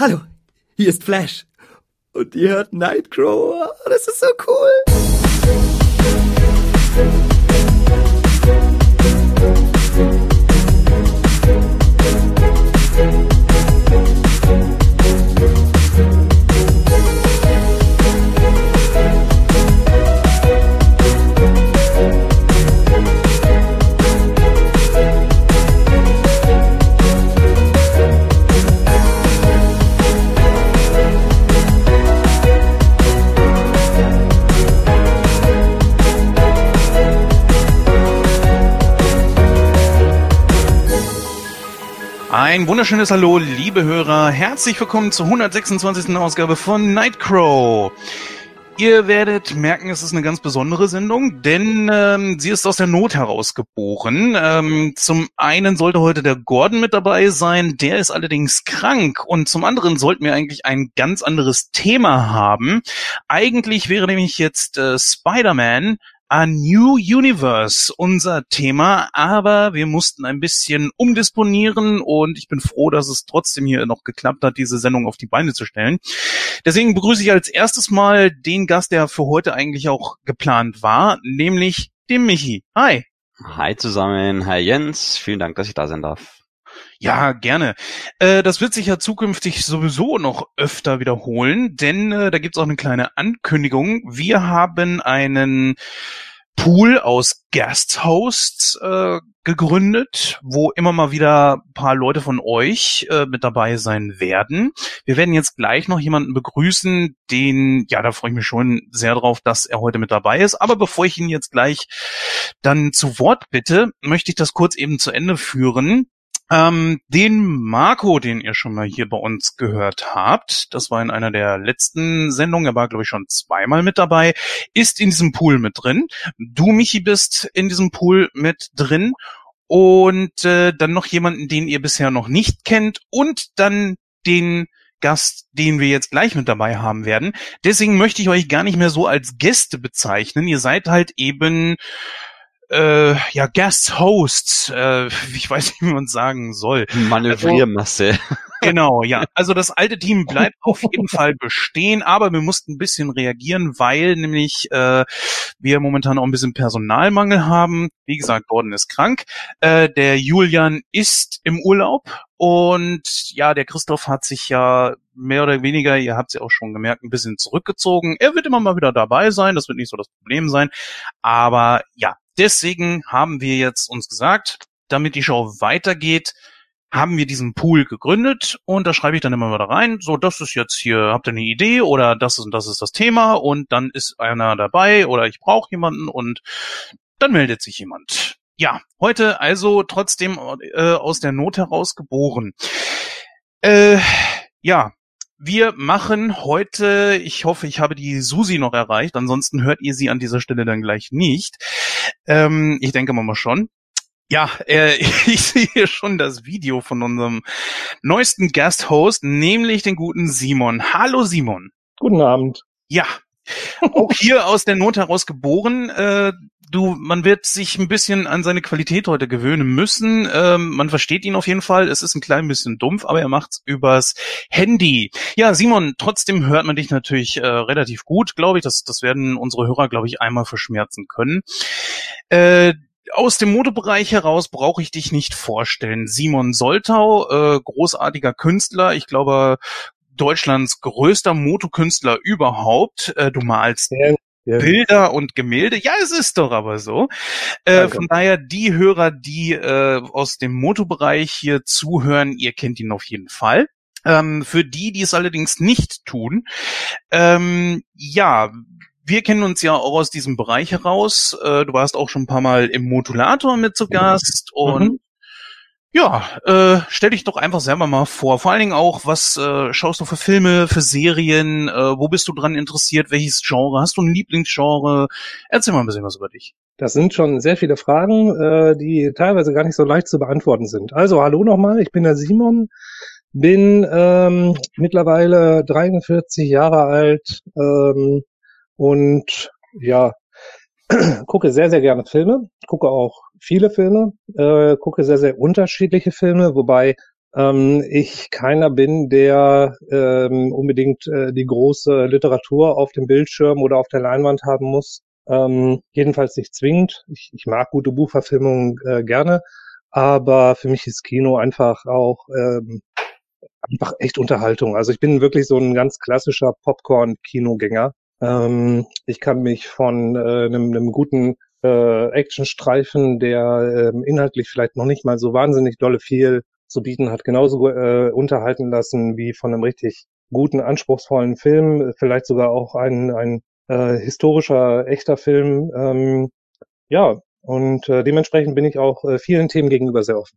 Hallo, hier ist Flash. Und ihr hört Nightcrow. Das ist so cool. Ein wunderschönes Hallo, liebe Hörer. Herzlich willkommen zur 126. Ausgabe von Nightcrow. Ihr werdet merken, es ist eine ganz besondere Sendung, denn ähm, sie ist aus der Not herausgeboren. Ähm, zum einen sollte heute der Gordon mit dabei sein, der ist allerdings krank. Und zum anderen sollten wir eigentlich ein ganz anderes Thema haben. Eigentlich wäre nämlich jetzt äh, Spider-Man A New Universe unser Thema, aber wir mussten ein bisschen umdisponieren und ich bin froh, dass es trotzdem hier noch geklappt hat, diese Sendung auf die Beine zu stellen. Deswegen begrüße ich als erstes mal den Gast, der für heute eigentlich auch geplant war, nämlich den Michi. Hi. Hi zusammen, hi Jens, vielen Dank, dass ich da sein darf. Ja, gerne. Äh, das wird sich ja zukünftig sowieso noch öfter wiederholen, denn äh, da gibt's auch eine kleine Ankündigung. Wir haben einen Pool aus Guest Hosts äh, gegründet, wo immer mal wieder paar Leute von euch äh, mit dabei sein werden. Wir werden jetzt gleich noch jemanden begrüßen, den, ja, da freue ich mich schon sehr drauf, dass er heute mit dabei ist. Aber bevor ich ihn jetzt gleich dann zu Wort bitte, möchte ich das kurz eben zu Ende führen. Ähm, den Marco, den ihr schon mal hier bei uns gehört habt, das war in einer der letzten Sendungen, er war, glaube ich, schon zweimal mit dabei, ist in diesem Pool mit drin. Du, Michi, bist in diesem Pool mit drin. Und äh, dann noch jemanden, den ihr bisher noch nicht kennt. Und dann den Gast, den wir jetzt gleich mit dabei haben werden. Deswegen möchte ich euch gar nicht mehr so als Gäste bezeichnen. Ihr seid halt eben äh, ja, Guest Hosts, äh, ich weiß nicht, wie man sagen soll. Manövriermasse. Also, genau, ja. Also das alte Team bleibt auf jeden Fall bestehen, aber wir mussten ein bisschen reagieren, weil nämlich äh, wir momentan auch ein bisschen Personalmangel haben. Wie gesagt, Gordon ist krank. Äh, der Julian ist im Urlaub und ja, der Christoph hat sich ja mehr oder weniger, ihr habt es ja auch schon gemerkt, ein bisschen zurückgezogen. Er wird immer mal wieder dabei sein, das wird nicht so das Problem sein. Aber ja, deswegen haben wir jetzt uns gesagt, damit die Show weitergeht, haben wir diesen Pool gegründet und da schreibe ich dann immer wieder rein, so das ist jetzt hier, habt ihr eine Idee oder das ist und das ist das Thema und dann ist einer dabei oder ich brauche jemanden und dann meldet sich jemand. Ja, heute also trotzdem äh, aus der Not heraus geboren. Äh, ja, wir machen heute, ich hoffe, ich habe die Susi noch erreicht, ansonsten hört ihr sie an dieser Stelle dann gleich nicht. Ähm, ich denke mal schon. Ja, äh, ich sehe hier schon das Video von unserem neuesten Guest-Host, nämlich den guten Simon. Hallo Simon. Guten Abend. Ja, auch hier aus der Not heraus geboren. Äh, du, man wird sich ein bisschen an seine Qualität heute gewöhnen müssen. Ähm, man versteht ihn auf jeden Fall. Es ist ein klein bisschen dumpf, aber er macht's übers Handy. Ja, Simon, trotzdem hört man dich natürlich äh, relativ gut, glaube ich. Das, das werden unsere Hörer, glaube ich, einmal verschmerzen können. Äh, aus dem Modebereich heraus brauche ich dich nicht vorstellen. Simon Soltau, äh, großartiger Künstler. Ich glaube, Deutschlands größter Motokünstler überhaupt. Äh, du malst ja, ja. Bilder und Gemälde. Ja, es ist doch aber so. Äh, von daher, die Hörer, die äh, aus dem Motobereich hier zuhören, ihr kennt ihn auf jeden Fall. Ähm, für die, die es allerdings nicht tun, ähm, ja, wir kennen uns ja auch aus diesem Bereich heraus. Äh, du warst auch schon ein paar Mal im Modulator mit zu Gast und mhm. Ja, äh, stell dich doch einfach selber mal vor. Vor allen Dingen auch, was äh, schaust du für Filme, für Serien? Äh, wo bist du dran interessiert? Welches Genre? Hast du ein Lieblingsgenre? Erzähl mal ein bisschen was über dich. Das sind schon sehr viele Fragen, äh, die teilweise gar nicht so leicht zu beantworten sind. Also hallo nochmal, ich bin der Simon, bin ähm, mittlerweile 43 Jahre alt ähm, und ja, gucke sehr, sehr gerne Filme, gucke auch viele Filme, äh, gucke sehr, sehr unterschiedliche Filme, wobei ähm, ich keiner bin, der ähm, unbedingt äh, die große Literatur auf dem Bildschirm oder auf der Leinwand haben muss. Ähm, jedenfalls nicht zwingend. Ich, ich mag gute Buchverfilmungen äh, gerne, aber für mich ist Kino einfach auch ähm, einfach echt Unterhaltung. Also ich bin wirklich so ein ganz klassischer Popcorn-Kinogänger. Ähm, ich kann mich von äh, einem, einem guten äh, Actionstreifen, der äh, inhaltlich vielleicht noch nicht mal so wahnsinnig dolle viel zu bieten hat, genauso äh, unterhalten lassen wie von einem richtig guten, anspruchsvollen Film, vielleicht sogar auch ein, ein äh, historischer, echter Film. Ähm, ja, und äh, dementsprechend bin ich auch äh, vielen Themen gegenüber sehr offen.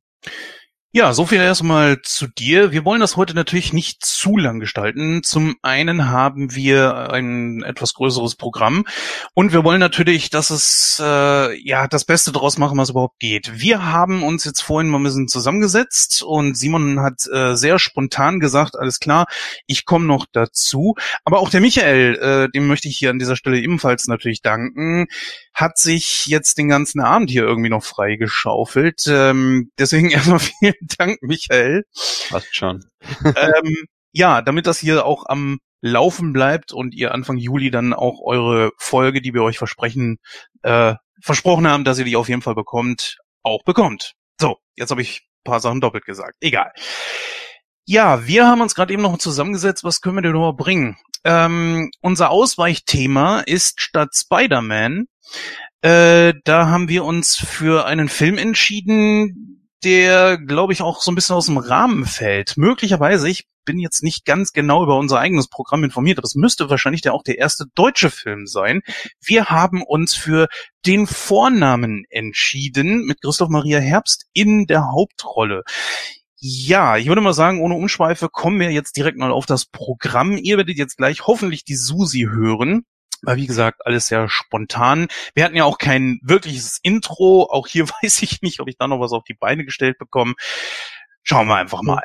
Ja, so viel erstmal zu dir. Wir wollen das heute natürlich nicht zu lang gestalten. Zum einen haben wir ein etwas größeres Programm und wir wollen natürlich, dass es äh, ja das Beste draus machen, was überhaupt geht. Wir haben uns jetzt vorhin mal ein bisschen zusammengesetzt und Simon hat äh, sehr spontan gesagt, alles klar, ich komme noch dazu. Aber auch der Michael, äh, dem möchte ich hier an dieser Stelle ebenfalls natürlich danken hat sich jetzt den ganzen Abend hier irgendwie noch freigeschaufelt. Ähm, deswegen erstmal vielen Dank, Michael. Passt schon. ähm, ja, damit das hier auch am Laufen bleibt und ihr Anfang Juli dann auch eure Folge, die wir euch versprechen, äh, versprochen haben, dass ihr die auf jeden Fall bekommt, auch bekommt. So, jetzt habe ich ein paar Sachen doppelt gesagt. Egal. Ja, wir haben uns gerade eben noch zusammengesetzt, was können wir denn noch bringen? Ähm, unser Ausweichthema ist statt Spider-Man äh, da haben wir uns für einen Film entschieden, der, glaube ich, auch so ein bisschen aus dem Rahmen fällt. Möglicherweise, ich bin jetzt nicht ganz genau über unser eigenes Programm informiert, aber es müsste wahrscheinlich der auch der erste deutsche Film sein. Wir haben uns für den Vornamen entschieden mit Christoph Maria Herbst in der Hauptrolle. Ja, ich würde mal sagen, ohne Umschweife kommen wir jetzt direkt mal auf das Programm. Ihr werdet jetzt gleich hoffentlich die Susi hören. War wie gesagt alles sehr spontan. Wir hatten ja auch kein wirkliches Intro. Auch hier weiß ich nicht, ob ich da noch was auf die Beine gestellt bekomme. Schauen wir einfach mal.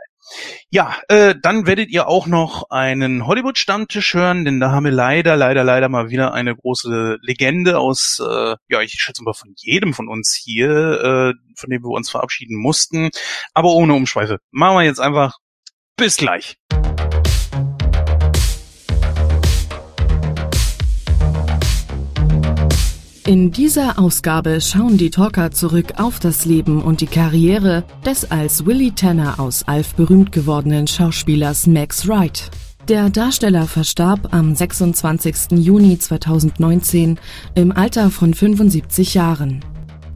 Ja, äh, dann werdet ihr auch noch einen Hollywood-Stammtisch hören, denn da haben wir leider, leider, leider mal wieder eine große Legende aus, äh, ja, ich schätze mal von jedem von uns hier, äh, von dem wir uns verabschieden mussten. Aber ohne Umschweife. Machen wir jetzt einfach. Bis gleich. In dieser Ausgabe schauen die Talker zurück auf das Leben und die Karriere des als Willie Tanner aus Alf berühmt gewordenen Schauspielers Max Wright. Der Darsteller verstarb am 26. Juni 2019 im Alter von 75 Jahren.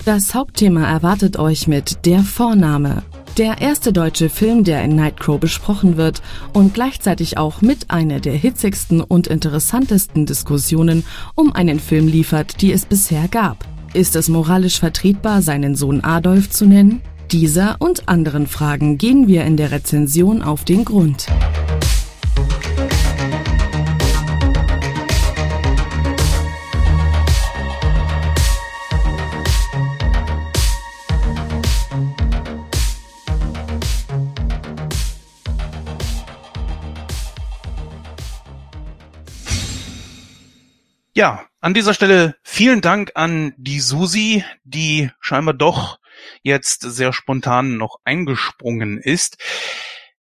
Das Hauptthema erwartet euch mit Der Vorname, der erste deutsche Film, der in Nightcrow besprochen wird und gleichzeitig auch mit einer der hitzigsten und interessantesten Diskussionen um einen Film liefert, die es bisher gab. Ist es moralisch vertretbar, seinen Sohn Adolf zu nennen? Dieser und anderen Fragen gehen wir in der Rezension auf den Grund. Ja, an dieser Stelle vielen Dank an die Susi, die scheinbar doch jetzt sehr spontan noch eingesprungen ist.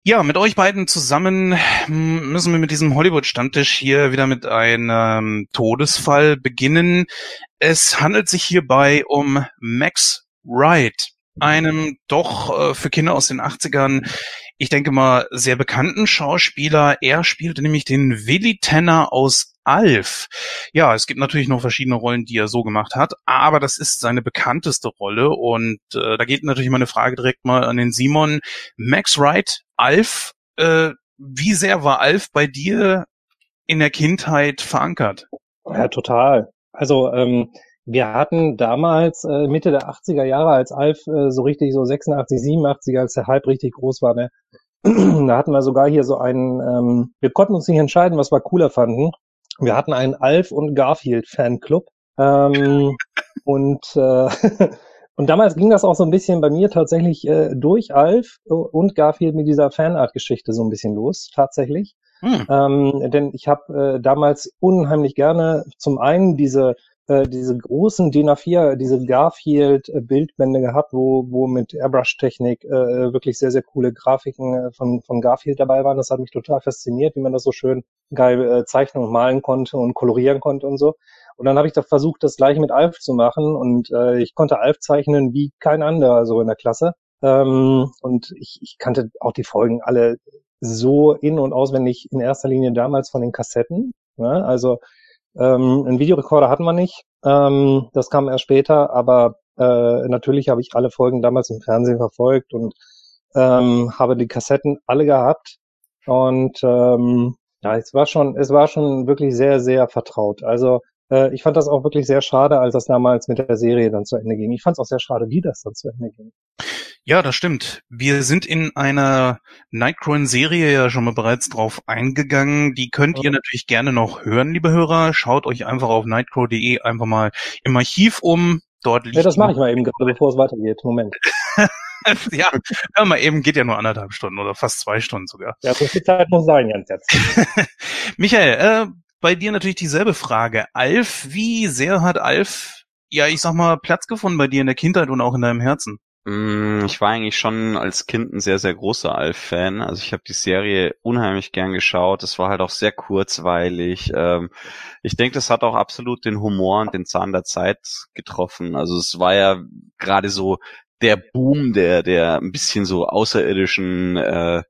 Ja, mit euch beiden zusammen müssen wir mit diesem Hollywood-Stammtisch hier wieder mit einem Todesfall beginnen. Es handelt sich hierbei um Max Wright, einem doch äh, für Kinder aus den 80ern ich denke mal, sehr bekannten Schauspieler. Er spielte nämlich den Willy Tanner aus Alf. Ja, es gibt natürlich noch verschiedene Rollen, die er so gemacht hat, aber das ist seine bekannteste Rolle und äh, da geht natürlich meine Frage direkt mal an den Simon. Max Wright, Alf, äh, wie sehr war Alf bei dir in der Kindheit verankert? Ja, total. Also ähm, wir hatten damals äh, Mitte der 80er Jahre, als Alf äh, so richtig so 86, 87, als der Hype richtig groß war, ne, da hatten wir sogar hier so einen, ähm, wir konnten uns nicht entscheiden, was wir cooler fanden. Wir hatten einen Alf und Garfield Fanclub. Ähm, und äh, und damals ging das auch so ein bisschen bei mir tatsächlich äh, durch Alf und Garfield mit dieser Fanart-Geschichte so ein bisschen los, tatsächlich. Hm. Ähm, denn ich habe äh, damals unheimlich gerne zum einen diese äh, diese großen DIN A4, diese Garfield-Bildbände gehabt, wo, wo mit Airbrush-Technik äh, wirklich sehr, sehr coole Grafiken äh, von, von Garfield dabei waren. Das hat mich total fasziniert, wie man das so schön geil äh, zeichnen und malen konnte und kolorieren konnte und so. Und dann habe ich da versucht, das gleiche mit Alf zu machen und äh, ich konnte Alf zeichnen wie kein anderer so in der Klasse. Ähm, und ich, ich kannte auch die Folgen alle so in- und auswendig in erster Linie damals von den Kassetten. Ne? Also ähm, einen Videorekorder hatten wir nicht. Ähm, das kam erst später, aber äh, natürlich habe ich alle Folgen damals im Fernsehen verfolgt und ähm, habe die Kassetten alle gehabt. Und ähm, ja, es war schon, es war schon wirklich sehr, sehr vertraut. Also äh, ich fand das auch wirklich sehr schade, als das damals mit der Serie dann zu Ende ging. Ich fand es auch sehr schade, wie das dann zu Ende ging. Ja, das stimmt. Wir sind in einer Nightcrawler-Serie ja schon mal bereits drauf eingegangen. Die könnt ihr natürlich gerne noch hören, liebe Hörer. Schaut euch einfach auf nightcrow.de einfach mal im Archiv um. Dort liegt Ja, das mache ich mal eben gerade, bevor es weitergeht. Moment. ja, hör mal eben, geht ja nur anderthalb Stunden oder fast zwei Stunden sogar. Ja, so viel Zeit muss sein, Jens, jetzt. Michael, äh, bei dir natürlich dieselbe Frage. Alf, wie sehr hat Alf, ja, ich sag mal, Platz gefunden bei dir in der Kindheit und auch in deinem Herzen? Mm, Ich war eigentlich schon als Kind ein sehr, sehr großer Alf-Fan. Also ich habe die Serie unheimlich gern geschaut. Es war halt auch sehr kurzweilig. Ähm, Ich denke, das hat auch absolut den Humor und den Zahn der Zeit getroffen. Also es war ja gerade so der Boom der, der ein bisschen so außerirdischen, äh,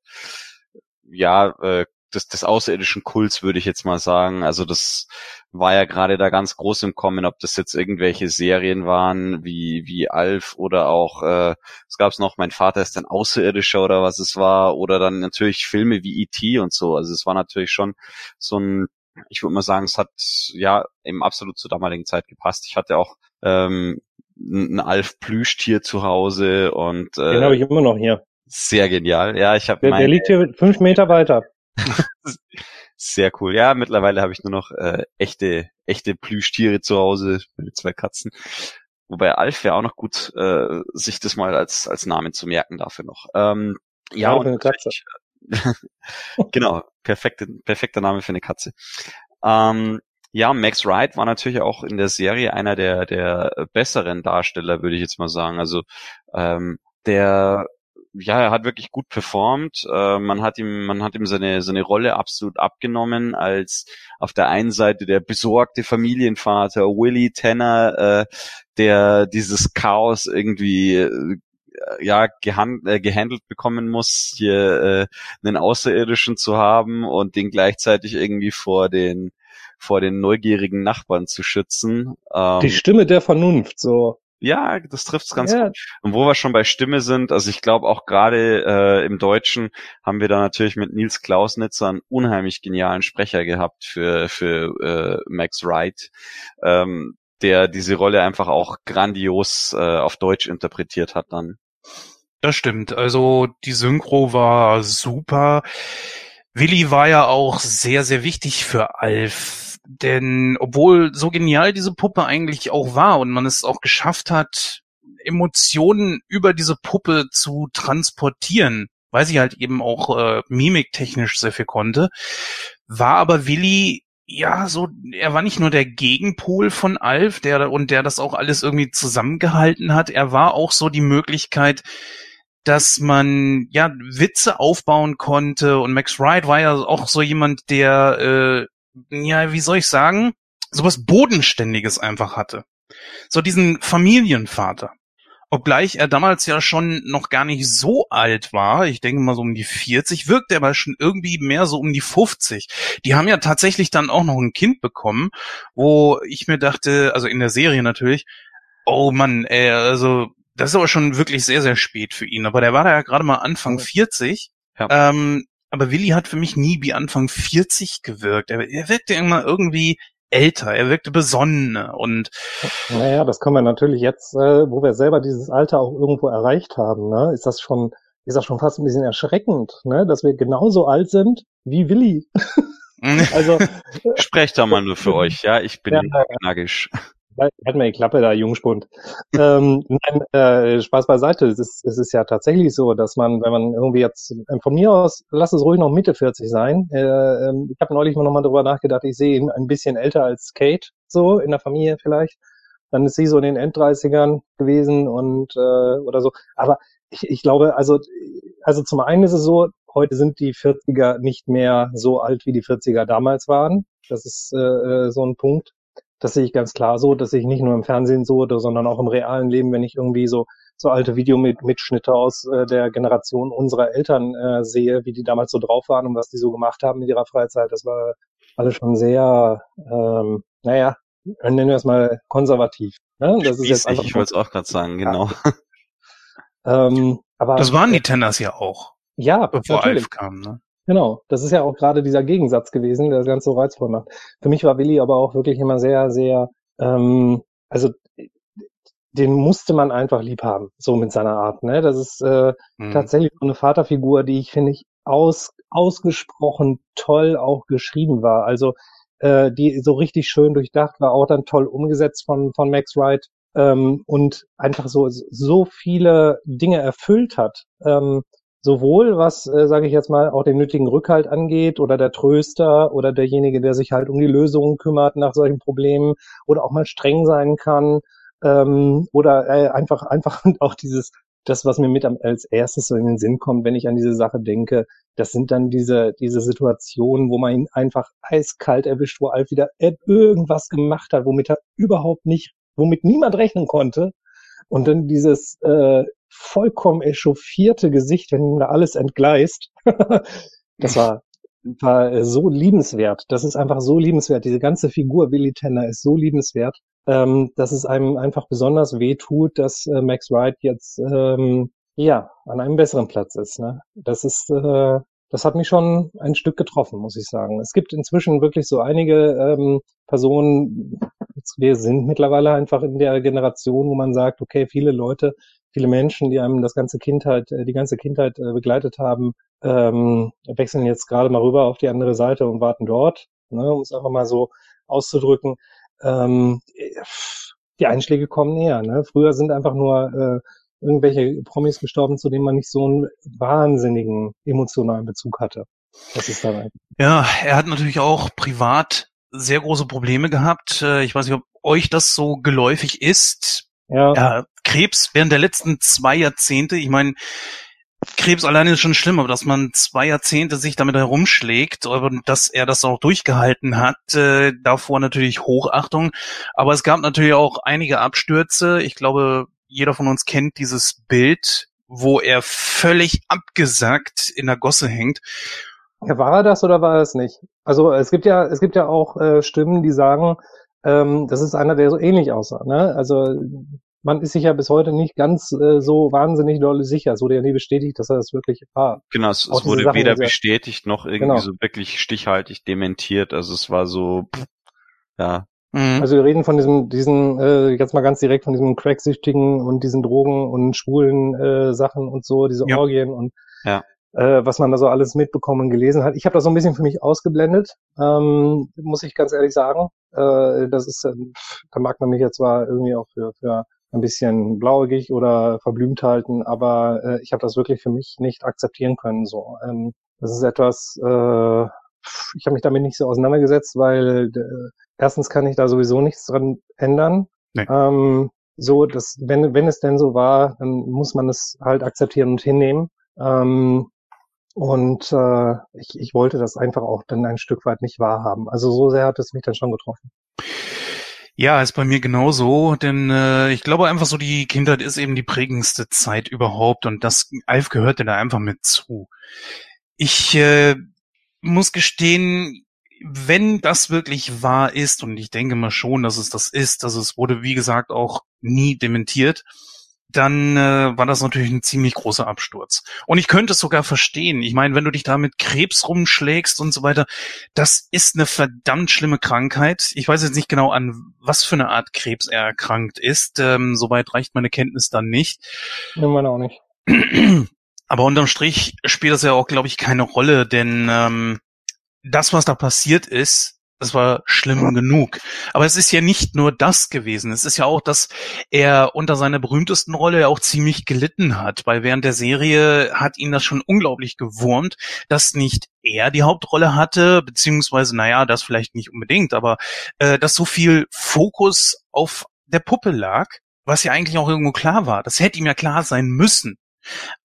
ja, äh, des, des außerirdischen Kults, würde ich jetzt mal sagen. Also das war ja gerade da ganz groß im Kommen, ob das jetzt irgendwelche Serien waren wie wie Alf oder auch äh, es gab noch mein Vater ist ein Außerirdischer oder was es war oder dann natürlich Filme wie E.T. und so. Also es war natürlich schon so ein ich würde mal sagen, es hat ja eben absolut zur damaligen Zeit gepasst. Ich hatte auch ähm, ein Alf Plüschtier zu Hause und äh, Den habe ich immer noch hier. sehr genial. Ja, ich habe Der, der liegt hier fünf Meter weiter. Sehr cool. Ja, mittlerweile habe ich nur noch äh, echte, echte Plüschtiere zu Hause, meine zwei Katzen. Wobei Alf wäre auch noch gut, äh, sich das mal als, als Namen zu merken dafür noch. Ähm, ja, Name und eine Katze. natürlich, genau, perfekte, perfekter Name für eine Katze. Ähm, ja, Max Wright war natürlich auch in der Serie einer der, der besseren Darsteller, würde ich jetzt mal sagen. Also ähm, der ja, er hat wirklich gut performt. Äh, man hat ihm, man hat ihm seine seine Rolle absolut abgenommen als auf der einen Seite der besorgte Familienvater Willie Tanner, äh, der dieses Chaos irgendwie äh, ja gehand, äh, gehandelt bekommen muss, hier äh, einen Außerirdischen zu haben und den gleichzeitig irgendwie vor den vor den neugierigen Nachbarn zu schützen. Ähm, Die Stimme der Vernunft, so. Ja, das trifft's ganz Ja. gut. Und wo wir schon bei Stimme sind, also ich glaube auch gerade äh, im Deutschen haben wir da natürlich mit Nils Klausnitzer einen unheimlich genialen Sprecher gehabt für für äh, Max Wright, ähm, der diese Rolle einfach auch grandios äh, auf Deutsch interpretiert hat dann. Das stimmt. Also die Synchro war super. Willi war ja auch sehr, sehr wichtig für Alf. Denn obwohl so genial diese Puppe eigentlich auch war und man es auch geschafft hat, Emotionen über diese Puppe zu transportieren, weil sie halt eben auch äh, mimiktechnisch sehr viel konnte, war aber Willi ja so, er war nicht nur der Gegenpol von Alf, der und der das auch alles irgendwie zusammengehalten hat, er war auch so die Möglichkeit, dass man ja Witze aufbauen konnte und Max Wright war ja auch so jemand, der äh, ja, wie soll ich sagen, sowas Bodenständiges einfach hatte. So diesen Familienvater. Obgleich er damals ja schon noch gar nicht so alt war, ich denke mal so um die 40, wirkt er aber schon irgendwie mehr so um die 50. Die haben ja tatsächlich dann auch noch ein Kind bekommen, wo ich mir dachte, also in der Serie natürlich, oh Mann, ey, also das ist aber schon wirklich sehr, sehr spät für ihn. Aber der war da ja gerade mal Anfang 40. Ja. Ähm, aber Willi hat für mich nie wie Anfang 40 gewirkt. Er, er wirkte immer irgendwie älter, er wirkte besonnener und Naja, das kann man natürlich jetzt, äh, wo wir selber dieses Alter auch irgendwo erreicht haben, ne, ist das schon, ist das schon fast ein bisschen erschreckend, ne, dass wir genauso alt sind wie Willi. Also, Sprecht da mal nur für euch, ja, ich bin Ja, ja. Knackisch. halt mal die Klappe da, Jungspund. ähm, nein, äh, Spaß beiseite. Es ist, es ist ja tatsächlich so, dass man, wenn man irgendwie jetzt, äh, von mir aus, lass es ruhig noch Mitte 40 sein. Äh, ähm, ich habe neulich mal nochmal drüber nachgedacht, ich sehe ihn ein bisschen älter als Kate, so in der Familie vielleicht. Dann ist sie so in den Enddreißigern gewesen und äh, oder so. Aber ich, ich glaube, also, also zum einen ist es so, heute sind die 40er nicht mehr so alt, wie die 40er damals waren. Das ist äh, äh, so ein Punkt. Das sehe ich ganz klar so, dass ich nicht nur im Fernsehen so, sondern auch im realen Leben, wenn ich irgendwie so so alte Videomitschnitte aus äh, der Generation unserer Eltern äh, sehe, wie die damals so drauf waren und was die so gemacht haben in ihrer Freizeit, das war alles schon sehr, ähm, naja, nennen wir es mal konservativ. Ne? Das ist jetzt einfach ich wollte es auch gerade sagen, genau. ähm, aber das waren die Tenders ja auch. Ja, bevor natürlich. Alf kam, ne? Genau, das ist ja auch gerade dieser Gegensatz gewesen, der das Ganze so reizvoll macht. Für mich war Willi aber auch wirklich immer sehr, sehr, ähm, also den musste man einfach lieb haben, so mit seiner Art. Ne? Das ist äh, mhm. tatsächlich so eine Vaterfigur, die ich finde ich aus, ausgesprochen toll auch geschrieben war. Also äh, die so richtig schön durchdacht war, auch dann toll umgesetzt von von Max Wright ähm, und einfach so so viele Dinge erfüllt hat. Ähm, sowohl was, äh, sage ich jetzt mal, auch den nötigen Rückhalt angeht oder der Tröster oder derjenige, der sich halt um die Lösungen kümmert nach solchen Problemen oder auch mal streng sein kann ähm, oder äh, einfach einfach auch dieses das, was mir mit als erstes so in den Sinn kommt, wenn ich an diese Sache denke, das sind dann diese, diese Situationen, wo man ihn einfach eiskalt erwischt, wo Alf wieder irgendwas gemacht hat, womit er überhaupt nicht, womit niemand rechnen konnte. Und dann dieses äh, vollkommen echauffierte Gesicht, wenn ihm da alles entgleist. das war, war so liebenswert. Das ist einfach so liebenswert. Diese ganze Figur Willy Tanner ist so liebenswert, ähm, dass es einem einfach besonders weh tut, dass äh, Max Wright jetzt ähm, ja an einem besseren Platz ist. Ne? Das ist äh, das hat mich schon ein Stück getroffen, muss ich sagen. Es gibt inzwischen wirklich so einige ähm, Personen, wir sind mittlerweile einfach in der Generation, wo man sagt, okay, viele Leute viele Menschen, die einem das ganze Kindheit, äh, die ganze Kindheit äh, begleitet haben, ähm, wechseln jetzt gerade mal rüber auf die andere Seite und warten dort, ne, um es einfach mal so auszudrücken. Ähm, die Einschläge kommen näher. Ne? Früher sind einfach nur äh, irgendwelche Promis gestorben, zu denen man nicht so einen wahnsinnigen emotionalen Bezug hatte. Das ist dabei. Ja, er hat natürlich auch privat sehr große Probleme gehabt. Äh, ich weiß nicht, ob euch das so geläufig ist. Ja. ja. Krebs während der letzten zwei Jahrzehnte, ich meine, Krebs alleine ist schon schlimm, aber dass man zwei Jahrzehnte sich damit herumschlägt, und dass er das auch durchgehalten hat, äh, davor natürlich Hochachtung. Aber es gab natürlich auch einige Abstürze. Ich glaube, jeder von uns kennt dieses Bild, wo er völlig abgesackt in der Gosse hängt. Ja, war er das oder war er es nicht? Also es gibt ja, es gibt ja auch äh, Stimmen, die sagen, ähm, das ist einer, der so ähnlich aussah. Ne? Also man ist sich ja bis heute nicht ganz äh, so wahnsinnig doll sicher. Es wurde ja nie bestätigt, dass er das wirklich war. Genau, es, es wurde Sachen, weder bestätigt noch irgendwie genau. so wirklich stichhaltig dementiert. Also es war so, pff, ja. Mhm. Also wir reden von diesem, diesen, äh, jetzt mal ganz direkt von diesem Cracksüchtigen und diesen Drogen und schwulen äh, Sachen und so, diese ja. Orgien und ja äh, was man da so alles mitbekommen und gelesen hat. Ich habe das so ein bisschen für mich ausgeblendet, ähm, muss ich ganz ehrlich sagen. Äh, das ist, äh, da mag man mich jetzt zwar irgendwie auch für, für ein bisschen blauäugig oder verblümt halten, aber äh, ich habe das wirklich für mich nicht akzeptieren können. So, ähm, das ist etwas. Äh, ich habe mich damit nicht so auseinandergesetzt, weil äh, erstens kann ich da sowieso nichts dran ändern. Nee. Ähm, so, dass wenn wenn es denn so war, dann muss man es halt akzeptieren und hinnehmen. Ähm, und äh, ich, ich wollte das einfach auch dann ein Stück weit nicht wahrhaben. Also so sehr hat es mich dann schon getroffen. Ja, ist bei mir genauso, denn äh, ich glaube einfach so, die Kindheit ist eben die prägendste Zeit überhaupt und das Alf gehörte da einfach mit zu. Ich äh, muss gestehen, wenn das wirklich wahr ist, und ich denke mal schon, dass es das ist, dass es wurde, wie gesagt, auch nie dementiert, dann äh, war das natürlich ein ziemlich großer Absturz. Und ich könnte es sogar verstehen. Ich meine, wenn du dich da mit Krebs rumschlägst und so weiter, das ist eine verdammt schlimme Krankheit. Ich weiß jetzt nicht genau, an was für eine Art Krebs er erkrankt ist. Ähm, Soweit reicht meine Kenntnis dann nicht. Nehmen wir auch nicht. Aber unterm Strich spielt das ja auch, glaube ich, keine Rolle, denn ähm, das, was da passiert ist, Das war schlimm genug. Aber es ist ja nicht nur das gewesen. Es ist ja auch, dass er unter seiner berühmtesten Rolle ja auch ziemlich gelitten hat, weil während der Serie hat ihn das schon unglaublich gewurmt, dass nicht er die Hauptrolle hatte, beziehungsweise, naja, das vielleicht nicht unbedingt, aber äh, dass so viel Fokus auf der Puppe lag, was ja eigentlich auch irgendwo klar war. Das hätte ihm ja klar sein müssen.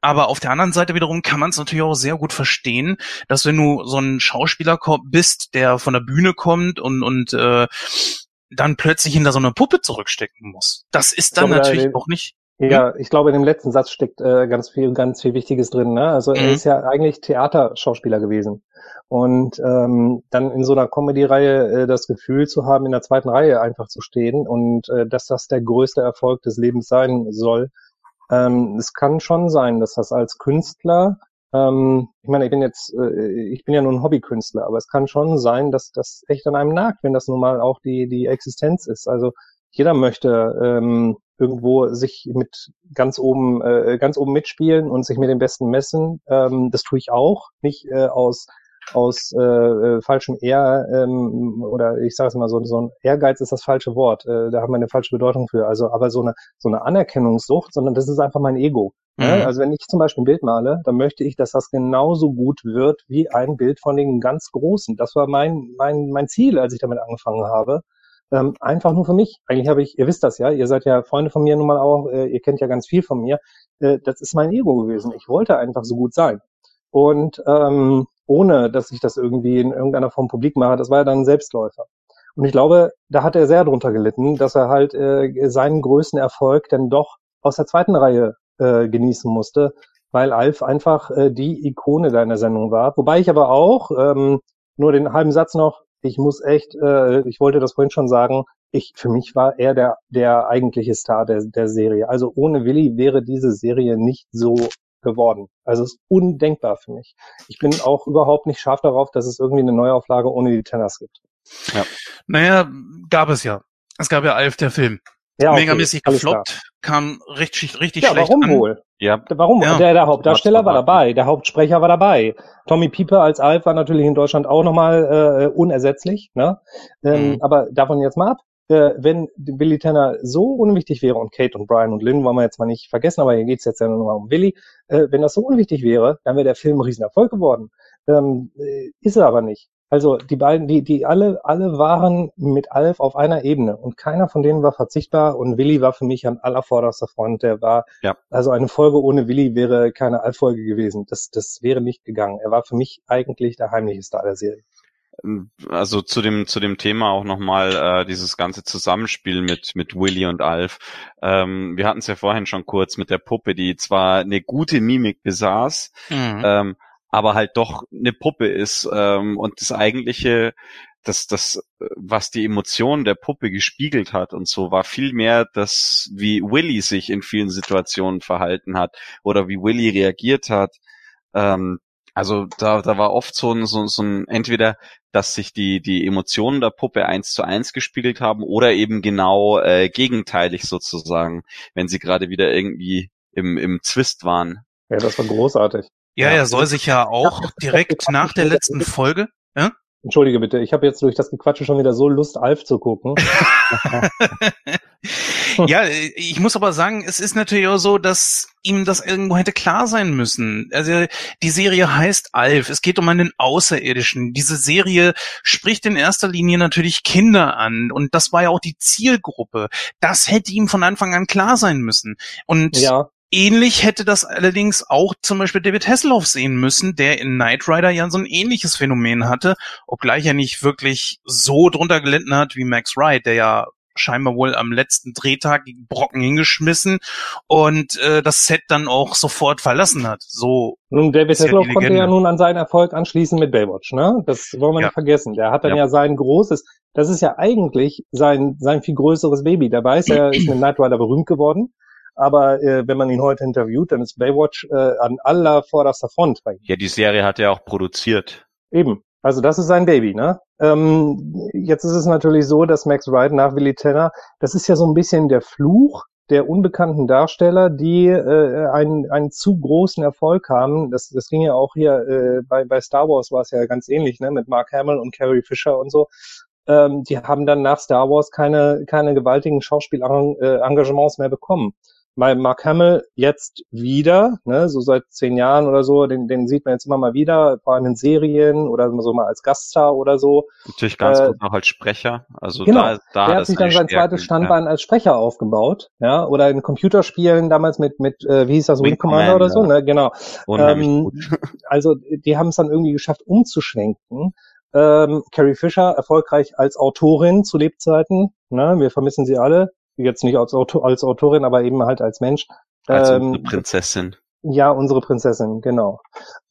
Aber auf der anderen Seite wiederum kann man es natürlich auch sehr gut verstehen, dass wenn du so ein Schauspieler bist, der von der Bühne kommt und, und äh, dann plötzlich hinter so einer Puppe zurückstecken muss. Das ist dann natürlich auch nicht. Ja, ich glaube, in dem letzten Satz steckt äh, ganz viel, ganz viel Wichtiges drin. Ne? Also mhm. er ist ja eigentlich Theaterschauspieler gewesen. Und ähm, dann in so einer Comedy-Reihe äh, das Gefühl zu haben, in der zweiten Reihe einfach zu stehen und äh, dass das der größte Erfolg des Lebens sein soll, ähm, es kann schon sein, dass das als Künstler, ähm, ich meine, ich bin jetzt, äh, ich bin ja nur ein Hobbykünstler, aber es kann schon sein, dass das echt an einem nagt, wenn das nun mal auch die, die Existenz ist. Also jeder möchte ähm, irgendwo sich mit ganz oben, äh, ganz oben mitspielen und sich mit dem Besten messen. Ähm, das tue ich auch, nicht äh, aus aus äh, äh, falschem Ehr ähm, oder ich sage es mal so, so ein Ehrgeiz ist das falsche Wort. Äh, da haben wir eine falsche Bedeutung für. Also aber so eine so eine Anerkennungssucht, sondern das ist einfach mein Ego. Mhm. Ja? Also wenn ich zum Beispiel ein Bild male, dann möchte ich, dass das genauso gut wird wie ein Bild von den ganz Großen. Das war mein mein mein Ziel, als ich damit angefangen habe. Ähm, einfach nur für mich. Eigentlich habe ich, ihr wisst das ja, ihr seid ja Freunde von mir nun mal auch, äh, ihr kennt ja ganz viel von mir. Äh, das ist mein Ego gewesen. Ich wollte einfach so gut sein. Und ähm, ohne dass ich das irgendwie in irgendeiner Form publik mache. Das war ja dann ein Selbstläufer. Und ich glaube, da hat er sehr drunter gelitten, dass er halt äh, seinen größten Erfolg dann doch aus der zweiten Reihe äh, genießen musste, weil Alf einfach äh, die Ikone deiner Sendung war. Wobei ich aber auch, ähm, nur den halben Satz noch, ich muss echt, äh, ich wollte das vorhin schon sagen, ich, für mich war er der, der eigentliche Star der, der Serie. Also ohne Willi wäre diese Serie nicht so geworden. Also es ist undenkbar für mich. Ich bin auch überhaupt nicht scharf darauf, dass es irgendwie eine Neuauflage ohne die Tenners gibt. Ja. Naja, gab es ja. Es gab ja Alf, der Film. Ja, okay, Megamäßig gefloppt, kam richtig, richtig ja, schlecht warum an. wohl? Ja. Warum? Ja. Der, der Hauptdarsteller war dabei, der Hauptsprecher war dabei. Tommy Pieper als Alf war natürlich in Deutschland auch nochmal äh, unersetzlich, ne? Ähm, mhm. Aber davon jetzt mal ab äh, wenn Willy Tanner so unwichtig wäre und Kate und Brian und Lynn wollen wir jetzt mal nicht vergessen, aber hier geht's jetzt ja nur mal um Willy, äh, wenn das so unwichtig wäre, dann wäre der Film ein Riesenerfolg geworden. Ähm, äh, ist er aber nicht. Also die beiden, die, die alle, alle waren mit Alf auf einer Ebene und keiner von denen war verzichtbar und Willy war für mich an allervorderster Front. Der war, ja. also eine Folge ohne Willy wäre keine Alf-Folge gewesen. Das, das wäre nicht gegangen. Er war für mich eigentlich der heimliche Star der Serie also zu dem zu dem Thema auch nochmal äh, dieses ganze Zusammenspiel mit mit Willy und Alf. Ähm, wir hatten es ja vorhin schon kurz mit der Puppe, die zwar eine gute Mimik besaß, mhm. ähm, aber halt doch eine Puppe ist ähm, und das eigentliche das, das, was die Emotionen der Puppe gespiegelt hat und so, war viel mehr das, wie Willy sich in vielen Situationen verhalten hat oder wie Willy reagiert hat. Ähm, also da, da war oft so ein, so, so ein entweder, dass sich die, die Emotionen der Puppe eins zu eins gespiegelt haben oder eben genau äh, gegenteilig sozusagen, wenn sie gerade wieder irgendwie im, im Zwist waren. Ja, das war großartig. Ja, ja. er soll sich ja auch direkt nach der letzten Folge, ja? Entschuldige bitte, ich habe jetzt durch das Gequatsche schon wieder so Lust, Alf zu gucken. ja, ich muss aber sagen, es ist natürlich auch so, dass ihm das irgendwo hätte klar sein müssen. Also die Serie heißt Alf. Es geht um einen Außerirdischen. Diese Serie spricht in erster Linie natürlich Kinder an und das war ja auch die Zielgruppe. Das hätte ihm von Anfang an klar sein müssen. Und ja. Ähnlich hätte das allerdings auch zum Beispiel David Hasselhoff sehen müssen, der in Knight Rider ja so ein ähnliches Phänomen hatte, obgleich er nicht wirklich so drunter gelitten hat wie Max Wright, der ja scheinbar wohl am letzten Drehtag Brocken hingeschmissen und äh, das Set dann auch sofort verlassen hat. So. Nun, David Hasselhoff konnte ja nun an seinen Erfolg anschließen mit Baywatch, ne? Das wollen wir ja. nicht vergessen. Der hat dann ja. ja sein großes, das ist ja eigentlich sein, sein viel größeres Baby. Der weiß, er ist mit Knight Rider berühmt geworden. Aber äh, wenn man ihn heute interviewt, dann ist Baywatch äh, an aller vorderster Front. Ja, die Serie hat er auch produziert. Eben. Also das ist sein Baby, ne? Ähm, jetzt ist es natürlich so, dass Max Wright nach Willy Tanner, das ist ja so ein bisschen der Fluch der unbekannten Darsteller, die äh, einen, einen zu großen Erfolg haben. Das, das ging ja auch hier äh, bei, bei Star Wars war es ja ganz ähnlich, ne? Mit Mark Hamill und Carrie Fisher und so. ähm, die haben dann nach Star Wars keine, keine gewaltigen Schauspielengagements mehr bekommen. Bei Mark Hamill jetzt wieder, ne, so seit zehn Jahren oder so, den, den sieht man jetzt immer mal wieder, vor allem in Serien oder so mal als Gaststar oder so. Natürlich ganz äh, kurz auch als Sprecher. Also genau, da, da der hat sich dann sein zweites Standbein ja. als Sprecher aufgebaut, ja, oder in Computerspielen damals mit mit äh, wie hieß das Wing, Wing Commander, oder so, ne, genau. Ähm, also die haben es dann irgendwie geschafft umzuschwenken. Ähm, Carrie Fisher erfolgreich als Autorin zu Lebzeiten, ne, wir vermissen sie alle jetzt nicht als, Autor, als Autorin, aber eben halt als Mensch. Als ähm, unsere Prinzessin. Ja, unsere Prinzessin, genau.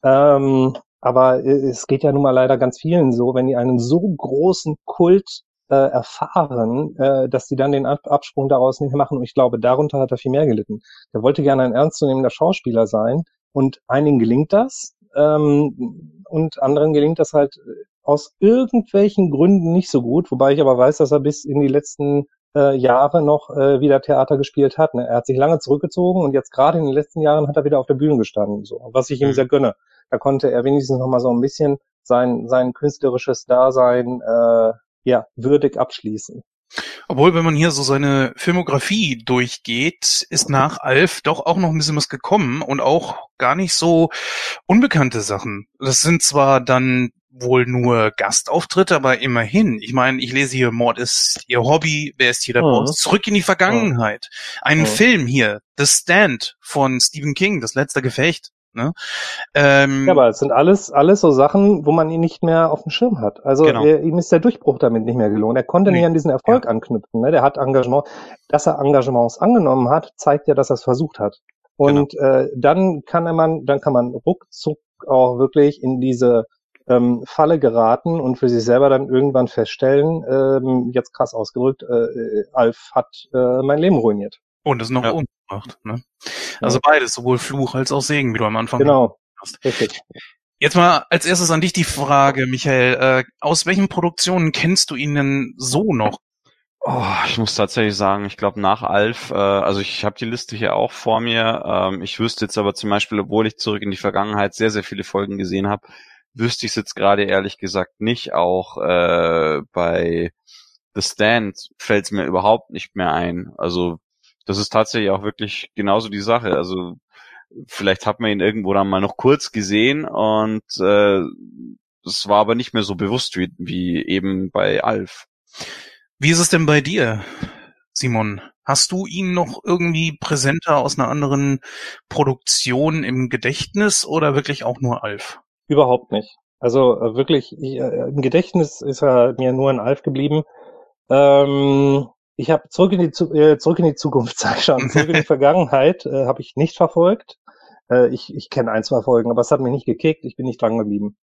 Ähm, aber es geht ja nun mal leider ganz vielen so, wenn die einen so großen Kult äh, erfahren, äh, dass die dann den Ab Absprung daraus nicht mehr machen. Und ich glaube, darunter hat er viel mehr gelitten. Der wollte gerne ein ernstzunehmender Schauspieler sein und einigen gelingt das ähm, und anderen gelingt das halt aus irgendwelchen Gründen nicht so gut, wobei ich aber weiß, dass er bis in die letzten äh, Jahre noch äh, wieder Theater gespielt hat. Ne? Er hat sich lange zurückgezogen und jetzt gerade in den letzten Jahren hat er wieder auf der Bühne gestanden, so was ich ihm mhm. sehr gönne. Da konnte er wenigstens noch mal so ein bisschen sein sein künstlerisches Dasein äh, ja würdig abschließen. Obwohl, wenn man hier so seine Filmografie durchgeht, ist nach Alf doch auch noch ein bisschen was gekommen und auch gar nicht so unbekannte Sachen. Das sind zwar dann wohl nur Gastauftritte, aber immerhin. Ich meine, ich lese hier, Mord ist ihr Hobby, wer ist hier der mhm. Boss? Zurück in die Vergangenheit. Einen mhm. Film hier, The Stand von Stephen King, das letzte Gefecht. Ne? Ähm, ja, aber es sind alles, alles so Sachen, wo man ihn nicht mehr auf dem Schirm hat. Also genau. er, ihm ist der Durchbruch damit nicht mehr gelungen. Er konnte nee. nicht an diesen Erfolg ja. anknüpfen. Ne? Der hat Engagement, dass er Engagements angenommen hat, zeigt ja, dass er es versucht hat. Und genau. äh, dann kann man, dann kann man ruckzuck auch wirklich in diese ähm, Falle geraten und für sich selber dann irgendwann feststellen, ähm, jetzt krass ausgerückt, äh, äh, Alf hat äh, mein Leben ruiniert. Und es noch ja. umgebracht. Ne? Also ja. beides, sowohl Fluch als auch Segen, wie du am Anfang genau. hast. Richtig. Jetzt mal als erstes an dich die Frage, Michael. Äh, aus welchen Produktionen kennst du ihn denn so noch? Oh, ich muss tatsächlich sagen, ich glaube nach Alf, äh, also ich habe die Liste hier auch vor mir. Ähm, ich wüsste jetzt aber zum Beispiel, obwohl ich zurück in die Vergangenheit sehr, sehr viele Folgen gesehen habe, wüsste ich es jetzt gerade ehrlich gesagt nicht. Auch äh, bei The Stand fällt es mir überhaupt nicht mehr ein. Also das ist tatsächlich auch wirklich genauso die Sache. Also vielleicht hat man ihn irgendwo dann mal noch kurz gesehen und äh, es war aber nicht mehr so bewusst wie, wie eben bei Alf. Wie ist es denn bei dir, Simon? Hast du ihn noch irgendwie präsenter aus einer anderen Produktion im Gedächtnis oder wirklich auch nur Alf? Überhaupt nicht. Also äh, wirklich, ich, äh, im Gedächtnis ist er mir nur ein Alf geblieben. Ähm, ich habe zurück in die äh, zurück in die Zukunft, sag ich schon, zurück in die Vergangenheit äh, habe ich nicht verfolgt. Äh, ich ich kenne ein zwei Folgen, aber es hat mich nicht gekickt. Ich bin nicht dran geblieben.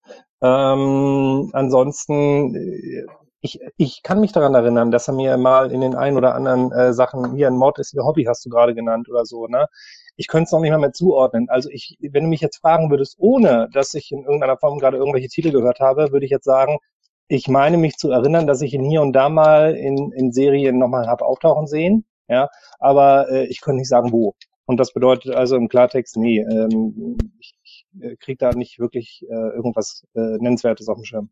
Ähm, ansonsten, äh, ich ich kann mich daran erinnern, dass er mir mal in den ein oder anderen äh, Sachen hier ein Mord ist ihr Hobby hast du gerade genannt oder so, ne? Ich könnte es noch nicht mal mehr zuordnen. Also ich, wenn du mich jetzt fragen würdest, ohne dass ich in irgendeiner Form gerade irgendwelche Titel gehört habe, würde ich jetzt sagen, ich meine mich zu erinnern, dass ich ihn hier und da mal in, in Serien nochmal habe auftauchen sehen. Ja, aber äh, ich könnte nicht sagen, wo. Und das bedeutet also im Klartext, nee, ähm, ich, ich äh, kriege da nicht wirklich äh, irgendwas äh, Nennenswertes auf dem Schirm.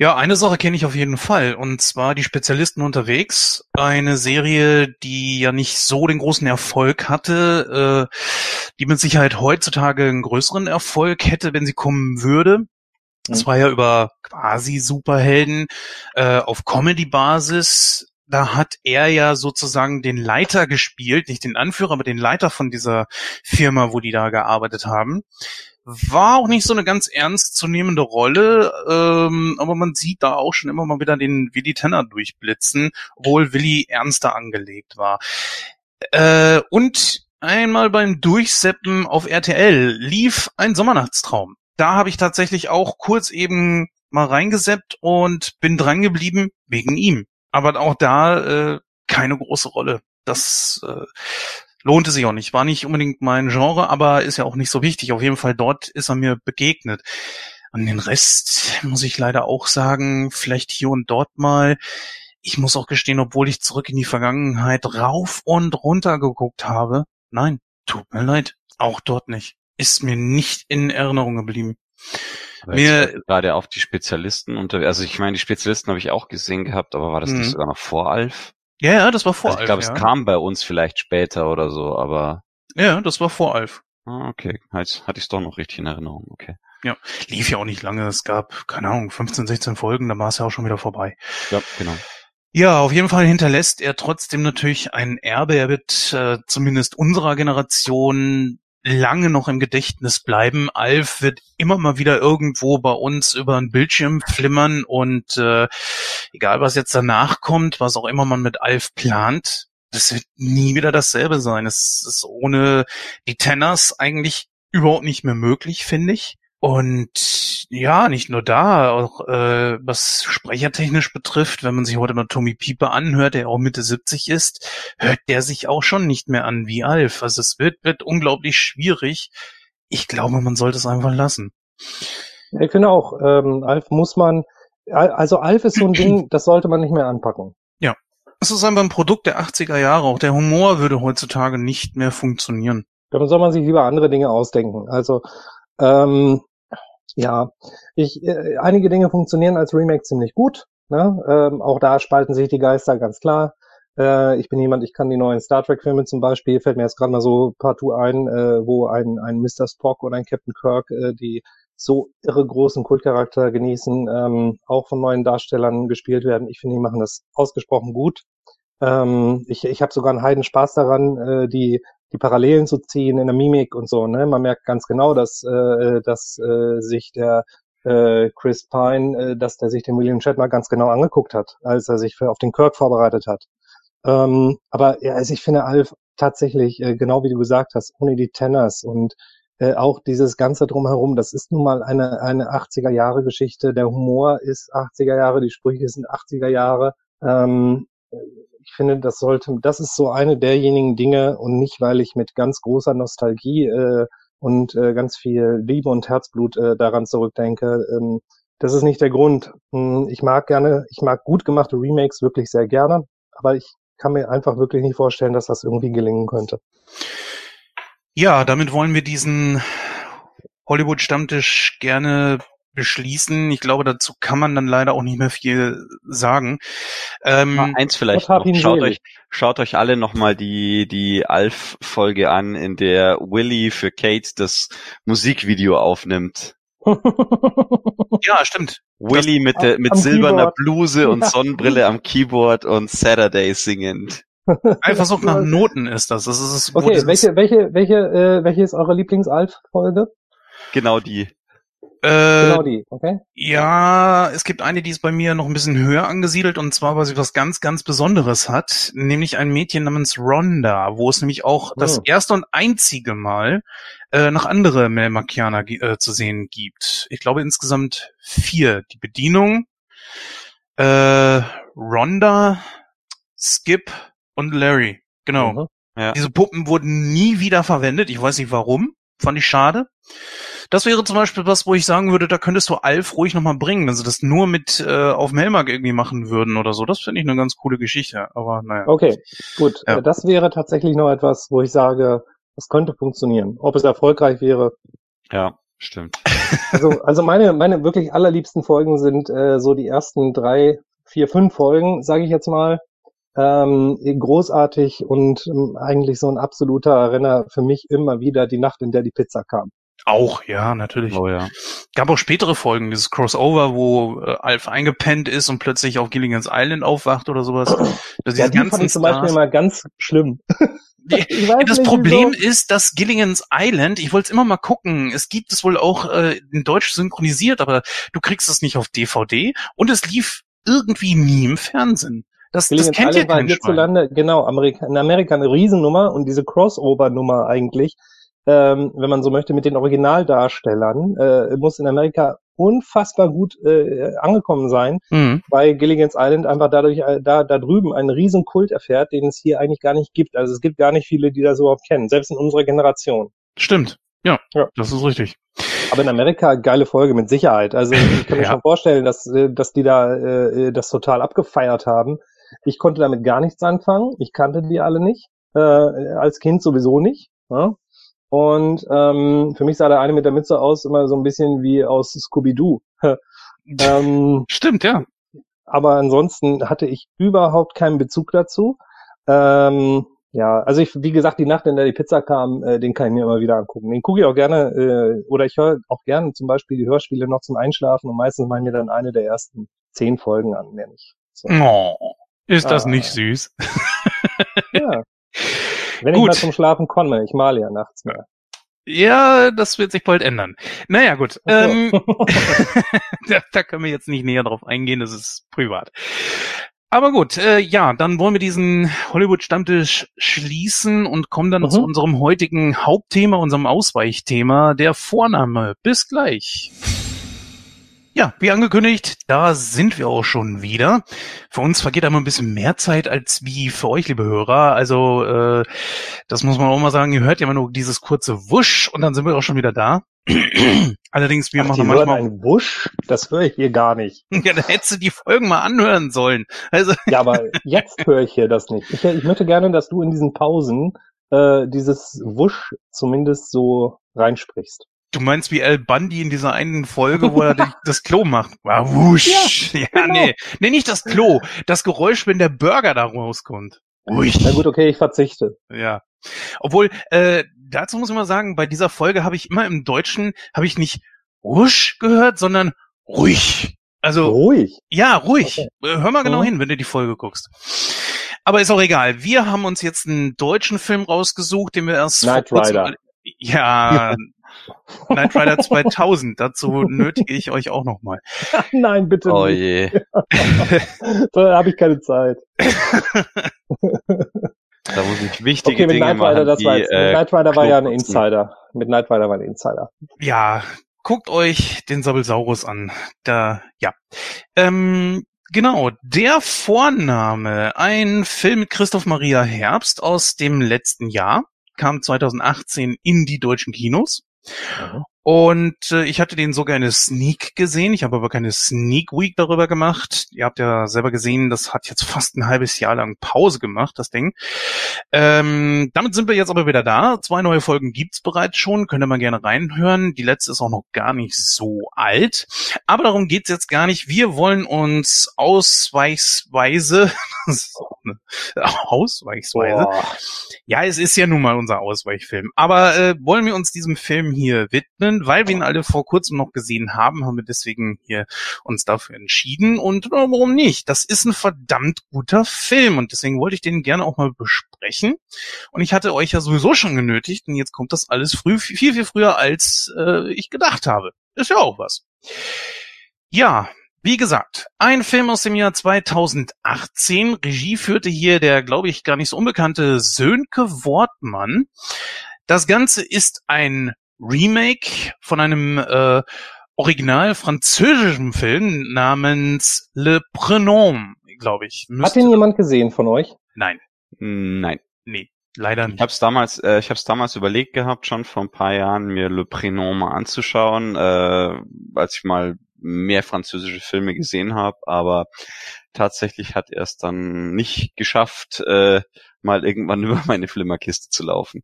Ja, eine Sache kenne ich auf jeden Fall, und zwar die Spezialisten unterwegs. Eine Serie, die ja nicht so den großen Erfolg hatte, äh, die mit Sicherheit heutzutage einen größeren Erfolg hätte, wenn sie kommen würde. Das mhm. war ja über quasi Superhelden äh, auf Comedy-Basis. Da hat er ja sozusagen den Leiter gespielt, nicht den Anführer, aber den Leiter von dieser Firma, wo die da gearbeitet haben. War auch nicht so eine ganz ernstzunehmende Rolle, ähm, aber man sieht da auch schon immer mal wieder den Willy Tenner durchblitzen, obwohl Willy ernster angelegt war. Äh, und einmal beim Durchseppen auf RTL lief ein Sommernachtstraum. Da habe ich tatsächlich auch kurz eben mal reingeseppt und bin dran geblieben wegen ihm. Aber auch da äh, keine große Rolle. Das äh, lohnte sich auch nicht. War nicht unbedingt mein Genre, aber ist ja auch nicht so wichtig. Auf jeden Fall dort ist er mir begegnet. Und den Rest muss ich leider auch sagen, vielleicht hier und dort mal. Ich muss auch gestehen, obwohl ich zurück in die Vergangenheit rauf und runter geguckt habe. Nein, tut mir leid. Auch dort nicht. Ist mir nicht in Erinnerung geblieben. Aber Mir- gerade auf die Spezialisten unter, also ich meine, die Spezialisten habe ich auch gesehen gehabt, aber war das Mhm. nicht sogar noch vor Alf? Ja, ja, das war vor also ich glaube, ja. es kam bei uns vielleicht später oder so, aber ja, das war vor Alf. ah, okay, halt, hatte ich es doch noch richtig in Erinnerung, okay. Lief ja auch nicht lange. Es gab, keine Ahnung, 15, 16 Folgen, dann war es ja auch schon wieder vorbei. Ja, genau. Ja, auf jeden Fall hinterlässt er trotzdem natürlich ein Erbe. Er wird äh, zumindest unserer Generation lange noch im Gedächtnis bleiben. Alf wird immer mal wieder irgendwo bei uns über einen Bildschirm flimmern und äh, egal was jetzt danach kommt, was auch immer man mit Alf plant, das wird nie wieder dasselbe sein. Es ist ohne die Tenners eigentlich überhaupt nicht mehr möglich, finde ich. Und ja, nicht nur da, auch äh, was sprechertechnisch betrifft, wenn man sich heute mal Tommy Pieper anhört, der auch Mitte 70 ist, hört der sich auch schon nicht mehr an wie Alf. Also es wird, wird unglaublich schwierig. Ich glaube, man sollte es einfach lassen. Ich finde auch, ähm, Alf muss man, Al- also Alf ist so ein Ding, das sollte man nicht mehr anpacken. Es ist einfach ein Produkt der 80er Jahre. Auch der Humor würde heutzutage nicht mehr funktionieren. Dann soll man sich lieber andere Dinge ausdenken. Also, ähm, ja, ich, äh, einige Dinge funktionieren als Remake ziemlich gut. Ne? Ähm, auch da spalten sich die Geister ganz klar. Äh, ich bin jemand, ich kann die neuen Star Trek-Filme zum Beispiel, fällt mir jetzt gerade mal so partout ein, äh, wo ein, ein Mr. Spock und ein Captain Kirk, äh, die so irre großen Kultcharakter genießen, ähm, auch von neuen Darstellern gespielt werden. Ich finde, die machen das ausgesprochen gut. Ähm, ich ich habe sogar einen heiden Spaß daran, äh, die die Parallelen zu ziehen in der Mimik und so. Ne? Man merkt ganz genau, dass, äh, dass äh, sich der äh, Chris Pine, äh, dass der sich den William Shatner ganz genau angeguckt hat, als er sich für, auf den Kirk vorbereitet hat. Ähm, aber ja, also ich finde Alf tatsächlich, äh, genau wie du gesagt hast, ohne die Tenners und äh, auch dieses Ganze drumherum, das ist nun mal eine, eine 80er Jahre Geschichte. Der Humor ist 80er Jahre, die Sprüche sind 80er Jahre. Ähm, ich finde, das sollte, das ist so eine derjenigen Dinge und nicht, weil ich mit ganz großer Nostalgie äh, und äh, ganz viel Liebe und Herzblut äh, daran zurückdenke. Ähm, das ist nicht der Grund. Hm, Ich mag gerne, ich mag gut gemachte Remakes wirklich sehr gerne, aber ich kann mir einfach wirklich nicht vorstellen, dass das irgendwie gelingen könnte. Ja, damit wollen wir diesen Hollywood-Stammtisch gerne beschließen. Ich glaube, dazu kann man dann leider auch nicht mehr viel sagen. Ähm, Mal eins vielleicht noch. Schaut euch, schaut euch alle nochmal die, die Alf-Folge an, in der Willy für Kate das Musikvideo aufnimmt. ja, stimmt. Willy mit, der, mit silberner Keyboard. Bluse und Ja. Sonnenbrille am Keyboard und Saturday singend. Einfach so nach Noten ist das. Das ist Okay, welche, welche, welche, äh, welche ist eure Lieblings-Alf-Folge? Genau die. Äh, Genau die, okay? Ja, es gibt eine, die ist bei mir noch ein bisschen höher angesiedelt und zwar, weil sie was ganz, ganz Besonderes hat, nämlich ein Mädchen namens Rhonda, wo es nämlich auch das Oh. erste und einzige Mal äh, noch andere Melmakianer äh, zu sehen gibt. Ich glaube insgesamt vier. Die Bedienung, äh, Rhonda, Skip und Larry. Genau. Mhm. Ja. Diese Puppen wurden nie wieder verwendet. Ich weiß nicht warum. Fand ich schade. Das wäre zum Beispiel was, wo ich sagen würde, da könntest du Alf ruhig nochmal bringen, wenn sie das nur mit äh, auf Melmark irgendwie machen würden oder so. Das finde ich eine ganz coole Geschichte. Aber naja. Okay, gut. Ja. Äh, Das wäre tatsächlich noch etwas, wo ich sage, das könnte funktionieren. Ob es erfolgreich wäre. Ja, stimmt. Also, also meine, meine wirklich allerliebsten Folgen sind äh, so die ersten drei, vier, fünf Folgen, sage ich jetzt mal. Ähm, großartig und ähm, eigentlich so ein absoluter Renner für mich immer wieder die Nacht, in der die Pizza kam. Auch, ja, natürlich. Oh ja. Gab auch spätere Folgen, dieses Crossover, wo äh, Alf eingepennt ist und plötzlich auf Gilligan's Island aufwacht oder sowas. Dass Ja, die fand ganzen ich zum Beispiel Stars- immer ganz schlimm. Die- Ich weiß Das nicht, Problem wieso. ist, dass Gilligan's Island, ich wollte es immer mal gucken, es gibt es wohl auch äh, in Deutsch synchronisiert, aber du kriegst es nicht auf DVD und es lief irgendwie nie im Fernsehen. Das, das kennt ja Island war kein Schwein. hierzulande, genau, Amerika, in Amerika eine Riesennummer und diese Crossover-Nummer eigentlich, ähm, wenn man so möchte, mit den Originaldarstellern, äh, muss in Amerika unfassbar gut äh, angekommen sein, Mhm. weil Gilligan's Island einfach dadurch äh, da, da drüben einen riesen Kult erfährt, den es hier eigentlich gar nicht gibt. Also es gibt gar nicht viele, die das überhaupt kennen, selbst in unserer Generation. Stimmt. Ja, Ja. das ist richtig. Aber in Amerika geile Folge mit Sicherheit. Also ich kann mir Ja. schon vorstellen, dass, äh, dass die da äh, das total abgefeiert haben. Ich konnte damit gar nichts anfangen. Ich kannte die alle nicht. Äh, als Kind sowieso nicht. Ja? Und ähm, für mich sah der eine mit der Mütze aus immer so ein bisschen wie aus Scooby-Doo. ähm, Stimmt, ja. aber ansonsten hatte ich überhaupt keinen Bezug dazu. Ähm, ja, also ich, wie gesagt, die Nacht, in der die Pizza kam, äh, den kann ich mir immer wieder angucken. Den gucke ich auch gerne, äh, oder ich höre auch gerne zum Beispiel die Hörspiele noch zum Einschlafen und meistens mache ich mir dann eine der ersten zehn Folgen an, mehr nicht. So. Oh, ist das Ah. nicht süß? Ja. Wenn Gut. ich mal zum Schlafen komme, ich male ja nachts mehr. Ja, das wird sich bald ändern. Naja, gut. So. Ähm, da, da können wir jetzt nicht näher drauf eingehen, das ist privat. Aber gut, äh, ja, dann wollen wir diesen Hollywood-Stammtisch schließen und kommen dann Mhm. zu unserem heutigen Hauptthema, unserem Ausweichthema, der Vorname. Bis gleich. Ja, wie angekündigt, da sind wir auch schon wieder. Für uns vergeht einmal ein bisschen mehr Zeit als wie für euch, liebe Hörer. Also äh, das muss man auch mal sagen, ihr hört ja immer nur dieses kurze Wusch und dann sind wir auch schon wieder da. Allerdings, wir Ach, machen manchmal... einen Wusch? Das höre ich hier gar nicht. Ja, da hättest du die Folgen mal anhören sollen. Also, Ja, aber jetzt höre ich hier das nicht. Ich, ich möchte gerne, dass du in diesen Pausen äh, dieses Wusch zumindest so reinsprichst. Du meinst wie Al Bundy in dieser einen Folge, wo er das Klo macht. War wusch. Ja, genau. nee. Nee, nicht das Klo. Das Geräusch, wenn der Burger da rauskommt. Ui. Na gut, okay, ich verzichte. Ja. Obwohl, äh, dazu muss ich mal sagen, bei dieser Folge habe ich immer im Deutschen, habe ich nicht wusch gehört, sondern ruhig. Also, Ruhig. ja, ruhig. Äh, Hör mal genau Mhm. hin, wenn du die Folge guckst. Aber ist auch egal. Wir haben uns jetzt einen deutschen Film rausgesucht, den wir erst kurzem... Rider. Ja, Knight Rider 2000. Dazu nötige ich euch auch nochmal. Nein, bitte Oh nicht. je. Da habe ich keine Zeit. Da muss ich wichtige Okay, mit Dinge Knight Rider, machen, das war jetzt, äh, Knight Rider war ja ein. Insider. Mit Knight Rider war ein Insider. Ja, guckt euch den Sabbelsaurus an. Da, ja. Ähm, genau, der Vorname, ein Film mit Christoph Maria Herbst aus dem letzten Jahr, kam 2018 in die deutschen Kinos. Mhm. Und äh, ich hatte den sogar in der Sneak gesehen. Ich habe aber keine Sneak Week darüber gemacht. Ihr habt ja selber gesehen, das hat jetzt fast ein halbes Jahr lang Pause gemacht, das Ding. Ähm, damit sind wir jetzt aber wieder da. Zwei neue Folgen gibt's bereits schon. Könnt ihr mal gerne reinhören. Die letzte ist auch noch gar nicht so alt. Aber darum geht's jetzt gar nicht. Wir wollen uns ausweichsweise, ausweichsweise, Boah. ja, es ist ja nun mal unser Ausweichfilm. Aber äh, wollen wir uns diesem Film hier widmen, weil wir ihn alle vor kurzem noch gesehen haben, haben wir deswegen hier uns dafür entschieden. Und äh, warum nicht? Das ist ein verdammt guter Film und deswegen wollte ich den gerne auch mal besprechen. Und ich hatte euch ja sowieso schon genötigt und jetzt kommt das alles früh, viel, viel früher, als äh, ich gedacht habe. Ist ja auch was. Ja, wie gesagt, ein Film aus dem Jahr 2018. Regie führte hier der, glaube ich, gar nicht so unbekannte Sönke Wortmann. Das Ganze ist ein Remake von einem äh, original französischen Film namens Le Prénom, glaube ich. Hat Müsste- den jemand gesehen von euch? Nein, Nein. nee, leider Ich nicht. habe es damals, äh, ich habe es damals überlegt gehabt, schon vor ein paar Jahren mir Le Prénom mal anzuschauen, äh, als ich mal mehr französische Filme gesehen habe, aber tatsächlich hat er es dann nicht geschafft, äh, mal irgendwann über meine Flimmerkiste zu laufen.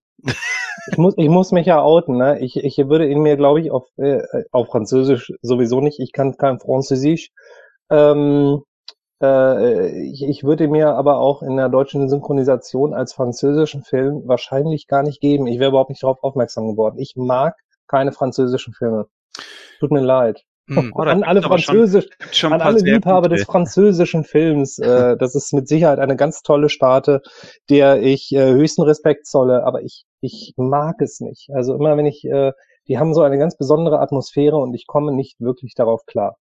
Ich muss, ich muss mich ja outen, ne? Ich, ich würde ihn mir, glaube ich, auf, äh, auf Französisch sowieso nicht. Ich kann kein Französisch. Ähm, äh, ich, ich würde mir aber auch in der deutschen Synchronisation als französischen Film wahrscheinlich gar nicht geben. Ich wäre überhaupt nicht darauf aufmerksam geworden. Ich mag keine französischen Filme. Tut mir leid. Hm. Oh, an alle schon- Französisch, Gibt schon an alle Liebhaber des französischen Films. Äh, das ist mit Sicherheit eine ganz tolle Sparte, der ich äh, höchsten Respekt zolle, aber ich, ich mag es nicht. Also immer wenn ich, äh, die haben so eine ganz besondere Atmosphäre und ich komme nicht wirklich darauf klar.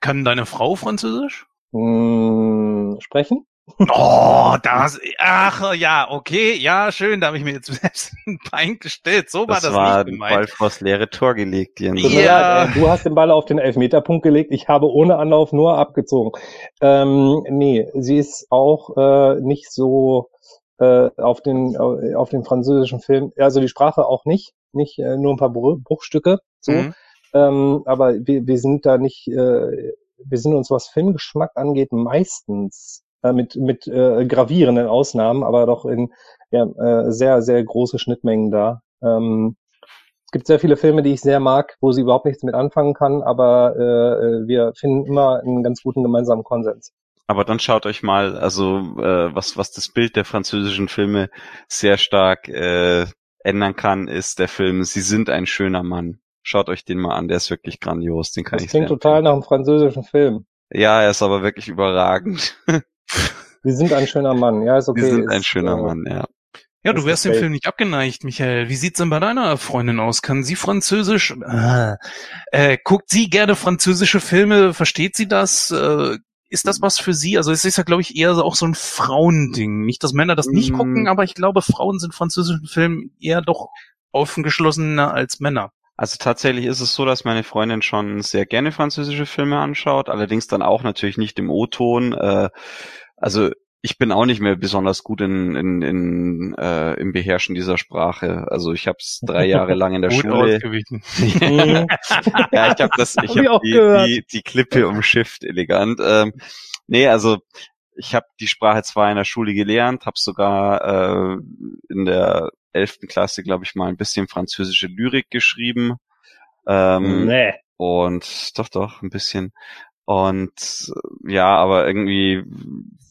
Kann deine Frau Französisch? Hm, sprechen? Oh, das, ach ja, okay, ja, schön, da habe ich mir jetzt selbst ein Bein gestellt. So war Das, das, war nicht ein Ball gemeint. vors leere Tor gelegt, Jens. Ja. äh, du hast den Ball auf den Elfmeterpunkt gelegt. Ich habe ohne Anlauf nur abgezogen. Ähm, nee, sie ist auch äh, nicht so äh, auf den äh, auf den französischen Film, also die Sprache auch nicht, nicht äh, nur ein paar Bru- Bruchstücke. So, Mhm. ähm, aber wir, wir sind da nicht, äh, wir sind uns was Filmgeschmack angeht meistens äh, mit mit äh, gravierenden Ausnahmen, aber doch in ja, äh, sehr sehr große Schnittmengen da. Ähm, es gibt sehr viele Filme, die ich sehr mag, wo sie überhaupt nichts mit anfangen kann, aber äh, äh, wir finden immer einen ganz guten gemeinsamen Konsens. Aber dann schaut euch mal, also äh, was was das Bild der französischen Filme sehr stark äh, ändern kann, ist der Film Sie sind ein schöner Mann. Schaut euch den mal an, der ist wirklich grandios, den kann Das ich klingt sehr total nach einem französischen Film. Ja, er ist aber wirklich überragend. Sie sind ein schöner Mann. Ja, ist okay. Sie sind ein schöner äh, Mann, ja. Ja, du wärst dem. Film nicht abgeneigt, Michael. Wie sieht's denn bei deiner Freundin aus? Kann sie Französisch? Äh, äh, guckt sie gerne französische Filme? Versteht sie das? Äh, ist das was für sie? Also es ist ja, glaube ich, eher so- auch so ein Frauending. Nicht, dass Männer das nicht Mm. gucken, aber ich glaube, Frauen sind französischen Filmen eher doch aufgeschlossener als Männer. Also tatsächlich ist es so, dass meine Freundin schon sehr gerne französische Filme anschaut, allerdings dann auch natürlich nicht im O-Ton. Äh, also ich bin auch nicht mehr besonders gut in, in, in äh, im Beherrschen dieser Sprache. Also ich habe es drei Jahre lang in der Gut Schule. ausgewichen. Ja, ich habe das, ich Hab ich habe auch die, gehört. die, die Klippe umschifft elegant. Ähm, nee, also ich habe die Sprache zwar in der Schule gelernt, habe sogar äh, in der elften Klasse, glaube ich, mal ein bisschen französische Lyrik geschrieben. Ähm, nee. und doch, doch, ein bisschen. Und äh, ja, aber irgendwie,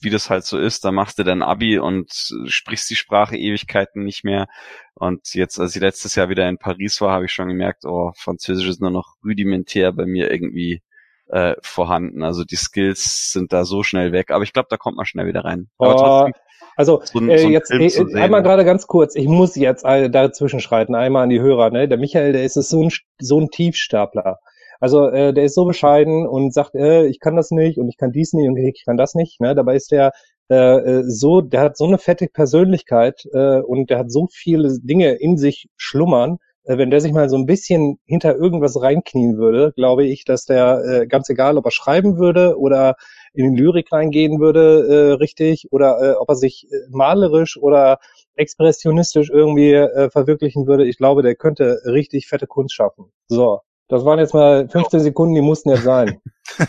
wie das halt so ist, da machst du dein Abi und sprichst die Sprache Ewigkeiten nicht mehr. Und jetzt, als ich letztes Jahr wieder in Paris war, habe ich schon gemerkt, oh, Französisch ist nur noch rudimentär bei mir irgendwie äh, vorhanden. Also die Skills sind da so schnell weg. Aber ich glaube, da kommt man schnell wieder rein. Aber Oh, trotzdem, Also so ein- äh, so ein jetzt äh, einmal gerade ganz kurz. Ich muss jetzt äh, dazwischen schreiten. Einmal an die Hörer. Ne, der Michael, der ist so ein so ein Tiefstapler. Also äh, der ist so bescheiden und sagt, äh, ich kann das nicht und ich kann dies nicht und ich kann das nicht. Ne, dabei ist der äh, äh, so, der hat so eine fette Persönlichkeit äh, und der hat so viele Dinge in sich schlummern. Äh, wenn der sich mal so ein bisschen hinter irgendwas reinknien würde, glaube ich, dass der äh, ganz egal, ob er schreiben würde oder in die Lyrik reingehen würde, äh, richtig, oder äh, ob er sich äh, malerisch oder expressionistisch irgendwie äh, verwirklichen würde. Ich glaube, der könnte richtig fette Kunst schaffen. So, das waren jetzt mal 15 Sekunden, die mussten jetzt sein.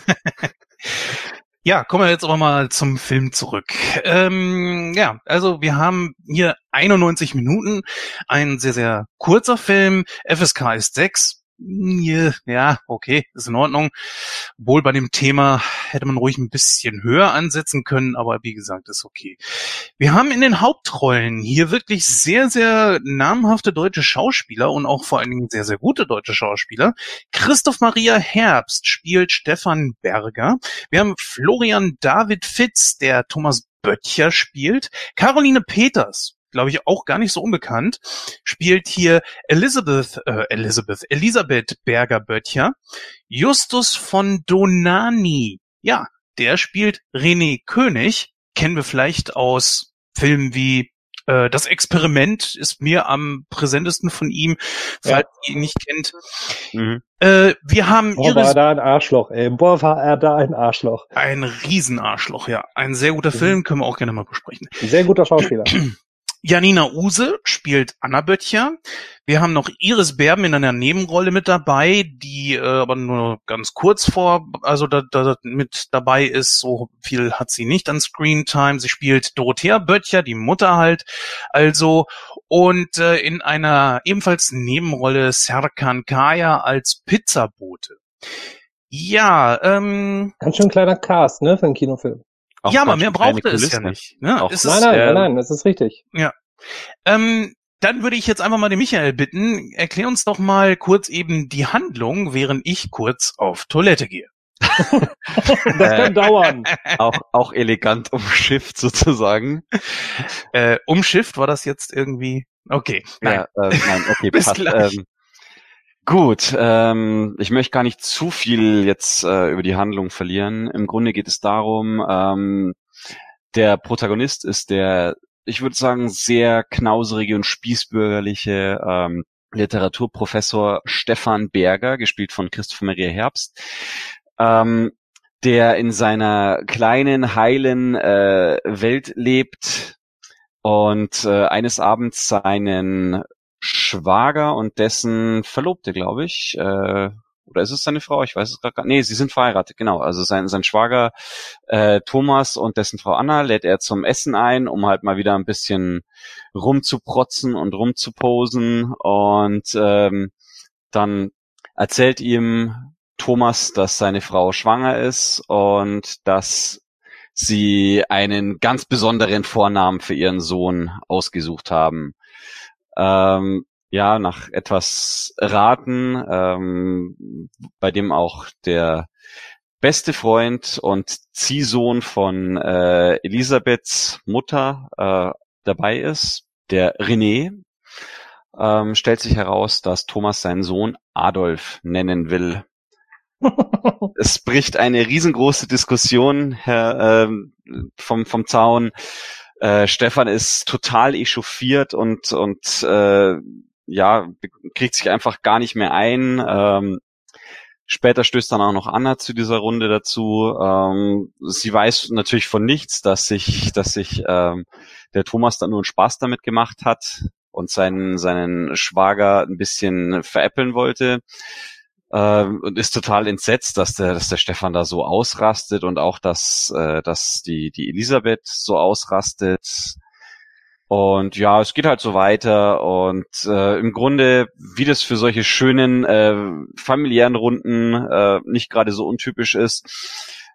Ja, kommen wir jetzt aber mal zum Film zurück. Ähm, ja, also wir haben hier 91 Minuten, ein sehr, sehr kurzer Film. FSK ist 6. Ja, okay, ist in Ordnung. Obwohl bei dem Thema hätte man ruhig ein bisschen höher ansetzen können, aber wie gesagt, ist okay. Wir haben in den Hauptrollen hier wirklich sehr, sehr namhafte deutsche Schauspieler und auch vor allen Dingen sehr, sehr gute deutsche Schauspieler. Christoph Maria Herbst spielt Stefan Berger. Wir haben Florian David Fitz, der Thomas Böttcher spielt. Caroline Peters, glaube ich auch gar nicht so unbekannt, spielt hier Elizabeth, äh, Elizabeth, Elisabeth Berger Böttcher. Justus von Donani, ja, der spielt René König. Kennen wir vielleicht aus Filmen wie äh, Das Experiment ist mir am präsentesten von ihm, falls ihr ihn nicht kennt. Mhm. Äh, wir haben Boah, war da ein Arschloch, ey. Boah, war er da ein Arschloch. Ein Riesenarschloch, ja. Ein sehr guter Mhm. Film, können wir auch gerne mal besprechen. Ein sehr guter Schauspieler. Janina Use spielt Anna Böttcher. Wir haben noch Iris Berben in einer Nebenrolle mit dabei, die äh, aber nur ganz kurz vor, also da, da mit dabei ist. So viel hat sie nicht an Screen Time. Sie spielt Dorothea Böttcher, die Mutter halt. Also und äh, in einer ebenfalls Nebenrolle Serkan Kaya als Pizzabote. Ja, ähm, Ganz schön kleiner Cast, ne, für einen Kinofilm. Auch ja, aber mehr brauchte es ja nicht. Ne? Auch Es Nein, ist, nein, äh, nein, nein, das ist richtig. Ähm, dann würde ich jetzt einfach mal den Michael bitten, erklär uns doch mal kurz eben die Handlung, während ich kurz auf Toilette gehe. Das kann dauern. Auch, auch elegant umschifft sozusagen. Äh, Umschifft war das jetzt irgendwie? Okay, nein. Ja, äh, nein, okay, passt. Ähm, gut, ähm, ich möchte gar nicht zu viel jetzt äh, über die Handlung verlieren. Im Grunde geht es darum, ähm, der Protagonist ist der, ich würde sagen, sehr knauserige und spießbürgerliche ähm, Literaturprofessor Stefan Berger, gespielt von Christopher Maria Herbst, ähm, der in seiner kleinen, heilen äh, Welt lebt und äh, eines Abends seinen Schwager und dessen Verlobte, glaube ich, äh, oder ist es seine Frau? Ich weiß es gerade gar nicht. Nee, sie sind verheiratet, genau. Also sein, sein Schwager äh, Thomas und dessen Frau Anna lädt er zum Essen ein, um halt mal wieder ein bisschen rumzuprotzen und rumzuposen. Und ähm, dann erzählt ihm Thomas, dass seine Frau schwanger ist und dass sie einen ganz besonderen Vornamen für ihren Sohn ausgesucht haben. Ähm, ja, nach etwas Raten, ähm, bei dem auch der beste Freund und Ziehsohn von äh, Elisabeths Mutter äh, dabei ist, der René, ähm, stellt sich heraus, dass Thomas seinen Sohn Adolf nennen will. es bricht eine riesengroße Diskussion Herr, ähm, vom, vom Zaun. Äh, Stefan ist total echauffiert und, und äh, ja, kriegt sich einfach gar nicht mehr ein. Ähm, später stößt dann auch noch Anna zu dieser Runde dazu. Ähm, sie weiß natürlich von nichts, dass sich, dass sich ähm, der Thomas dann nur einen Spaß damit gemacht hat und seinen, seinen Schwager ein bisschen veräppeln wollte ähm, und ist total entsetzt, dass der, dass der Stefan da so ausrastet und auch, dass, äh, dass die, die Elisabeth so ausrastet. Und ja, es geht halt so weiter und äh, im Grunde, wie das für solche schönen äh, familiären Runden äh, nicht gerade so untypisch ist,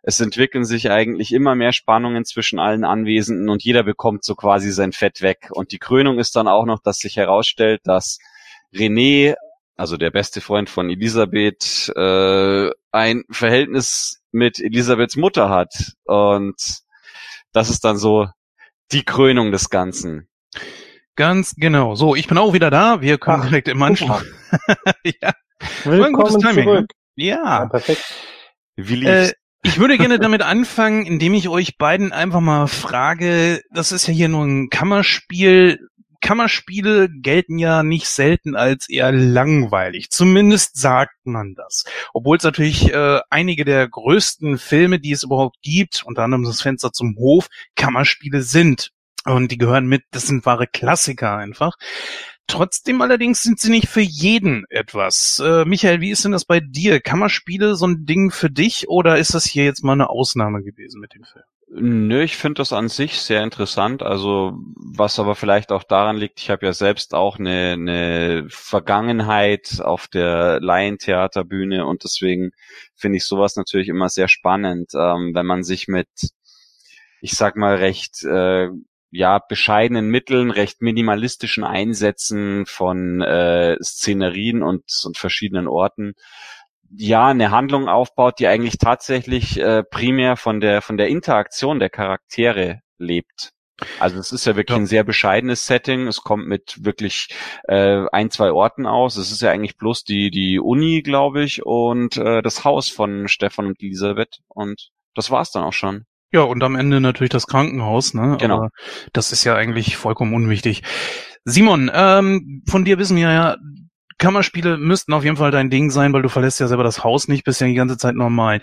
es entwickeln sich eigentlich immer mehr Spannungen zwischen allen Anwesenden und jeder bekommt so quasi sein Fett weg. Und die Krönung ist dann auch noch, dass sich herausstellt, dass René also der beste Freund von Elisabeth, äh, ein Verhältnis mit Elisabeths Mutter hat. Und das ist dann so die Krönung des Ganzen. Ganz genau. So, ich bin auch wieder da. Wir kommen Ach, direkt im Anschluss. ja. Willkommen Timing, zurück. Ja. ja perfekt. Wie äh, ich würde gerne damit anfangen, indem ich euch beiden einfach mal frage, das ist ja hier nur ein Kammerspiel, Kammerspiele gelten ja nicht selten als eher langweilig. Zumindest sagt man das. Obwohl es natürlich äh, einige der größten Filme, die es überhaupt gibt, unter anderem das Fenster zum Hof, Kammerspiele sind. Und die gehören mit, das sind wahre Klassiker einfach. Trotzdem allerdings sind sie nicht für jeden etwas. Äh, Michael, wie ist denn das bei dir? Kammerspiele so ein Ding für dich oder ist das hier jetzt mal eine Ausnahme gewesen mit dem Film? Nö, ich finde das an sich sehr interessant. Also was aber vielleicht auch daran liegt, ich habe ja selbst auch eine, eine Vergangenheit auf der Laientheaterbühne und deswegen finde ich sowas natürlich immer sehr spannend, ähm, wenn man sich mit, ich sag mal recht äh, ja bescheidenen Mitteln, recht minimalistischen Einsätzen von äh, Szenerien und, und verschiedenen Orten ja eine Handlung aufbaut, die eigentlich tatsächlich äh, primär von der von der Interaktion der Charaktere lebt. Also es ist ja wirklich ja. ein sehr bescheidenes Setting. Es kommt mit wirklich äh, ein, zwei Orten aus. Es ist ja eigentlich bloß die, die Uni, glaube ich, und äh, das Haus von Stefan und Elisabeth. Und das war's dann auch schon. Ja, und am Ende natürlich das Krankenhaus, ne? Genau. Aber das ist ja eigentlich vollkommen unwichtig. Simon, ähm, von dir wissen wir ja, Kammerspiele müssten auf jeden Fall dein Ding sein, weil du verlässt ja selber das Haus nicht, bist ja die ganze Zeit normal.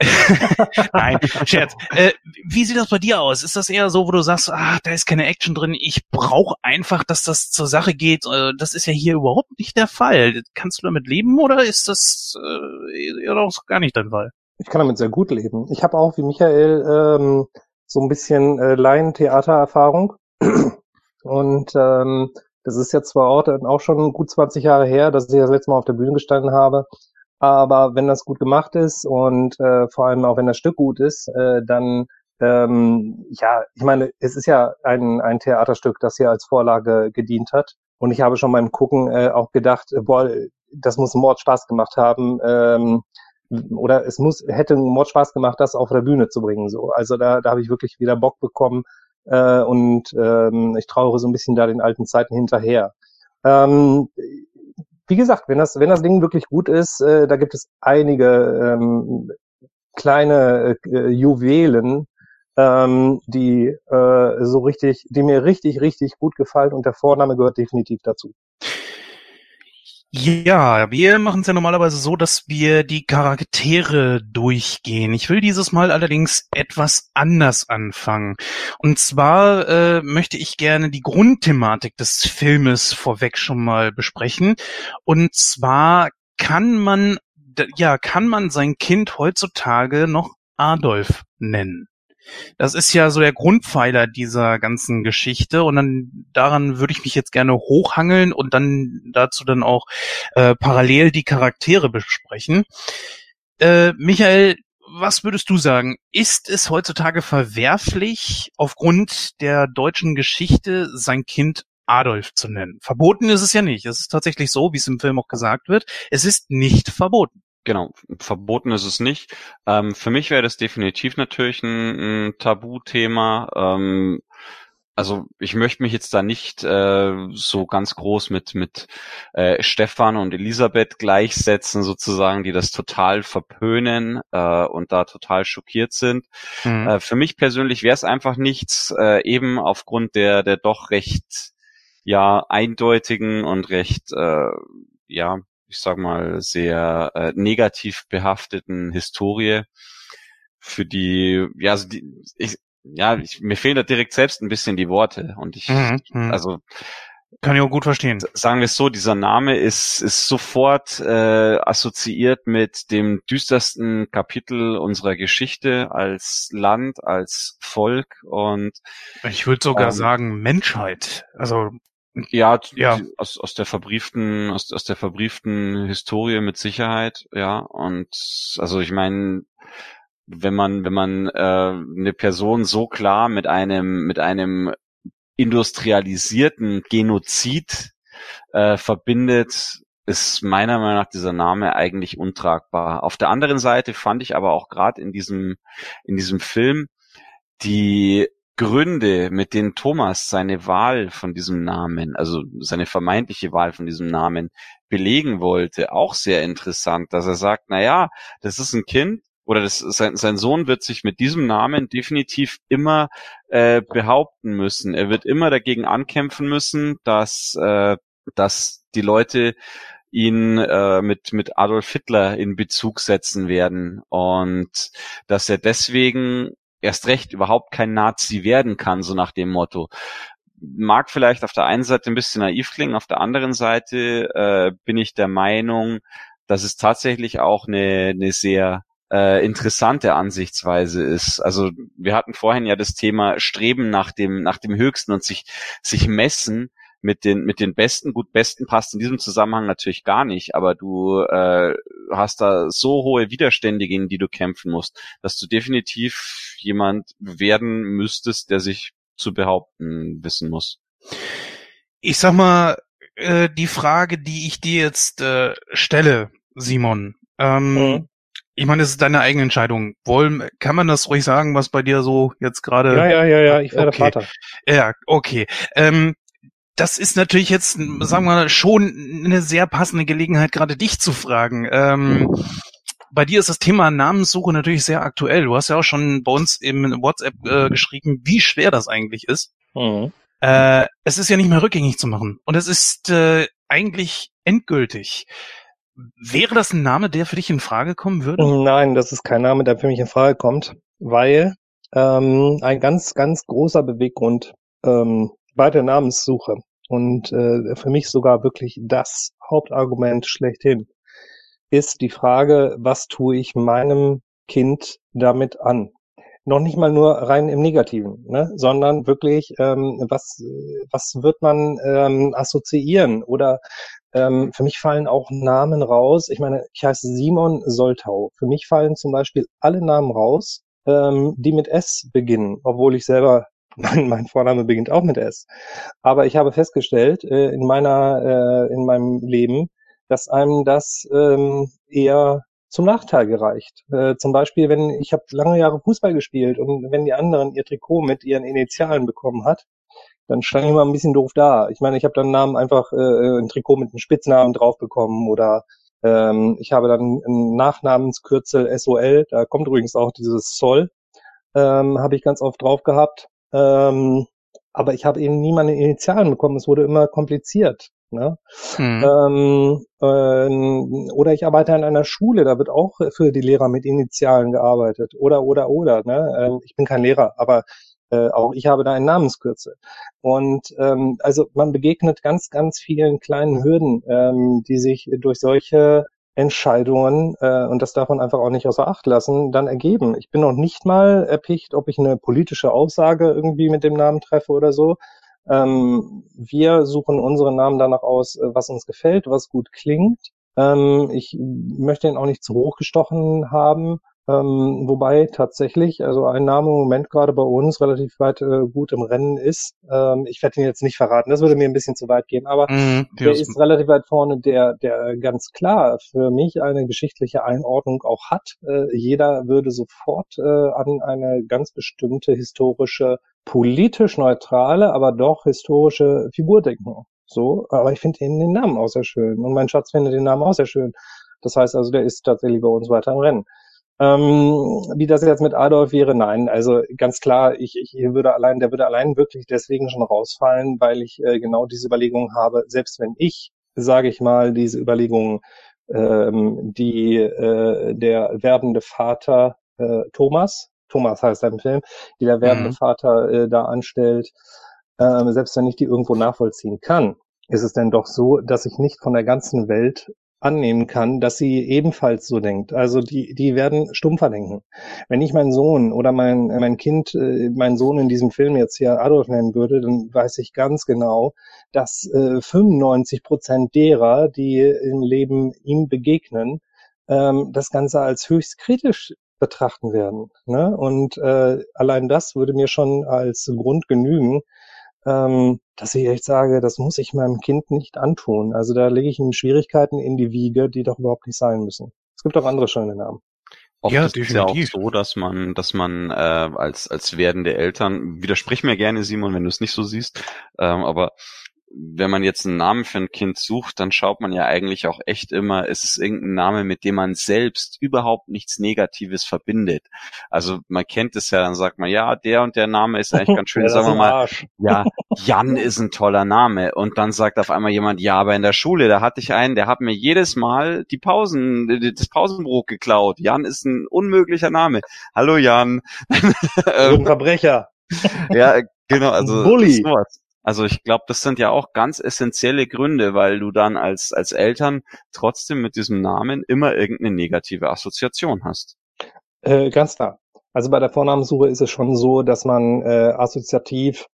Nein, Scherz. Äh, wie sieht das bei dir aus? Ist das eher so, wo du sagst, ah, da ist keine Action drin, ich brauche einfach, dass das zur Sache geht. Äh, das ist ja hier überhaupt nicht der Fall. Kannst du damit leben oder ist das äh, ja doch gar nicht dein Fall? Ich kann damit sehr gut leben. Ich habe auch wie Michael ähm, so ein bisschen äh, Laien-Theatererfahrung. Und ähm, das ist jetzt zwar auch schon gut 20 Jahre her, dass ich das letzte Mal auf der Bühne gestanden habe. Aber wenn das gut gemacht ist und äh, vor allem auch wenn das Stück gut ist, äh, dann ähm, ja, ich meine, es ist ja ein, ein Theaterstück, das hier als Vorlage gedient hat. Und ich habe schon beim Gucken äh, auch gedacht, äh, boah, das muss Mord Spaß gemacht haben. Ähm, oder es muss, hätte Mord Spaß gemacht, das auf der Bühne zu bringen. So. Also da, da habe ich wirklich wieder Bock bekommen, äh, und ähm, ich trauere so ein bisschen da den alten Zeiten hinterher. Ähm, wie gesagt, wenn das, wenn das Ding wirklich gut ist, äh, da gibt es einige ähm, kleine äh, Juwelen, ähm, die äh, so richtig, die mir richtig, richtig gut gefallen und der Vorname gehört definitiv dazu. Ja, wir machen es ja normalerweise so, dass wir die Charaktere durchgehen. Ich will dieses Mal allerdings etwas anders anfangen. Und zwar äh, möchte ich gerne die Grundthematik des Filmes vorweg schon mal besprechen. Und zwar kann man ja, kann man sein Kind heutzutage noch Adolf nennen? Das ist ja so der Grundpfeiler dieser ganzen Geschichte und dann daran würde ich mich jetzt gerne hochhangeln und dann dazu dann auch äh, parallel die Charaktere besprechen. Äh, Michael, was würdest du sagen? Ist es heutzutage verwerflich, aufgrund der deutschen Geschichte sein Kind Adolf zu nennen? Verboten ist es ja nicht. Es ist tatsächlich so, wie es im Film auch gesagt wird. Es ist nicht verboten. Genau, verboten ist es nicht. Ähm, für mich wäre das definitiv natürlich ein, ein Tabuthema. Ähm, also ich möchte mich jetzt da nicht äh, so ganz groß mit mit äh, Stefan und Elisabeth gleichsetzen, sozusagen, die das total verpönen äh, und da total schockiert sind. Mhm. Äh, für mich persönlich wäre es einfach nichts, äh, eben aufgrund der der doch recht ja eindeutigen und recht äh, ja ich sag mal sehr äh, negativ behafteten Historie für die ja also die ich, ja, ich, mir fehlen da direkt selbst ein bisschen die Worte und ich, mhm, mhm. also kann ich auch gut verstehen. Sagen wir es so, dieser Name ist, ist sofort äh, assoziiert mit dem düstersten Kapitel unserer Geschichte als Land, als Volk und ich würde sogar ähm, sagen Menschheit. Also ja, ja. Aus, aus der verbrieften, aus, aus der verbrieften Historie mit Sicherheit, ja. Und also ich meine, wenn man, wenn man äh, eine Person so klar mit einem, mit einem industrialisierten Genozid äh, verbindet, ist meiner Meinung nach dieser Name eigentlich untragbar. Auf der anderen Seite fand ich aber auch gerade in diesem, in diesem Film die Gründe, mit denen Thomas seine Wahl von diesem Namen, also seine vermeintliche Wahl von diesem Namen belegen wollte, auch sehr interessant, dass er sagt, na ja, das ist ein Kind, oder das, sein, sein Sohn wird sich mit diesem Namen definitiv immer äh, behaupten müssen. Er wird immer dagegen ankämpfen müssen, dass, äh, dass die Leute ihn äh, mit, mit Adolf Hitler in Bezug setzen werden und dass er deswegen erst recht überhaupt kein Nazi werden kann, so nach dem Motto. Mag vielleicht auf der einen Seite ein bisschen naiv klingen, auf der anderen Seite äh, bin ich der Meinung, dass es tatsächlich auch eine, eine sehr äh, interessante Ansichtsweise ist. Also wir hatten vorhin ja das Thema Streben nach dem nach dem Höchsten und sich sich messen mit den mit den Besten. Gut, Besten passt in diesem Zusammenhang natürlich gar nicht, aber du äh, hast da so hohe Widerstände, gegen die du kämpfen musst, dass du definitiv jemand werden müsstest, der sich zu behaupten wissen muss. Ich sag mal, äh, die Frage, die ich dir jetzt äh, stelle, Simon, ähm, mhm ich meine, es ist deine eigene Entscheidung. Wollen, kann man das ruhig sagen, was bei dir so jetzt gerade? Ja, ja, ja, ja, ich werde okay. Vater. Ja, okay. Ähm, das ist natürlich jetzt, sagen wir mal, schon eine sehr passende Gelegenheit, gerade dich zu fragen. Ähm, bei dir ist das Thema Namenssuche natürlich sehr aktuell. Du hast ja auch schon bei uns im WhatsApp äh, geschrieben, wie schwer das eigentlich ist. Mhm. Äh, es ist ja nicht mehr rückgängig zu machen. Und es ist äh, eigentlich endgültig. Wäre das ein Name, der für dich in Frage kommen würde? Nein, das ist kein Name, der für mich in Frage kommt, weil ähm, ein ganz, ganz großer Beweggrund ähm, bei der Namenssuche und äh, für mich sogar wirklich das Hauptargument schlechthin ist die Frage, was tue ich meinem Kind damit an? Noch nicht mal nur rein im Negativen, ne? sondern wirklich, ähm, was, was wird man ähm, assoziieren oder ähm, für mich fallen auch Namen raus. Ich meine, ich heiße Simon Soltau. Für mich fallen zum Beispiel alle Namen raus, ähm, die mit S beginnen, obwohl ich selber mein, mein Vorname beginnt auch mit S. Aber ich habe festgestellt äh, in meiner äh, in meinem Leben, dass einem das ähm, eher zum Nachteil gereicht. Äh, zum Beispiel, wenn ich habe lange Jahre Fußball gespielt und wenn die anderen ihr Trikot mit ihren Initialen bekommen hat, dann stand ich immer ein bisschen doof da. Ich meine, ich habe dann Namen einfach äh, äh, ein Trikot mit einem Spitznamen drauf bekommen oder ähm, ich habe dann ein Nachnamenskürzel SOL, da kommt übrigens auch dieses Soll, ähm, habe ich ganz oft drauf gehabt. Ähm, aber ich habe eben nie meine Initialen bekommen. Es wurde immer kompliziert. Ne? Mhm. Ähm, äh, oder ich arbeite an einer Schule, da wird auch für die Lehrer mit Initialen gearbeitet. Oder, oder, oder. Ne? Ähm, ich bin kein Lehrer, aber äh, auch ich habe da ein Namenskürzel. Und ähm, also man begegnet ganz, ganz vielen kleinen Hürden, ähm, die sich durch solche Entscheidungen, äh, und das darf man einfach auch nicht außer Acht lassen, dann ergeben. Ich bin noch nicht mal erpicht, ob ich eine politische Aussage irgendwie mit dem Namen treffe oder so. Ähm, wir suchen unsere Namen danach aus, äh, was uns gefällt, was gut klingt. Ähm, ich möchte ihn auch nicht zu hoch gestochen haben. Ähm, wobei tatsächlich, also ein Name im Moment gerade bei uns relativ weit äh, gut im Rennen ist. Ähm, ich werde ihn jetzt nicht verraten, das würde mir ein bisschen zu weit gehen, aber Mhm, der ist relativ weit vorne, der, der ganz klar für mich eine geschichtliche Einordnung auch hat. Äh, jeder würde sofort äh, an eine ganz bestimmte historische, politisch neutrale, aber doch historische Figur denken. So, aber ich finde den, den Namen auch sehr schön und mein Schatz findet den Namen auch sehr schön. Das heißt also, der ist tatsächlich bei uns weiter im Rennen. Ähm, wie das jetzt mit Adolf wäre, nein. Also ganz klar, ich, ich würde allein, der würde allein wirklich deswegen schon rausfallen, weil ich äh, genau diese Überlegungen habe. Selbst wenn ich, sage ich mal, diese Überlegungen, ähm, die äh, der werdende Vater äh, Thomas, Thomas heißt er im Film, die der werdende Mhm. Vater äh, da anstellt, ähm, selbst wenn ich die irgendwo nachvollziehen kann, ist es denn doch so, dass ich nicht von der ganzen Welt annehmen kann, dass sie ebenfalls so denkt. Also die, die werden stumpfer denken. Wenn ich meinen Sohn oder mein, äh, mein Kind, äh, meinen Sohn in diesem Film jetzt hier Adolf nennen würde, dann weiß ich ganz genau, dass äh, 95 Prozent derer, die im Leben ihm begegnen, ähm, das Ganze als höchst kritisch betrachten werden. Ne? Und äh, allein das würde mir schon als Grund genügen, ähm, dass ich echt sage, das muss ich meinem Kind nicht antun. Also da lege ich ihm Schwierigkeiten in die Wiege, die doch überhaupt nicht sein müssen. Es gibt auch andere schöne Namen. Oft Ja, ist es ja auch so, dass man, dass man äh, als als werdende Eltern, widersprich mir gerne, Simon, wenn du es nicht so siehst, ähm, aber wenn man jetzt einen Namen für ein Kind sucht, dann schaut man ja eigentlich auch echt immer, ist es irgendein Name, mit dem man selbst überhaupt nichts Negatives verbindet. Also man kennt es ja, dann sagt man, ja, der und der Name ist eigentlich ganz schön, Ja, sagen wir mal, Arsch. ja, Jan ist ein toller Name. Und dann sagt auf einmal jemand, ja, aber in der Schule, da hatte ich einen, der hat mir jedes Mal die Pausen, das Pausenbrot geklaut. Jan ist ein unmöglicher Name. Hallo Jan. So ein Verbrecher. ja, genau, also Bully. sowas. Also ich glaube, das sind ja auch ganz essentielle Gründe, weil du dann als als Eltern trotzdem mit diesem Namen immer irgendeine negative Assoziation hast. Äh, ganz klar. Also bei der Vornamensuche ist es schon so, dass man äh, assoziativ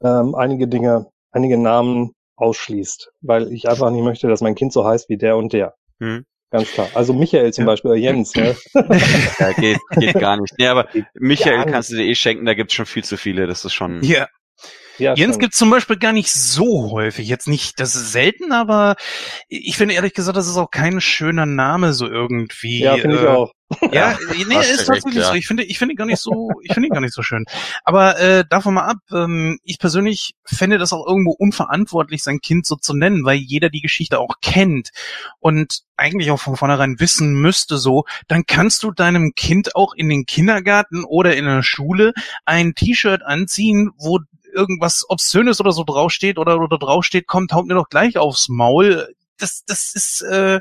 ähm, einige Dinge, einige Namen ausschließt, weil ich einfach nicht möchte, dass mein Kind so heißt wie der und der. Hm. Ganz klar. Also Michael zum Ja. Beispiel, oder Jens, ne? Ja, geht, geht gar nicht. Nee, aber Geht Michael kannst du dir eh schenken, da gibt's schon viel zu viele. Das ist schon. Ja, Ja, Jens stimmt. gibt's zum Beispiel gar nicht so häufig. Jetzt nicht, das ist selten, aber ich finde ehrlich gesagt, das ist auch kein schöner Name so irgendwie. Ja, finde ich äh, auch. Ja, nee, hast ist tatsächlich so. Ich finde, ich finde ihn gar nicht so, ich finde ihn gar nicht so schön. Aber äh, davon mal ab, ähm, ich persönlich fände das auch irgendwo unverantwortlich, sein Kind so zu nennen, weil jeder die Geschichte auch kennt und eigentlich auch von vornherein wissen müsste so, dann kannst du deinem Kind auch in den Kindergarten oder in der Schule ein T-Shirt anziehen, wo irgendwas Obszönes oder so draufsteht oder, oder draufsteht, kommt, haut mir doch gleich aufs Maul. Das, das ist, äh,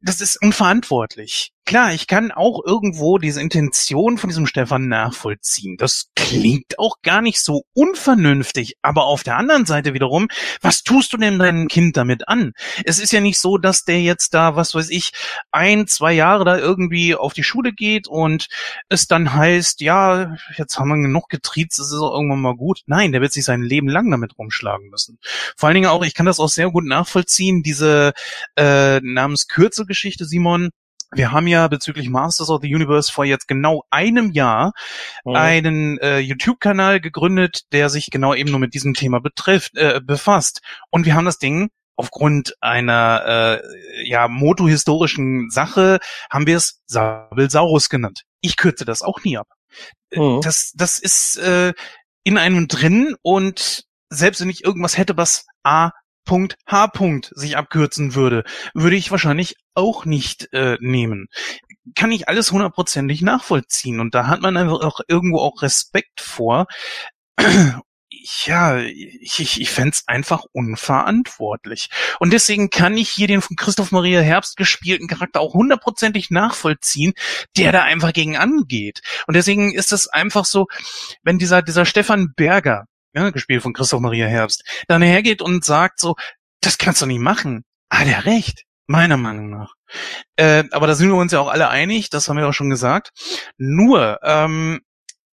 das ist unverantwortlich. Klar, ich kann auch irgendwo diese Intention von diesem Stefan nachvollziehen. Das klingt auch gar nicht so unvernünftig. Aber auf der anderen Seite wiederum, was tust du denn deinem Kind damit an? Es ist ja nicht so, dass der jetzt da, was weiß ich, ein, zwei Jahre da irgendwie auf die Schule geht und es dann heißt, ja, jetzt haben wir genug getriezt, es ist auch irgendwann mal gut. Nein, der wird sich sein Leben lang damit rumschlagen müssen. Vor allen Dingen auch, ich kann das auch sehr gut nachvollziehen, diese äh, Namenskürzelgeschichte, Simon. Wir haben ja bezüglich Masters of the Universe vor jetzt genau einem Jahr Mhm. einen äh, YouTube-Kanal gegründet, der sich genau eben nur mit diesem Thema betrifft, äh, befasst. Und wir haben das Ding aufgrund einer äh, ja motohistorischen Sache haben wir es Sabelsaurus genannt. Ich kürze das auch nie ab. Mhm. Das das ist äh, in einem drin und selbst wenn ich irgendwas hätte, was A. H. Sich abkürzen würde, würde ich wahrscheinlich auch nicht äh, nehmen. Kann ich alles hundertprozentig nachvollziehen und da hat man einfach auch irgendwo auch Respekt vor. Ja, ich, ich, ich fände einfach unverantwortlich. Und deswegen kann ich hier den von Christoph Maria Herbst gespielten Charakter auch hundertprozentig nachvollziehen, der da einfach gegen angeht. Und deswegen ist es einfach so, wenn dieser, dieser Stefan Berger, ja, gespielt von Christoph Maria Herbst, dann hergeht und sagt so, das kannst du nicht machen. Ah, der recht. Meiner Meinung nach. Äh, aber da sind wir uns ja auch alle einig, das haben wir auch schon gesagt. Nur, ähm,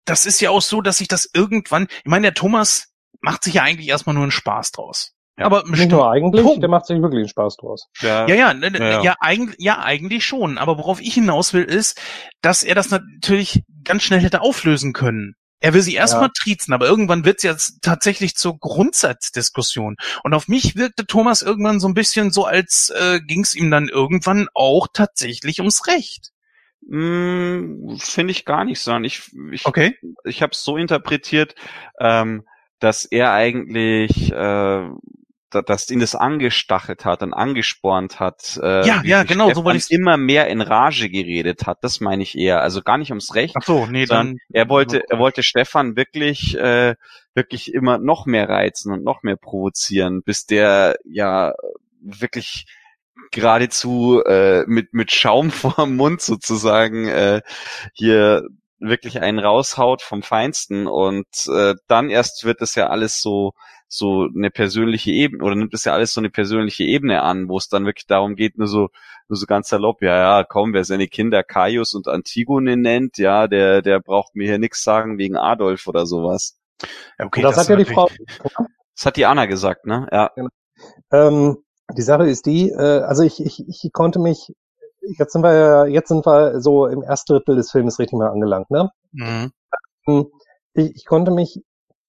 das ist ja auch so, dass sich das irgendwann, ich meine, der Thomas macht sich ja eigentlich erstmal nur einen Spaß draus. Ja. Aber Nicht nur eigentlich, Punkt. der macht sich wirklich einen Spaß draus. Ja, Ja, ja, ne, ne, Ja, ja. ja, eigentlich, ja, eigentlich schon. Aber worauf ich hinaus will, ist, dass er das natürlich ganz schnell hätte auflösen können. Er will sie erstmal Ja. triezen, aber irgendwann wird es jetzt tatsächlich zur Grundsatzdiskussion. Und auf mich wirkte Thomas irgendwann so ein bisschen so, als äh, ging es ihm dann irgendwann auch tatsächlich ums Recht. Mm, Finde ich gar nicht, sondern ich, ich, Okay. ich habe es so interpretiert, ähm, dass er eigentlich, äh, dass ihn das angestachelt hat und angespornt hat. Äh, Ja, ja, genau, so Stefan wollte ich's- immer mehr in Rage geredet hat. Das meine ich eher. Also gar nicht ums Recht, Ach so, nee, dann. er wollte, er wollte Stefan wirklich, äh, wirklich immer noch mehr reizen und noch mehr provozieren, bis der ja wirklich geradezu äh, mit mit Schaum vorm Mund sozusagen äh, hier wirklich einen raushaut vom Feinsten und äh, dann erst wird es ja alles so so eine persönliche Ebene oder nimmt es ja alles so eine persönliche Ebene an, wo es dann wirklich darum geht, nur so nur so ganz salopp, ja, ja, komm, wer seine Kinder Caius und Antigone nennt, ja, der der braucht mir hier nichts sagen wegen Adolf oder sowas. Ja, okay, das, hat ist ja die Frau. Das hat die Anna gesagt, ne? Ja. Ähm, die Sache ist die, äh, also ich, ich, ich konnte mich, jetzt sind wir ja, jetzt sind wir so im ersten Drittel des Filmes richtig mal angelangt, ne? Mhm. Hm, Ich, ich konnte mich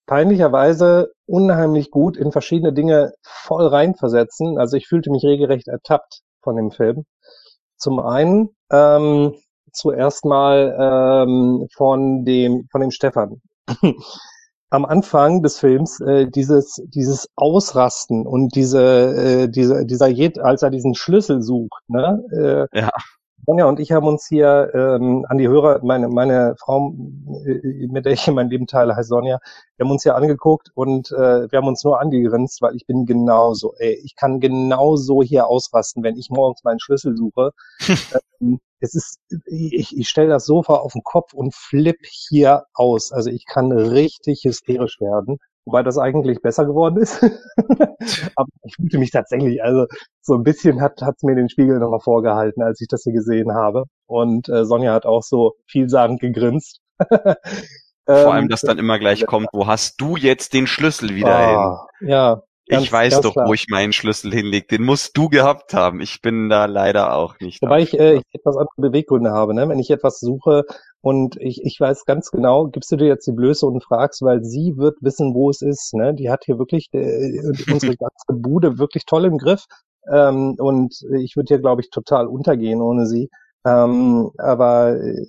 peinlicherweise unheimlich gut in verschiedene Dinge voll reinversetzen. Also ich fühlte mich regelrecht ertappt von dem Film. Zum einen ähm, zuerst mal ähm, von dem von dem Stefan. Am Anfang des Films äh, dieses dieses Ausrasten und diese äh, diese dieser Jed, als er diesen Schlüssel sucht, ne? Äh, Ja. Sonja und ich haben uns hier ähm, an die Hörer, meine, meine Frau, äh, mit der ich mein Leben teile, heißt Sonja, wir haben uns hier angeguckt und äh, wir haben uns nur angegrinst, weil ich bin genauso, ey, ich kann genauso hier ausrasten, wenn ich morgens meinen Schlüssel suche. ähm, es ist, ich, ich stelle das Sofa auf den Kopf und flipp hier aus. Also ich kann richtig hysterisch werden, wobei das eigentlich besser geworden ist. Aber ich fühlte mich tatsächlich, also so ein bisschen hat hat's mir den Spiegel nochmal vorgehalten, als ich das hier gesehen habe. Und äh, Sonja hat auch so vielsagend gegrinst. Vor allem, dass dann immer gleich kommt, wo hast du jetzt den Schlüssel wieder hin? ah, Ja, ganz- ich weiß doch, klar. wo ich meinen Schlüssel hinleg. Den musst du gehabt haben. Ich bin da leider auch nicht. Wobei ich, äh, ich etwas andere Beweggründe habe, ne? Wenn ich etwas suche und ich, ich weiß ganz genau, gibst du dir jetzt die Blöße und fragst, weil sie wird wissen, wo es ist, ne? Die hat hier wirklich äh, unsere ganze Bude wirklich toll im Griff. Ähm, und ich würde hier, glaube ich, total untergehen ohne sie. Ähm, aber äh,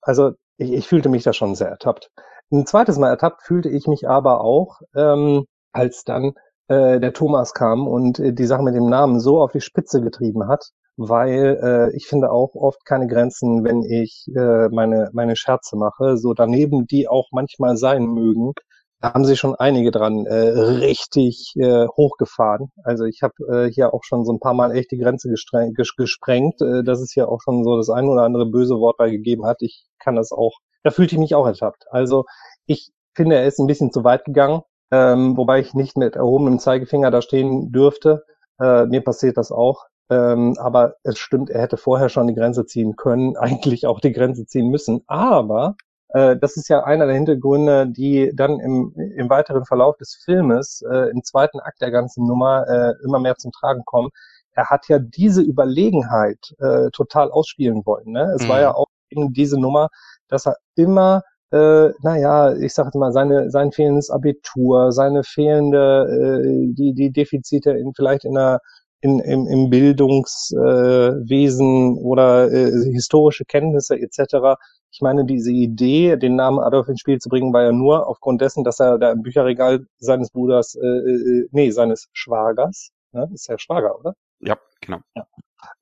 also ich, ich fühlte mich da schon sehr ertappt. Ein zweites Mal ertappt fühlte ich mich aber auch, ähm, als dann äh, der Thomas kam und äh, die Sache mit dem Namen so auf die Spitze getrieben hat, weil äh, ich finde auch oft keine Grenzen, wenn ich äh, meine meine Scherze mache, so daneben die auch manchmal sein mögen. Da haben sie schon einige dran äh, richtig äh, hochgefahren. Also ich habe äh, hier auch schon so ein paar Mal echt die Grenze gesprengt, äh, dass es hier auch schon so das ein oder andere böse Wort bei gegeben hat. Ich kann das auch, da fühlte ich mich auch ertappt. Also ich finde, er ist ein bisschen zu weit gegangen, ähm, wobei ich nicht mit erhobenem Zeigefinger da stehen dürfte. Äh, mir passiert das auch. Ähm, aber es stimmt, er hätte vorher schon die Grenze ziehen können, eigentlich auch die Grenze ziehen müssen. Aber äh, das ist ja einer der Hintergründe, die dann im, im weiteren Verlauf des Filmes, äh, im zweiten Akt der ganzen Nummer, äh, immer mehr zum Tragen kommen. Er hat ja diese Überlegenheit äh, total ausspielen wollen. Ne? Es war Mhm. ja auch eben diese Nummer, dass er immer äh, naja, ich sag jetzt mal, seine, sein fehlendes Abitur, seine fehlende, äh, die, die Defizite in, vielleicht in der, in, im, im Bildungswesen äh, oder äh, historische Kenntnisse etc. Ich meine, diese Idee, den Namen Adolf ins Spiel zu bringen, war ja nur aufgrund dessen, dass er da im Bücherregal seines Bruders, äh, äh, nee, seines Schwagers, ne? ist ja Schwager, oder? Ja, genau.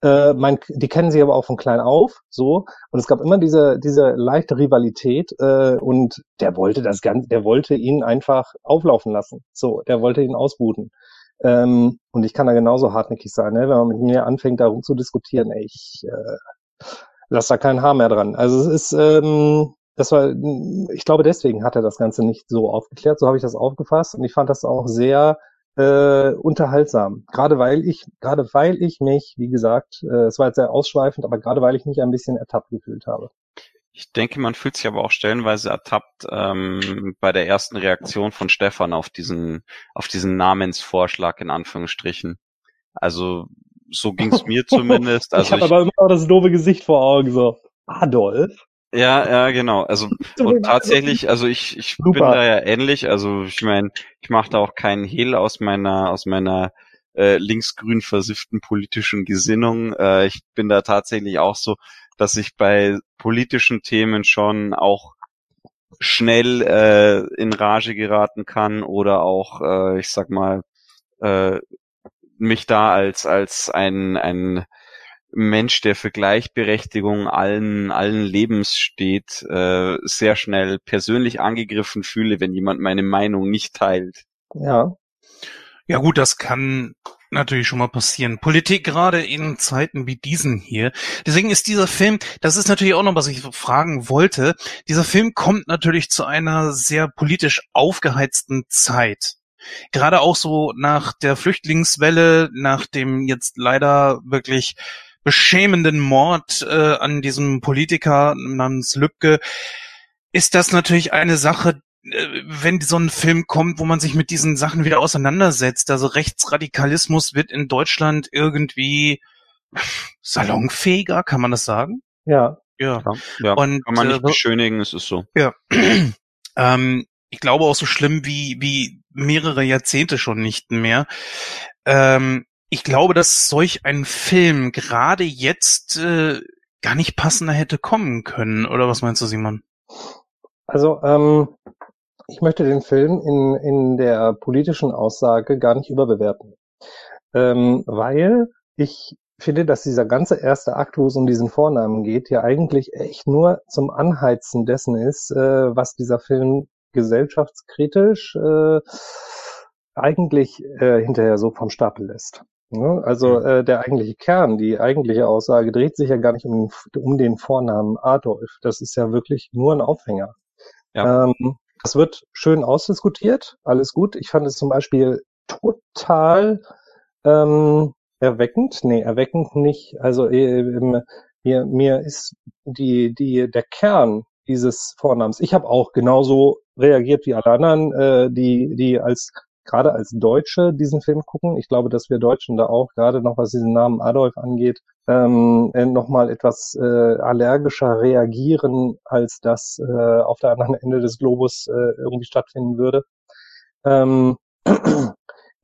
Äh, mein, die kennen sich aber auch von klein auf, so. Und es gab immer diese, diese leichte Rivalität, äh, und der wollte das Ganze, der wollte ihn einfach auflaufen lassen. So, der wollte ihn ausbuden. Ähm, und ich kann da genauso hartnäckig sein, ne? wenn man mit mir anfängt, darum zu diskutieren, ey, ich äh, lass da kein Haar mehr dran. Also es ist, ähm, das war, ich glaube, deswegen hat er das Ganze nicht so aufgeklärt, so habe ich das aufgefasst. Und ich fand das auch sehr äh, unterhaltsam. Gerade weil ich, gerade weil ich mich, wie gesagt, äh, es war jetzt sehr ausschweifend, aber gerade weil ich mich ein bisschen ertappt gefühlt habe. Ich denke, man fühlt sich aber auch stellenweise ertappt ähm, bei der ersten Reaktion von Stefan auf diesen, auf diesen Namensvorschlag in Anführungsstrichen. Also so ging es mir zumindest. Also ich habe aber immer noch das doofe Gesicht vor Augen, so Adolf. Ja, ja, genau. Also und tatsächlich, also ich, ich bin da ja ähnlich. Also ich meine, ich mache da auch keinen Hehl aus meiner aus meiner äh, linksgrün versifften politischen Gesinnung. Äh, ich bin da tatsächlich auch so, dass ich bei politischen Themen schon auch schnell äh, in Rage geraten kann oder auch, äh, ich sag mal, äh, mich da als als ein ein Mensch, der für Gleichberechtigung allen, allen Lebens steht, äh, sehr schnell persönlich angegriffen fühle, wenn jemand meine Meinung nicht teilt. Ja. Ja gut, das kann natürlich schon mal passieren. Politik gerade in Zeiten wie diesen hier. Deswegen ist dieser Film, das ist natürlich auch noch, was ich fragen wollte. Dieser Film kommt natürlich zu einer sehr politisch aufgeheizten Zeit. Gerade auch so nach der Flüchtlingswelle, nach dem jetzt leider wirklich beschämenden Mord äh, an diesem Politiker namens Lübcke, ist das natürlich eine Sache, äh, wenn so ein Film kommt, wo man sich mit diesen Sachen wieder auseinandersetzt. Also Rechtsradikalismus wird in Deutschland irgendwie salonfähiger, kann man das sagen? Ja. Ja. ja Und, kann man nicht äh, beschönigen, es ist so. Ja. ähm, ich glaube auch so schlimm wie, wie mehrere Jahrzehnte schon nicht mehr. Ähm, ich glaube, dass solch ein Film gerade jetzt äh, gar nicht passender hätte kommen können. Oder was meinst du, Simon? Also, ähm, ich möchte den Film in, in der politischen Aussage gar nicht überbewerten. Ähm, weil ich finde, dass dieser ganze erste Akt, wo es um diesen Vornamen geht, ja eigentlich echt nur zum Anheizen dessen ist, äh, was dieser Film gesellschaftskritisch äh, eigentlich äh, hinterher so vom Stapel lässt. Ne? Also äh, der eigentliche Kern, die eigentliche Aussage dreht sich ja gar nicht um, um den Vornamen Adolf. Das ist ja wirklich nur ein Aufhänger. Ja. Ähm, das wird schön ausdiskutiert, alles gut. Ich fand es zum Beispiel total ähm, erweckend. Nee, erweckend nicht. Also äh, mir, mir ist die, die, der Kern dieses Vornamens. Ich habe auch genauso reagiert wie alle anderen, äh, die, die als gerade als Deutsche diesen Film gucken. Ich glaube, dass wir Deutschen da auch, gerade noch was diesen Namen Adolf angeht, ähm, äh, nochmal etwas äh, allergischer reagieren, als das äh, auf der anderen Ende des Globus äh, irgendwie stattfinden würde. Ähm,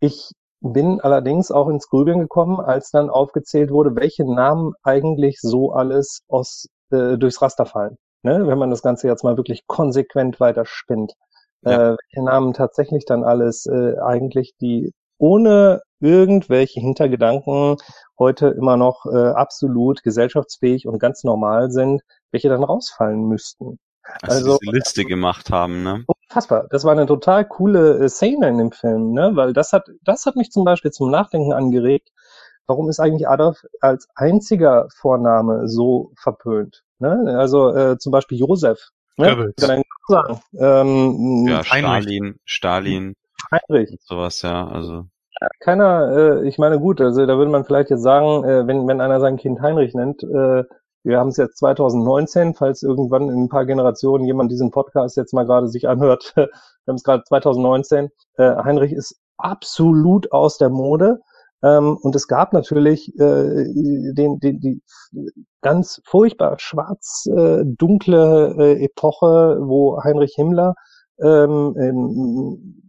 ich bin allerdings auch ins Grübeln gekommen, als dann aufgezählt wurde, welche Namen eigentlich so alles aus, äh, durchs Raster fallen. Ne? Wenn man das Ganze jetzt mal wirklich konsequent weiter spinnt ja. äh, welche Namen tatsächlich dann alles äh, eigentlich die ohne irgendwelche Hintergedanken heute immer noch äh, absolut gesellschaftsfähig und ganz normal sind, welche dann rausfallen müssten. Also, also diese Liste gemacht haben, ne? Unfassbar. Das war eine total coole äh, Szene in dem Film, ne? Weil das hat, das hat mich zum Beispiel zum Nachdenken angeregt. Warum ist eigentlich Adolf als einziger Vorname so verpönt? Ne? Also äh, zum Beispiel Josef Ne? Kann sagen. Ähm, ja, Stalin, Stalin. Heinrich. Sowas, ja, also. Keiner, äh, ich meine gut, also da würde man vielleicht jetzt sagen, äh, wenn, wenn einer sein Kind Heinrich nennt, äh, wir haben es jetzt 2019, falls irgendwann in ein paar Generationen jemand diesen Podcast jetzt mal gerade sich anhört, wir haben es gerade 2019, äh, Heinrich ist absolut aus der Mode. Ähm, und es gab natürlich äh, den, den, die ganz furchtbar schwarz-dunkle äh, äh, Epoche, wo Heinrich Himmler ähm, ähm,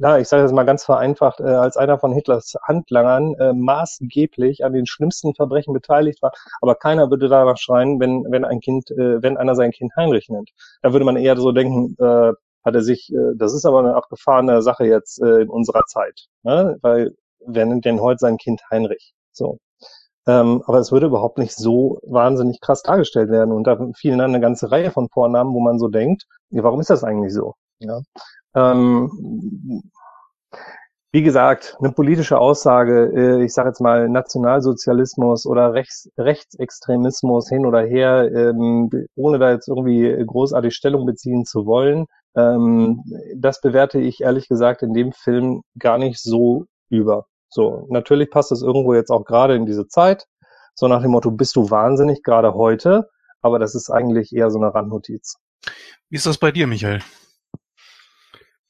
ja, ich sage das mal ganz vereinfacht, äh, als einer von Hitlers Handlangern äh, maßgeblich an den schlimmsten Verbrechen beteiligt war. Aber keiner würde danach schreien, wenn, wenn ein Kind, äh, wenn einer sein Kind Heinrich nennt. Da würde man eher so denken, äh, hat er sich, äh, das ist aber eine abgefahrene Sache jetzt äh, in unserer Zeit. Ne? Weil wer nennt denn heute sein Kind Heinrich? So. Ähm, aber es würde überhaupt nicht so wahnsinnig krass dargestellt werden. Und da fielen dann eine ganze Reihe von Vornamen, wo man so denkt, ja, warum ist das eigentlich so? Ja. Ähm, wie gesagt, eine politische Aussage, äh, ich sage jetzt mal Nationalsozialismus oder Rechts, Rechtsextremismus hin oder her, ähm, ohne da jetzt irgendwie großartig Stellung beziehen zu wollen, Ähm, das bewerte ich ehrlich gesagt in dem Film gar nicht so über. So, natürlich passt es irgendwo jetzt auch gerade in diese Zeit. So nach dem Motto, bist du wahnsinnig, gerade heute. Aber das ist eigentlich eher so eine Randnotiz. Wie ist das bei dir, Michael?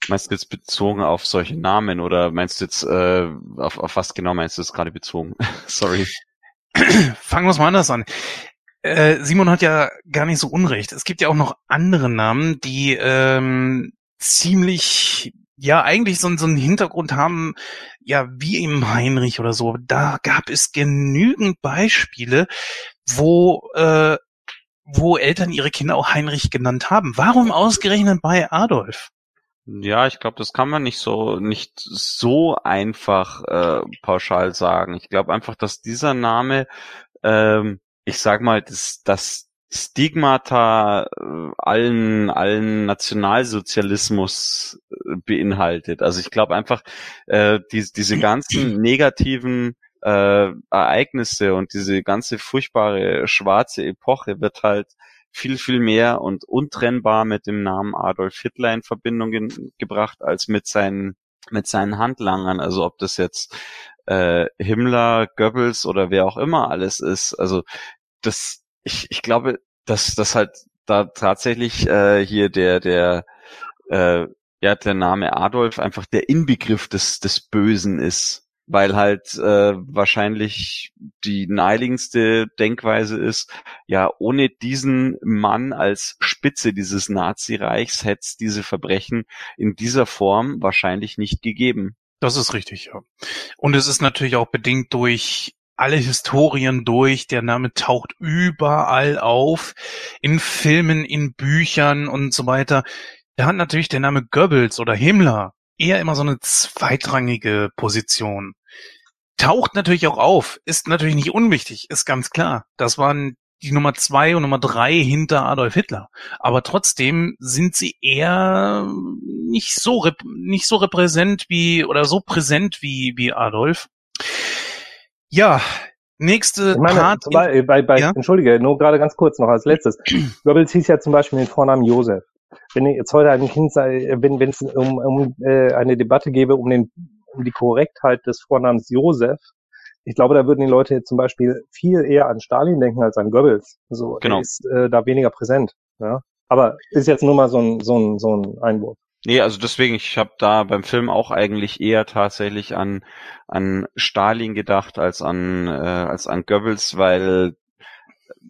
Meinst du jetzt bezogen auf solche Namen oder meinst du jetzt, äh, auf, auf was genau meinst du das gerade bezogen? Sorry. Fangen wir es mal anders an. Äh, Simon hat ja gar nicht so unrecht. Es gibt ja auch noch andere Namen, die ähm, ziemlich, ja, eigentlich so, so einen Hintergrund haben, ja, wie im Heinrich oder so. Da gab es genügend Beispiele, wo äh, wo Eltern ihre Kinder auch Heinrich genannt haben. Warum ausgerechnet bei Adolf? Ja, ich glaube, das kann man nicht so nicht so einfach äh, pauschal sagen. Ich glaube einfach, dass dieser Name, ähm, ich sag mal, das, das Stigmata äh, allen allen Nationalsozialismus beinhaltet. Also ich glaube einfach, äh, die, diese ganzen negativen äh, Ereignisse und diese ganze furchtbare schwarze Epoche wird halt viel, viel mehr und untrennbar mit dem Namen Adolf Hitler in Verbindung ge gebracht als mit seinen, mit seinen Handlangern. Also ob das jetzt äh, Himmler, Goebbels oder wer auch immer alles ist. Also das, ich, ich glaube, dass das halt da tatsächlich äh, hier der, der, äh, ja, der Name Adolf einfach der Inbegriff des, des Bösen ist weil halt äh, wahrscheinlich die naheliegendste Denkweise ist, ja, ohne diesen Mann als Spitze dieses Nazireichs hätte es diese Verbrechen in dieser Form wahrscheinlich nicht gegeben. Das ist richtig, ja. Und es ist natürlich auch bedingt durch alle Historien durch. Der Name taucht überall auf. In Filmen, in Büchern und so weiter. Da hat natürlich der Name Goebbels oder Himmler eher immer so eine zweitrangige Position. Taucht natürlich auch auf, ist natürlich nicht unwichtig, ist ganz klar. Das waren die Nummer zwei und Nummer drei hinter Adolf Hitler. Aber trotzdem sind sie eher nicht so nicht so repräsent wie oder so präsent wie wie Adolf. Ja, nächste ich meine, Part. Bei, bei, bei, ja? Entschuldige, nur gerade ganz kurz noch als letztes. Goebbels hieß ja zum Beispiel den Vornamen Josef wenn jetzt heute ein Kind sei, wenn wenn es um, um äh, eine Debatte gäbe um den um die Korrektheit des Vornamens Josef, ich glaube, da würden die Leute zum Beispiel viel eher an Stalin denken als an Goebbels. So also, genau. ist äh, da weniger präsent. Ja? Aber ist jetzt nur mal so ein, so ein, so ein Einwurf. Nee, also deswegen, ich habe da beim Film auch eigentlich eher tatsächlich an, an Stalin gedacht als an, äh, als an Goebbels, weil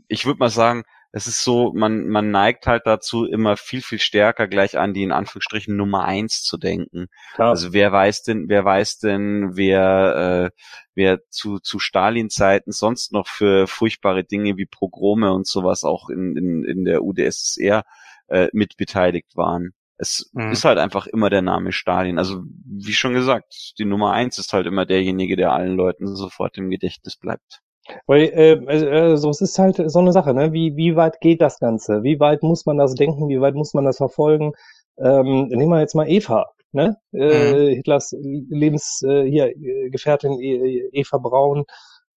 ich würde mal sagen, es ist so, man, man neigt halt dazu, immer viel, viel stärker gleich an die in Anführungsstrichen Nummer eins zu denken. Klar. Also wer weiß denn, wer weiß denn, wer, äh, wer zu, zu Stalin-Zeiten sonst noch für furchtbare Dinge wie Progrome und sowas auch in, in, in der UdSSR äh, mitbeteiligt waren. Es mhm. ist halt einfach immer der Name Stalin. Also wie schon gesagt, die Nummer eins ist halt immer derjenige, der allen Leuten sofort im Gedächtnis bleibt. Weil äh, äh, so es ist halt so eine Sache, ne? Wie wie weit geht das Ganze? Wie weit muss man das denken? Wie weit muss man das verfolgen? Ähm, nehmen wir jetzt mal Eva, ne? Äh, mhm. Hitlers Lebens äh, hier äh, Gefährtin e, Eva Braun.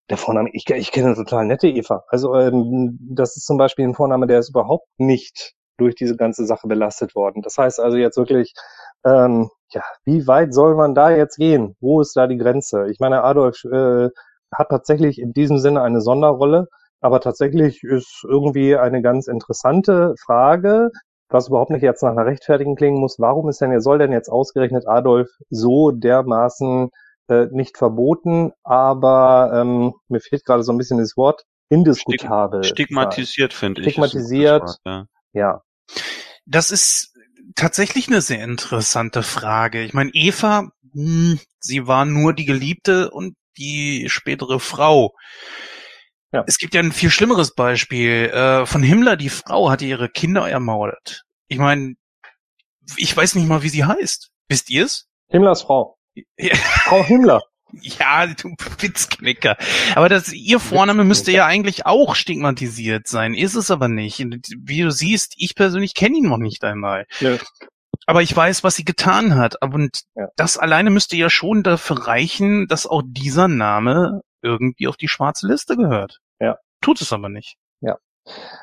Der Vorname, ich, ich kenne total nette Eva. Also ähm, das ist zum Beispiel ein Vorname, der ist überhaupt nicht durch diese ganze Sache belastet worden. Das heißt also jetzt wirklich, ähm, ja, wie weit soll man da jetzt gehen? Wo ist da die Grenze? Ich meine, Adolf äh, hat tatsächlich in diesem Sinne eine Sonderrolle. Aber tatsächlich ist irgendwie eine ganz interessante Frage, was überhaupt nicht jetzt nach einer Rechtfertigung klingen muss. Warum ist denn, soll denn jetzt ausgerechnet Adolf so dermaßen äh, nicht verboten, aber ähm, mir fehlt gerade so ein bisschen das Wort indiskutabel. Stigmatisiert, finde ich. Stigmatisiert, ja. ja. Das ist tatsächlich eine sehr interessante Frage. Ich meine, Eva, mh, hm, sie war nur die Geliebte und die spätere Frau. Ja. Es gibt ja ein viel schlimmeres Beispiel. Äh, von Himmler, die Frau hatte ihre Kinder ermordet. Ich meine, ich weiß nicht mal, wie sie heißt. Wisst ihr's? Himmlers Frau. Ja. Frau Himmler. Ja, du Witzknicker. Aber das, ihr Vorname müsste ja eigentlich auch stigmatisiert sein. Ist es aber nicht. Wie du siehst, ich persönlich kenne ihn noch nicht einmal. Ja aber ich weiß, was sie getan hat. Und ja. das alleine müsste ja schon dafür reichen, dass auch dieser Name irgendwie auf die schwarze Liste gehört. Ja. Tut es aber nicht. Ja.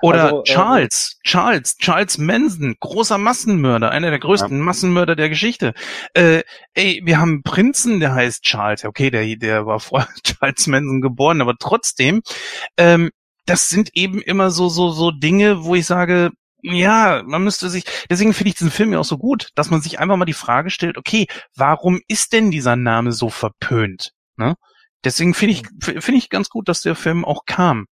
Oder Also, ähm, Charles, Charles, Charles Manson, großer Massenmörder, einer der größten Massenmörder der Geschichte. Äh, ey, wir haben einen Prinzen, der heißt Charles. Okay, der, der war vor Charles Manson geboren, aber trotzdem, ähm, das sind eben immer so, so, so Dinge, wo ich sage, ja, man müsste sich, deswegen finde ich diesen Film ja auch so gut, dass man sich einfach mal die Frage stellt, okay, warum ist denn dieser Name so verpönt? Ne? Deswegen finde ich, finde ich ganz gut, dass der Film auch kam.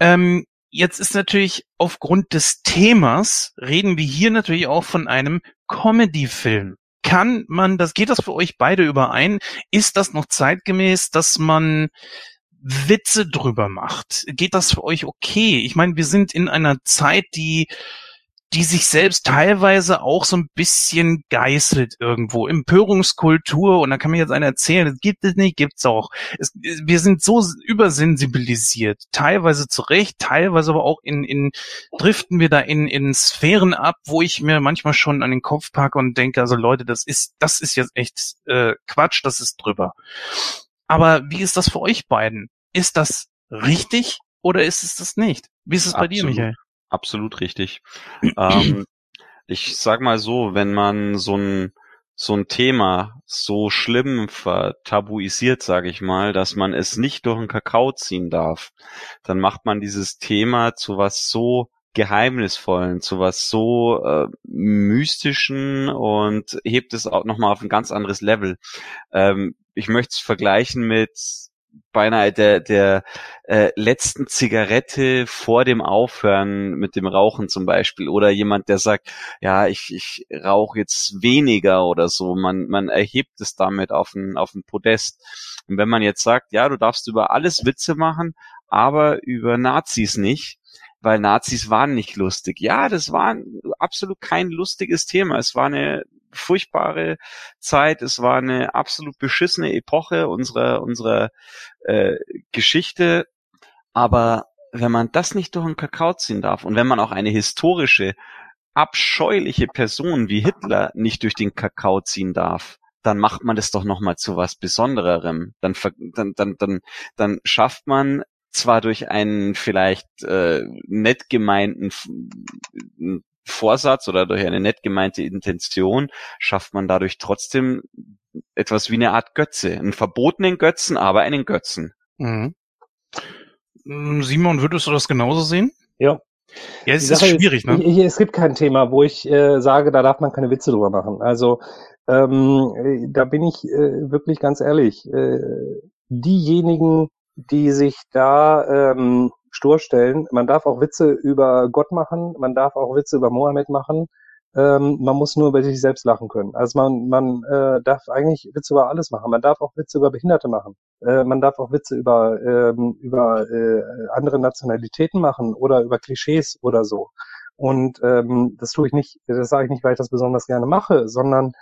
Ähm, jetzt ist natürlich aufgrund des Themas reden wir hier natürlich auch von einem Comedy-Film. Kann man das, geht das für euch beide überein? Ist das noch zeitgemäß, dass man Witze drüber macht? Geht das für euch okay? Ich meine, wir sind in einer Zeit, die die sich selbst teilweise auch so ein bisschen geißelt irgendwo. Empörungskultur, und da kann mir jetzt einer erzählen, das gibt es nicht, gibt's auch. Es, wir sind so übersensibilisiert, teilweise zu Recht, teilweise aber auch in, in driften wir da in, in Sphären ab, wo ich mir manchmal schon an den Kopf packe und denke, also Leute, das ist, das ist jetzt echt äh, Quatsch, das ist drüber. Aber wie ist das für euch beiden? Ist das richtig oder ist es das nicht? Wie ist es bei dir, Absolut. Michael? Absolut richtig. ähm, ich sag mal so, wenn man so ein so ein Thema so schlimm vertabuisiert, sage ich mal, dass man es nicht durch den Kakao ziehen darf, dann macht man dieses Thema zu was so geheimnisvollen, zu was so äh, mystischen und hebt es auch nochmal auf ein ganz anderes Level. Ähm, ich möchte es vergleichen mit beinahe der, der äh, letzten Zigarette vor dem Aufhören mit dem Rauchen zum Beispiel oder jemand, der sagt, ja, ich, ich rauche jetzt weniger oder so. Man, man erhebt es damit auf ein, auf ein Podest. Und wenn man jetzt sagt, ja, du darfst über alles Witze machen, aber über Nazis nicht, weil Nazis waren nicht lustig. Ja, das war absolut kein lustiges Thema. Es war eine furchtbare Zeit. Es war eine absolut beschissene Epoche unserer, unserer äh, Geschichte. Aber wenn man das nicht durch den Kakao ziehen darf und wenn man auch eine historische, abscheuliche Person wie Hitler nicht durch den Kakao ziehen darf, dann macht man das doch nochmal zu was Besondererem. Dann, dann, dann, dann, dann schafft man zwar durch einen vielleicht äh, nett gemeinten Vorsatz oder durch eine nett gemeinte Intention schafft man dadurch trotzdem etwas wie eine Art Götze. Einen verbotenen Götzen, aber einen Götzen. Mhm. Mm, Simon, würdest du das genauso sehen? Ja. Ja, es ist schwierig, ne? Ich, ich, es gibt kein Thema, wo ich äh, sage, da darf man keine Witze drüber machen. Also ähm, äh, da bin ich äh, wirklich ganz ehrlich. Äh, diejenigen, die sich da ähm, stur stellen, man darf auch Witze über Gott machen, man darf auch Witze über Mohammed machen. Ähm, man muss nur über sich selbst lachen können. Also man, man äh, darf eigentlich Witze über alles machen. Man darf auch Witze über Behinderte machen. Äh, man darf auch Witze über, ähm, über äh, andere Nationalitäten machen oder über Klischees oder so. Und ähm, das tue ich nicht, das sage ich nicht, weil ich das besonders gerne mache, sondern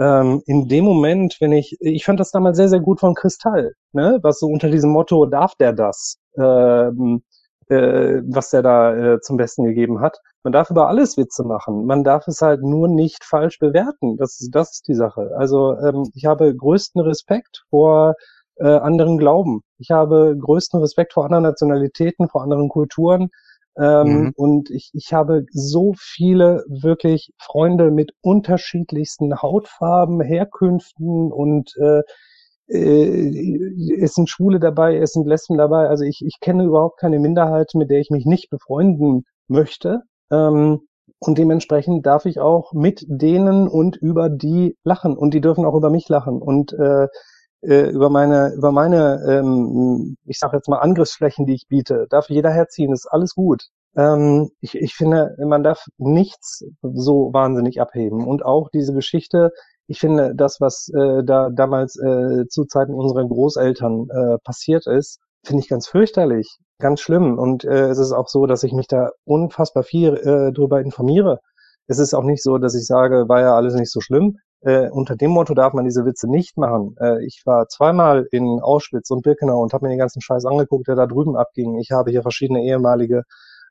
ähm, in dem Moment, wenn ich, ich fand das damals sehr, sehr gut von Kristall, ne? was so unter diesem Motto, darf der das? Ähm, äh, was der da äh, zum Besten gegeben hat. Man darf über alles Witze machen. Man darf es halt nur nicht falsch bewerten. Das, ist das ist die Sache. Also ähm, ich habe größten Respekt vor äh, anderen Glauben. Ich habe größten Respekt vor anderen Nationalitäten, vor anderen Kulturen. Ähm, Mhm. Und ich, ich habe so viele wirklich Freunde mit unterschiedlichsten Hautfarben, Herkünften und äh, äh, es sind Schwule dabei, es sind Lesben dabei. Also ich, ich kenne überhaupt keine Minderheit, mit der ich mich nicht befreunden möchte. Ähm, und dementsprechend darf ich auch mit denen und über die lachen. Und die dürfen auch über mich lachen. Und äh, äh, über meine, über meine, ähm, ich sage jetzt mal Angriffsflächen, die ich biete, darf jeder herziehen, ist alles gut. Ähm, ich, ich finde, man darf nichts so wahnsinnig abheben. Und auch diese Geschichte, ich finde, das, was äh, da damals äh, zu Zeiten unserer Großeltern äh, passiert ist, finde ich ganz fürchterlich, ganz schlimm. Und äh, es ist auch so, dass ich mich da unfassbar viel äh, drüber informiere. Es ist auch nicht so, dass ich sage, war ja alles nicht so schlimm. Äh, unter dem Motto darf man diese Witze nicht machen. Äh, ich war zweimal in Auschwitz und Birkenau und habe mir den ganzen Scheiß angeguckt, der da drüben abging. Ich habe hier verschiedene ehemalige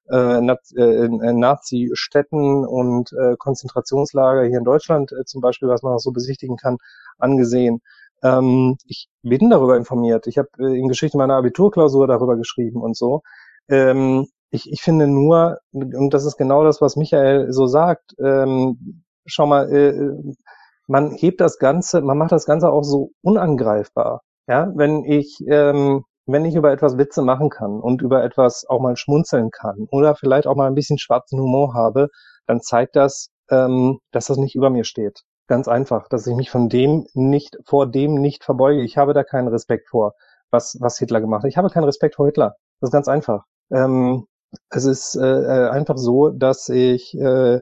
äh, Naz äh, Nazi-Städten und äh, Konzentrationslager hier in Deutschland äh, zum Beispiel, was man auch so besichtigen kann, angesehen. Ähm, ich bin darüber informiert. Ich habe äh, in Geschichte meiner Abiturklausur darüber geschrieben und so. Ähm, ich, ich finde nur, und das ist genau das, was Michael so sagt, ähm, schau mal, äh, man hebt das Ganze, man macht das Ganze auch so unangreifbar. Ja, wenn ich, ähm, wenn ich über etwas Witze machen kann und über etwas auch mal schmunzeln kann oder vielleicht auch mal ein bisschen schwarzen Humor habe, dann zeigt das, ähm, dass das nicht über mir steht. Ganz einfach, dass ich mich von dem nicht, vor dem nicht verbeuge. Ich habe da keinen Respekt vor, was, was Hitler gemacht hat. Ich habe keinen Respekt vor Hitler. Das ist ganz einfach. Ähm, es ist äh, äh, einfach so, dass ich äh,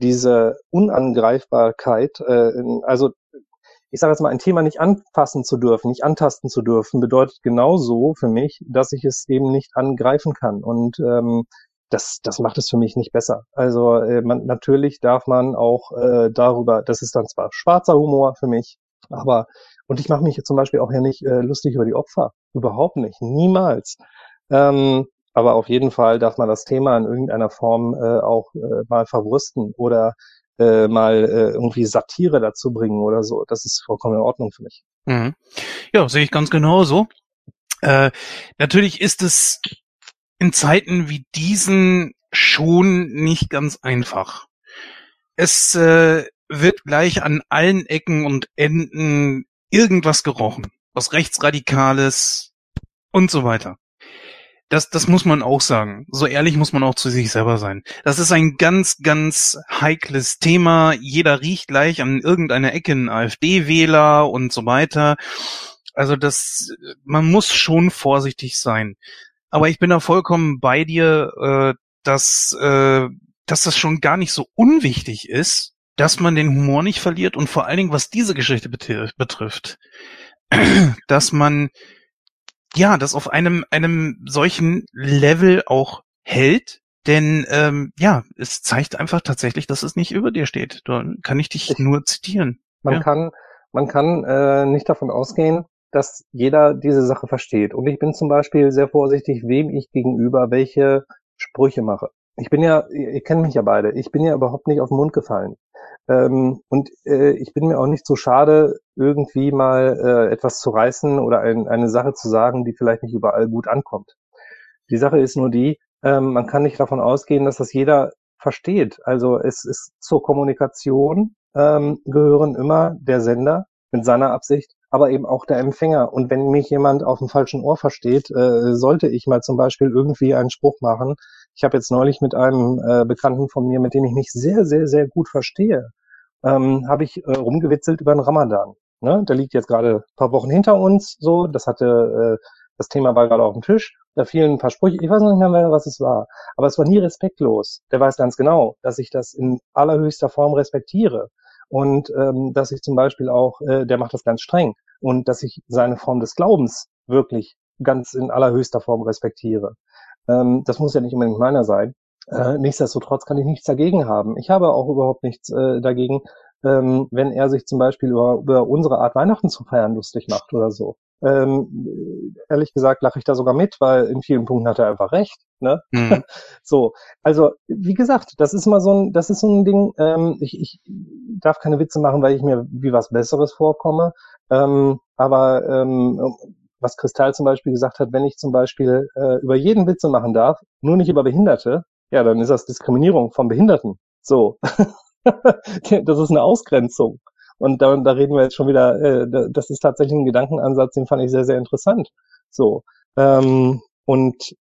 diese Unangreifbarkeit, äh, also ich sage jetzt mal, ein Thema nicht anfassen zu dürfen, nicht antasten zu dürfen, bedeutet genauso für mich, dass ich es eben nicht angreifen kann. Und ähm, das, das macht es für mich nicht besser. Also äh, man, natürlich darf man auch äh, darüber, das ist dann zwar schwarzer Humor für mich, aber und ich mache mich zum Beispiel auch ja nicht äh, lustig über die Opfer. Überhaupt nicht. Niemals. Ähm, aber auf jeden Fall darf man das Thema in irgendeiner Form äh, auch äh, mal verwursten oder äh, mal äh, irgendwie Satire dazu bringen oder so. Das ist vollkommen in Ordnung für mich. Mhm. Ja, sehe ich ganz genauso. Äh, natürlich ist es in Zeiten wie diesen schon nicht ganz einfach. Es äh, wird gleich an allen Ecken und Enden irgendwas gerochen. Was Rechtsradikales und so weiter. Das, das muss man auch sagen. So ehrlich muss man auch zu sich selber sein. Das ist ein ganz, ganz heikles Thema. Jeder riecht gleich an irgendeiner Ecke einen AfD-Wähler und so weiter. Also das, man muss schon vorsichtig sein. Aber ich bin da vollkommen bei dir, äh, dass, äh, dass das schon gar nicht so unwichtig ist, dass man den Humor nicht verliert und vor allen Dingen, was diese Geschichte betrifft, dass man ja, das auf einem, einem solchen Level auch hält. Denn ähm, ja, es zeigt einfach tatsächlich, dass es nicht über dir steht. Da kann ich dich ich, nur zitieren. Man ja. kann, man kann äh, nicht davon ausgehen, dass jeder diese Sache versteht. Und ich bin zum Beispiel sehr vorsichtig, wem ich gegenüber welche Sprüche mache. Ich bin ja, ihr kennt mich ja beide, ich bin ja überhaupt nicht auf den Mund gefallen. Ähm, und äh, ich bin mir auch nicht so schade, irgendwie mal äh, etwas zu reißen oder ein, eine Sache zu sagen, die vielleicht nicht überall gut ankommt. Die Sache ist nur die, ähm, man kann nicht davon ausgehen, dass das jeder versteht. Also es ist zur Kommunikation ähm, gehören immer der Sender mit seiner Absicht, aber eben auch der Empfänger. Und wenn mich jemand auf dem falschen Ohr versteht, äh, sollte ich mal zum Beispiel irgendwie einen Spruch machen. Ich habe jetzt neulich mit einem äh, Bekannten von mir, mit dem ich mich sehr, sehr, sehr gut verstehe, ähm, habe ich äh, rumgewitzelt über den Ramadan. Ne? Der liegt jetzt gerade ein paar Wochen hinter uns, so. Das hatte, äh, das Thema war gerade auf dem Tisch. Da fielen ein paar Sprüche. Ich weiß noch nicht mehr, was es war. Aber es war nie respektlos. Der weiß ganz genau, dass ich das in allerhöchster Form respektiere. Und ähm, dass ich zum Beispiel auch, äh, der macht das ganz streng. Und dass ich seine Form des Glaubens wirklich ganz in allerhöchster Form respektiere. Ähm, das muss ja nicht unbedingt meiner sein. Äh, nichtsdestotrotz kann ich nichts dagegen haben. Ich habe auch überhaupt nichts äh, dagegen, ähm, wenn er sich zum Beispiel über, über unsere Art Weihnachten zu feiern lustig macht oder so. Ähm, ehrlich gesagt lache ich da sogar mit, weil in vielen Punkten hat er einfach recht. Ne? Mhm. so, also wie gesagt, das ist mal so ein, das ist so ein Ding. Ähm, ich, ich darf keine Witze machen, weil ich mir wie was Besseres vorkomme. Ähm, aber ähm, was Kristall zum Beispiel gesagt hat, wenn ich zum Beispiel äh, über jeden Witze machen darf, nur nicht über Behinderte, ja, dann ist das Diskriminierung von Behinderten. So. das ist eine Ausgrenzung. Und da, da reden wir jetzt schon wieder, äh, das ist tatsächlich ein Gedankenansatz, den fand ich sehr, sehr interessant. So. Ähm, und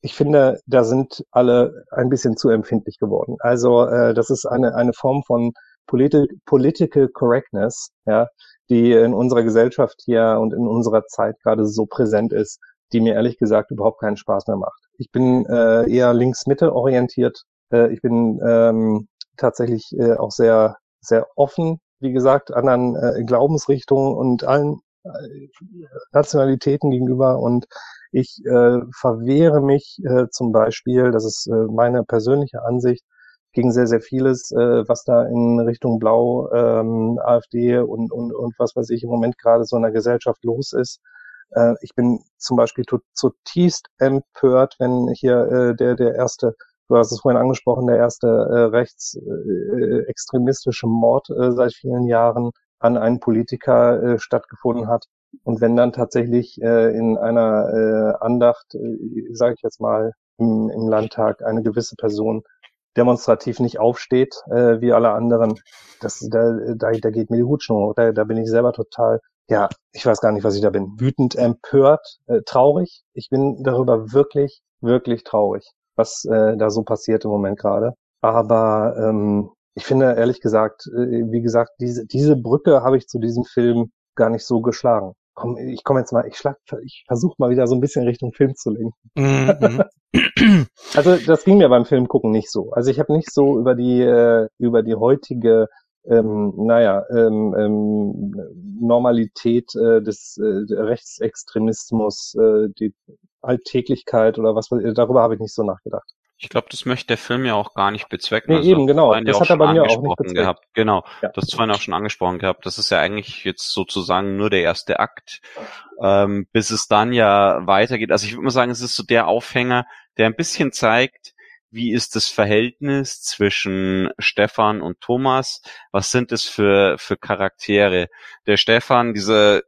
ich finde, da sind alle ein bisschen zu empfindlich geworden. Also äh, das ist eine, eine Form von Politi Political Correctness, ja, die in unserer Gesellschaft hier und in unserer Zeit gerade so präsent ist, die mir ehrlich gesagt überhaupt keinen Spaß mehr macht. Ich bin äh, eher links-mitte orientiert. Äh, ich bin ähm, tatsächlich äh, auch sehr, sehr offen, wie gesagt, anderen äh, Glaubensrichtungen und allen äh, Nationalitäten gegenüber und ich äh, verwehre mich äh, zum Beispiel, das ist äh, meine persönliche Ansicht, gegen sehr, sehr vieles, äh, was da in Richtung Blau, ähm, AfD und, und, und was weiß ich im Moment gerade so in der Gesellschaft los ist. Äh, ich bin zum Beispiel zutiefst empört, wenn hier äh, der, der erste, du hast es vorhin angesprochen, der erste äh, rechtsextremistische äh, Mord äh, seit vielen Jahren an einen Politiker äh, stattgefunden hat. Und wenn dann tatsächlich äh, in einer äh, Andacht, äh, sage ich jetzt mal, im, im Landtag eine gewisse Person demonstrativ nicht aufsteht, äh, wie alle anderen, das, da, da, da geht mir die Hutschnur. Da, da bin ich selber total, ja, ich weiß gar nicht, was ich da bin. Wütend, empört, äh, traurig. Ich bin darüber wirklich, wirklich traurig, was äh, da so passiert im Moment gerade. Aber ähm, ich finde ehrlich gesagt, äh, wie gesagt, diese, diese Brücke habe ich zu diesem Film gar nicht so geschlagen komm, ich komme jetzt mal, ich schlag, ich versuche mal wieder so ein bisschen Richtung Film zu lenken. Mhm. also das ging mir beim Film gucken nicht so. Also ich habe nicht so über die äh, über die heutige ähm, naja, ähm, ähm, Normalität äh, des äh, Rechtsextremismus, äh, die Alltäglichkeit oder was, darüber habe ich nicht so nachgedacht. Ich glaube, das möchte der Film ja auch gar nicht bezwecken. Nee, also, eben, genau. Das hat er bei mir auch nicht bezweckt. gehabt. Genau, ja. das vorhin auch schon angesprochen gehabt. Das ist ja eigentlich jetzt sozusagen nur der erste Akt, ähm, bis es dann ja weitergeht. Also ich würde mal sagen, es ist so der Aufhänger, der ein bisschen zeigt, wie ist das Verhältnis zwischen Stefan und Thomas? Was sind es für, für Charaktere? Der Stefan, dieser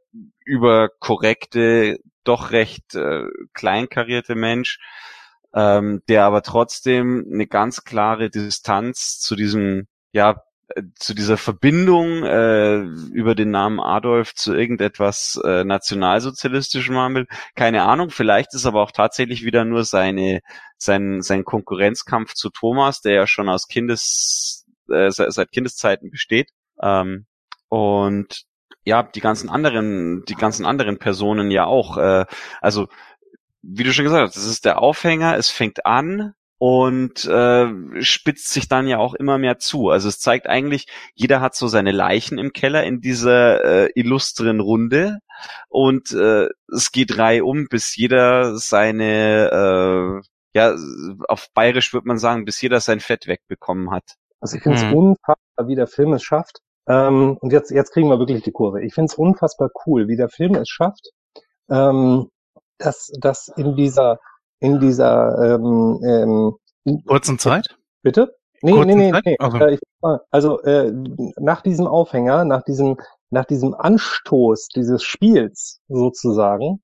überkorrekte, doch recht äh, kleinkarierte Mensch, ähm, der aber trotzdem eine ganz klare Distanz zu diesem, ja, äh, zu dieser Verbindung äh, über den Namen Adolf zu irgendetwas äh, nationalsozialistischem will. Keine Ahnung, vielleicht ist aber auch tatsächlich wieder nur seine, sein, sein Konkurrenzkampf zu Thomas, der ja schon aus Kindes, äh, seit Kindeszeiten besteht. Ähm, und ja, die ganzen anderen, die ganzen anderen Personen ja auch. Äh, also wie du schon gesagt hast, das ist der Aufhänger, es fängt an und äh, spitzt sich dann ja auch immer mehr zu. Also es zeigt eigentlich, jeder hat so seine Leichen im Keller in dieser äh, illustren Runde und äh, es geht reihum, bis jeder seine, äh, ja, auf Bayerisch würde man sagen, bis jeder sein Fett wegbekommen hat. Also ich finde es hm. unfassbar, wie der Film es schafft. Ähm, und jetzt, jetzt kriegen wir wirklich die Kurve. Ich finde es unfassbar cool, wie der Film es schafft, ähm, dass, dass in dieser, in dieser ähm, ähm, kurzen Zeit? Bitte? Nee, kurzen nee, nee, nee. Also, äh, also äh, nach diesem Aufhänger, nach diesem, nach diesem Anstoß dieses Spiels sozusagen,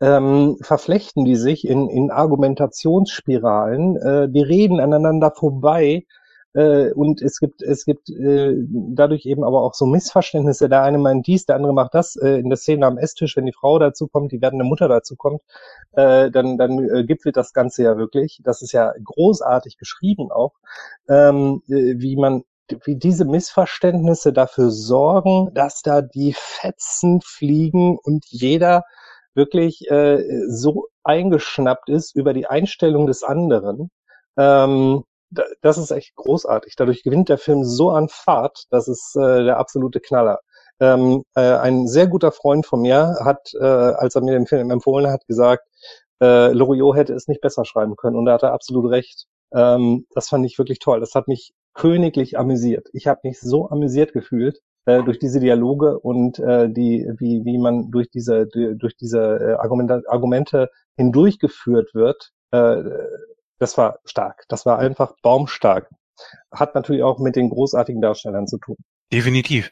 ähm, verflechten die sich in, in Argumentationsspiralen, äh, die reden aneinander vorbei äh, und es gibt, es gibt äh, dadurch eben aber auch so Missverständnisse. Der eine meint dies, der andere macht das. Äh, in der Szene am Esstisch, wenn die Frau dazu kommt, die werdende Mutter dazu kommt, äh, dann, dann äh, gipfelt das Ganze ja wirklich. Das ist ja großartig geschrieben auch, ähm, äh, wie man wie diese Missverständnisse dafür sorgen, dass da die Fetzen fliegen und jeder wirklich äh, so eingeschnappt ist über die Einstellung des anderen, ähm, das ist echt großartig. Dadurch gewinnt der Film so an Fahrt, das ist äh, der absolute Knaller. Ähm, äh, ein sehr guter Freund von mir hat, äh, als er mir den Film empfohlen hat, gesagt, äh, Loriot hätte es nicht besser schreiben können und da hat er absolut recht. Ähm, das fand ich wirklich toll. Das hat mich königlich amüsiert. Ich habe mich so amüsiert gefühlt äh, durch diese Dialoge und äh, die, wie, wie man durch diese, durch diese äh, Argumente, Argumente hindurchgeführt wird. Äh, das war stark. Das war einfach baumstark. Hat natürlich auch mit den großartigen Darstellern zu tun. Definitiv.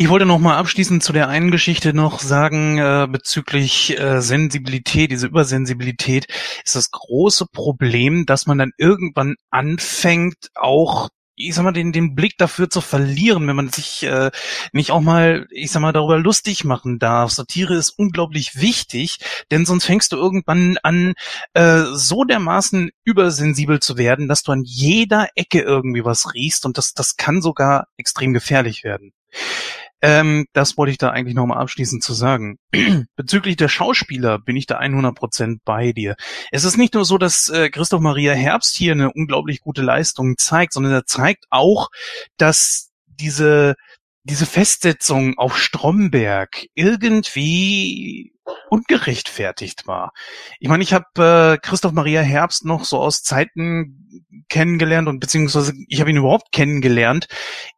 Ich wollte noch mal abschließend zu der einen Geschichte noch sagen äh, bezüglich äh, Sensibilität, diese Übersensibilität ist das große Problem, dass man dann irgendwann anfängt, auch ich sag mal, den, den Blick dafür zu verlieren, wenn man sich äh, nicht auch mal, ich sag mal, darüber lustig machen darf. Satire ist unglaublich wichtig, denn sonst fängst du irgendwann an, äh, so dermaßen übersensibel zu werden, dass du an jeder Ecke irgendwie was riechst und das, das kann sogar extrem gefährlich werden. Ähm, das wollte ich da eigentlich nochmal abschließend zu sagen. Bezüglich der Schauspieler bin ich da 100% bei dir. Es ist nicht nur so, dass äh, Christoph Maria Herbst hier eine unglaublich gute Leistung zeigt, sondern er zeigt auch, dass diese diese Festsetzung auf Stromberg irgendwie ungerechtfertigt war. Ich meine, ich habe äh, Christoph Maria Herbst noch so aus Zeiten kennengelernt und beziehungsweise ich habe ihn überhaupt kennengelernt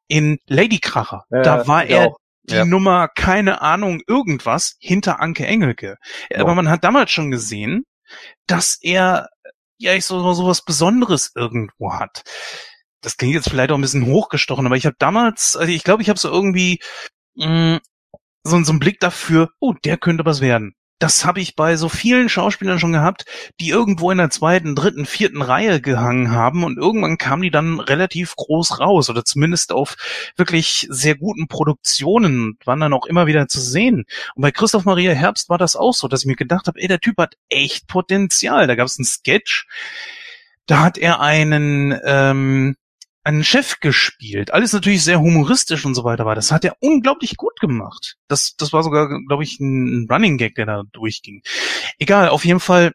in Ladykracher. Ja, da war er auch. die ja. Nummer, keine Ahnung, irgendwas hinter Anke Engelke. Ja. Aber man hat damals schon gesehen, dass er ja ich so, so was Besonderes irgendwo hat. Das klingt jetzt vielleicht auch ein bisschen hochgestochen, aber ich habe damals, also ich glaube, ich habe so irgendwie mh, mm, so, so einen Blick dafür, oh, der könnte was werden. das habe ich bei so vielen Schauspielern schon gehabt, die irgendwo in der zweiten, dritten, vierten Reihe gehangen haben und irgendwann kamen die dann relativ groß raus oder zumindest auf wirklich sehr guten Produktionen und waren dann auch immer wieder zu sehen. Und bei Christoph Maria Herbst war das auch so, dass ich mir gedacht habe, ey, der Typ hat echt Potenzial. Da gab es einen Sketch, da hat er einen ähm, einen Chef gespielt. Alles natürlich sehr humoristisch und so weiter war. Das hat er unglaublich gut gemacht. Das, das war sogar, glaube ich, ein Running Gag, der da durchging. Egal, auf jeden Fall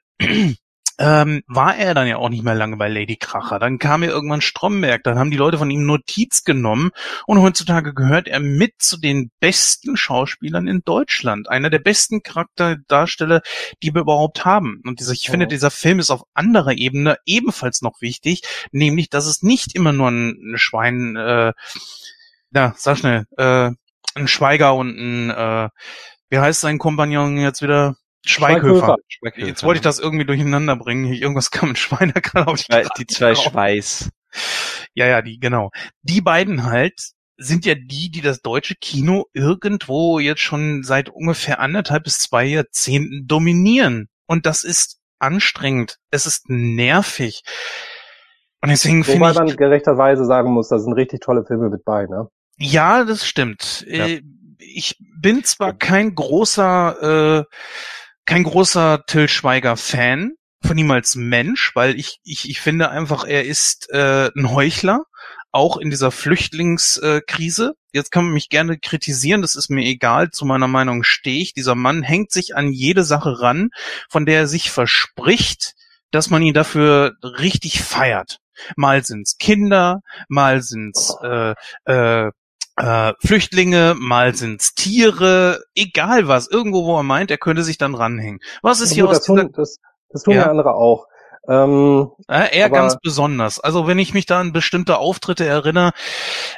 ähm, war er dann ja auch nicht mehr lange bei Lady Kracher. Dann kam er irgendwann Stromberg, dann haben die Leute von ihm Notiz genommen und heutzutage gehört er mit zu den besten Schauspielern in Deutschland. Einer der besten Charakterdarsteller, die wir überhaupt haben. Und dieser, ich finde, dieser Film ist auf anderer Ebene ebenfalls noch wichtig, nämlich, dass es nicht immer nur ein Schwein, äh, na, sag schnell, äh, ein Schweiger und ein, äh, wie heißt sein Kompagnon jetzt wieder? Schweighöfer. Schweighöfer. Jetzt wollte ich das irgendwie durcheinander bringen. Irgendwas kam mit Schweiner gerade auf die, die zwei drauf. Schweiß. Ja, ja, die, genau. Die beiden halt sind ja die, die das deutsche Kino irgendwo jetzt schon seit ungefähr anderthalb bis zwei Jahrzehnten dominieren. Und das ist anstrengend. Es ist nervig. Und deswegen finde ich. Wobei man gerechterweise sagen muss, da sind richtig tolle Filme mit bei, ne? Ja, das stimmt. Ja. Äh, ich bin zwar kein großer, äh, kein großer Till Schweiger Fan von ihm als Mensch, weil ich, ich, ich finde einfach, er ist äh, ein Heuchler, auch in dieser Flüchtlingskrise. Jetzt kann man mich gerne kritisieren, das ist mir egal, zu meiner Meinung stehe ich. Dieser Mann hängt sich an jede Sache ran, von der er sich verspricht, dass man ihn dafür richtig feiert. Mal sind's Kinder, mal sind's äh, äh, äh, Flüchtlinge, mal sind's Tiere, egal was, irgendwo, wo er meint, er könnte sich dann ranhängen. Was ist hier aus das, tun, das, das tun ja, ja andere auch. Ähm, ja, er ganz besonders. Also wenn ich mich da an bestimmte Auftritte erinnere,